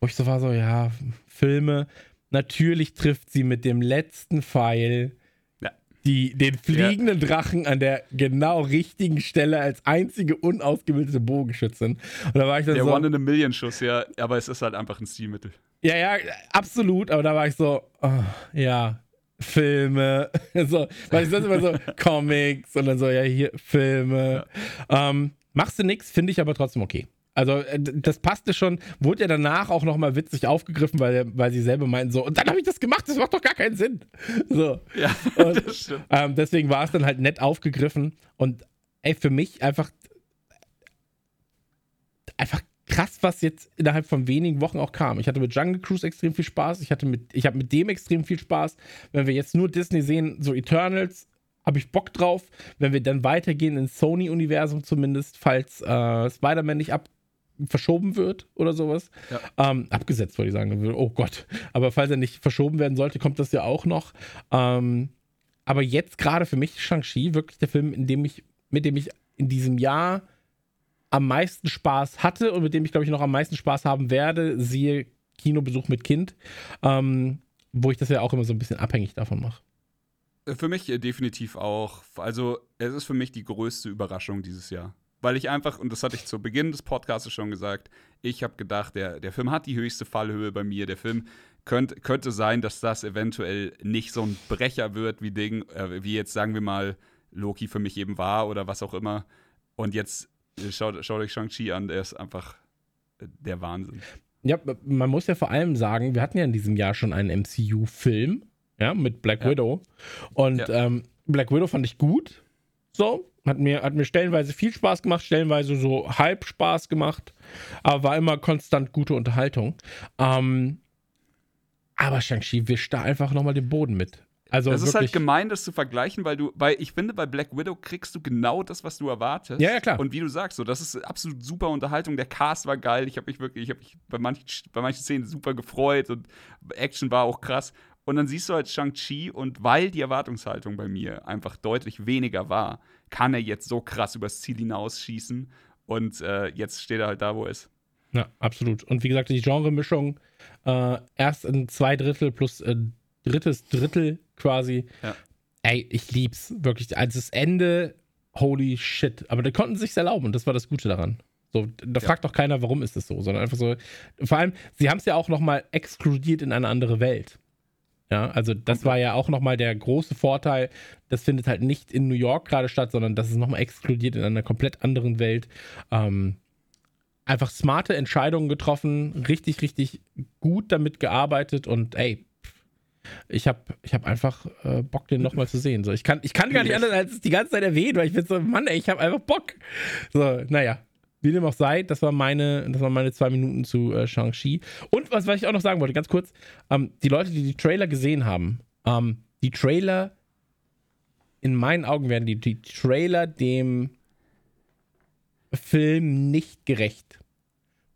wo ich so war, so, ja, Filme, Natürlich trifft sie mit dem letzten Pfeil ja. die, den fliegenden ja. Drachen an der genau richtigen Stelle als einzige unausgebildete Bogenschützin. Und da war ich dann der so. One in a Million Schuss, ja, aber es ist halt einfach ein Stilmittel. Ja, ja, absolut, aber da war ich so, oh, ja, Filme, so, weil ich sonst immer so Comics und dann so, ja, hier Filme. Ja. Ähm, machst du nichts, finde ich aber trotzdem okay. Also äh, das passte schon, wurde ja danach auch nochmal witzig aufgegriffen, weil, weil sie selber meinten so, und dann habe ich das gemacht, das macht doch gar keinen Sinn. So. Ja, und, das stimmt. Ähm, deswegen war es dann halt nett aufgegriffen und ey, für mich einfach einfach krass, was jetzt innerhalb von wenigen Wochen auch kam. Ich hatte mit Jungle Cruise extrem viel Spaß, ich hatte mit, ich habe mit dem extrem viel Spaß. Wenn wir jetzt nur Disney sehen, so Eternals, habe ich Bock drauf. Wenn wir dann weitergehen ins Sony-Universum zumindest, falls äh, Spider-Man nicht ab verschoben wird oder sowas. Ja. Ähm, abgesetzt, wollte ich sagen. Oh Gott. Aber falls er nicht verschoben werden sollte, kommt das ja auch noch. Ähm, aber jetzt gerade für mich Shang-Chi wirklich der Film, in dem ich, mit dem ich in diesem Jahr am meisten Spaß hatte und mit dem ich, glaube ich, noch am meisten Spaß haben werde, siehe Kinobesuch mit Kind, ähm, wo ich das ja auch immer so ein bisschen abhängig davon mache. Für mich definitiv auch. Also, es ist für mich die größte Überraschung dieses Jahr. Weil ich einfach, und das hatte ich zu Beginn des Podcasts schon gesagt, ich habe gedacht, der, der Film hat die höchste Fallhöhe bei mir. Der Film könnt, könnte sein, dass das eventuell nicht so ein Brecher wird, wie Ding, äh, wie jetzt sagen wir mal Loki für mich eben war oder was auch immer. Und jetzt äh, schaut, schaut euch Shang-Chi an, der ist einfach äh, der Wahnsinn. Ja, man muss ja vor allem sagen, wir hatten ja in diesem Jahr schon einen MCU-Film, ja, mit Black ja. Widow. Und ja. ähm, Black Widow fand ich gut. So, hat mir, hat mir stellenweise viel Spaß gemacht, stellenweise so halb Spaß gemacht, aber war immer konstant gute Unterhaltung. Ähm, aber Shang-Chi wischt da einfach nochmal den Boden mit. Also es ist halt gemein, das zu vergleichen, weil du, weil ich finde, bei Black Widow kriegst du genau das, was du erwartest. Ja, ja, klar. Und wie du sagst, so, das ist absolut super Unterhaltung. Der Cast war geil. Ich habe mich wirklich, ich habe mich bei manchen, bei manchen Szenen super gefreut und Action war auch krass. Und dann siehst du halt Shang-Chi und weil die Erwartungshaltung bei mir einfach deutlich weniger war, kann er jetzt so krass übers Ziel hinausschießen. Und äh, jetzt steht er halt da, wo er ist. Ja, absolut. Und wie gesagt, die Genremischung äh, erst in zwei Drittel plus äh, drittes Drittel quasi. Ja. Ey, ich lieb's wirklich. Als das Ende, holy shit. Aber die konnten sich erlauben und das war das Gute daran. So, da ja. fragt doch keiner, warum ist das so, sondern einfach so. Vor allem, sie haben es ja auch nochmal exkludiert in eine andere Welt. Ja, also das war ja auch nochmal der große Vorteil. Das findet halt nicht in New York gerade statt, sondern das ist nochmal exkludiert in einer komplett anderen Welt. Ähm, einfach smarte Entscheidungen getroffen, richtig, richtig gut damit gearbeitet und ey, ich habe ich hab einfach äh, Bock, den nochmal zu sehen. So, ich, kann, ich kann gar nicht anders als die ganze Zeit erwähnen, weil ich bin so, Mann, ey, ich habe einfach Bock. So, naja, wie dem auch sei, das, war meine, das waren meine zwei Minuten zu äh, Shang-Chi. Und was, was ich auch noch sagen wollte, ganz kurz, ähm, die Leute, die die Trailer gesehen haben, ähm, die Trailer, in meinen Augen werden die, die Trailer dem Film nicht gerecht.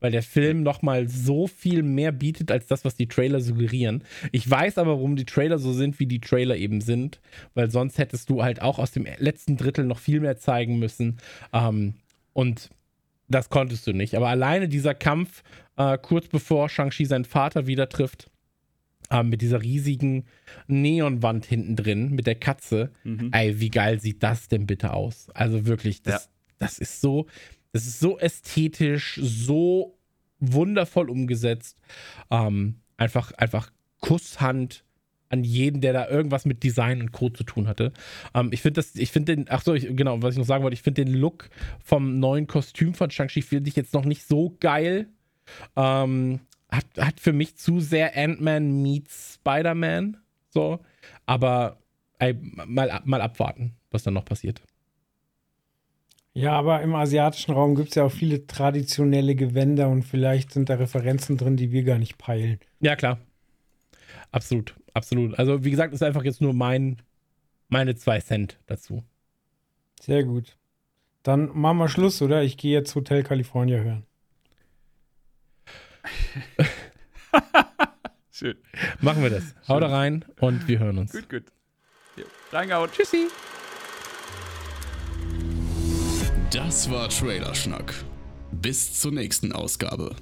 Weil der Film nochmal so viel mehr bietet als das, was die Trailer suggerieren. Ich weiß aber, warum die Trailer so sind, wie die Trailer eben sind. Weil sonst hättest du halt auch aus dem letzten Drittel noch viel mehr zeigen müssen. Ähm, und das konntest du nicht. Aber alleine dieser Kampf, äh, kurz bevor Shang-Chi seinen Vater wieder trifft, äh, mit dieser riesigen Neonwand hinten drin, mit der Katze. Mhm. Ey, wie geil sieht das denn bitte aus? Also wirklich, das, ja. das ist so. Das ist so ästhetisch, so wundervoll umgesetzt. Ähm, einfach, einfach Kusshand an jeden, der da irgendwas mit Design und Code zu tun hatte. Ähm, ich finde das, ich finde den, ach so, ich, genau, was ich noch sagen wollte, ich finde den Look vom neuen Kostüm von Shang-Chi finde ich jetzt noch nicht so geil. Ähm, hat, hat für mich zu sehr Ant-Man meets Spider-Man. So. Aber ey, mal, mal abwarten, was dann noch passiert. Ja, aber im asiatischen Raum gibt es ja auch viele traditionelle Gewänder und vielleicht sind da Referenzen drin, die wir gar nicht peilen. Ja, klar. Absolut, absolut. Also, wie gesagt, ist einfach jetzt nur mein, meine zwei Cent dazu. Sehr gut. Dann machen wir Schluss, oder? Ich gehe jetzt Hotel California hören. Schön. Machen wir das. Schön. Haut rein und wir hören uns. Gut, gut. Reingehauen. Tschüssi. Das war Trailerschnack. Bis zur nächsten Ausgabe.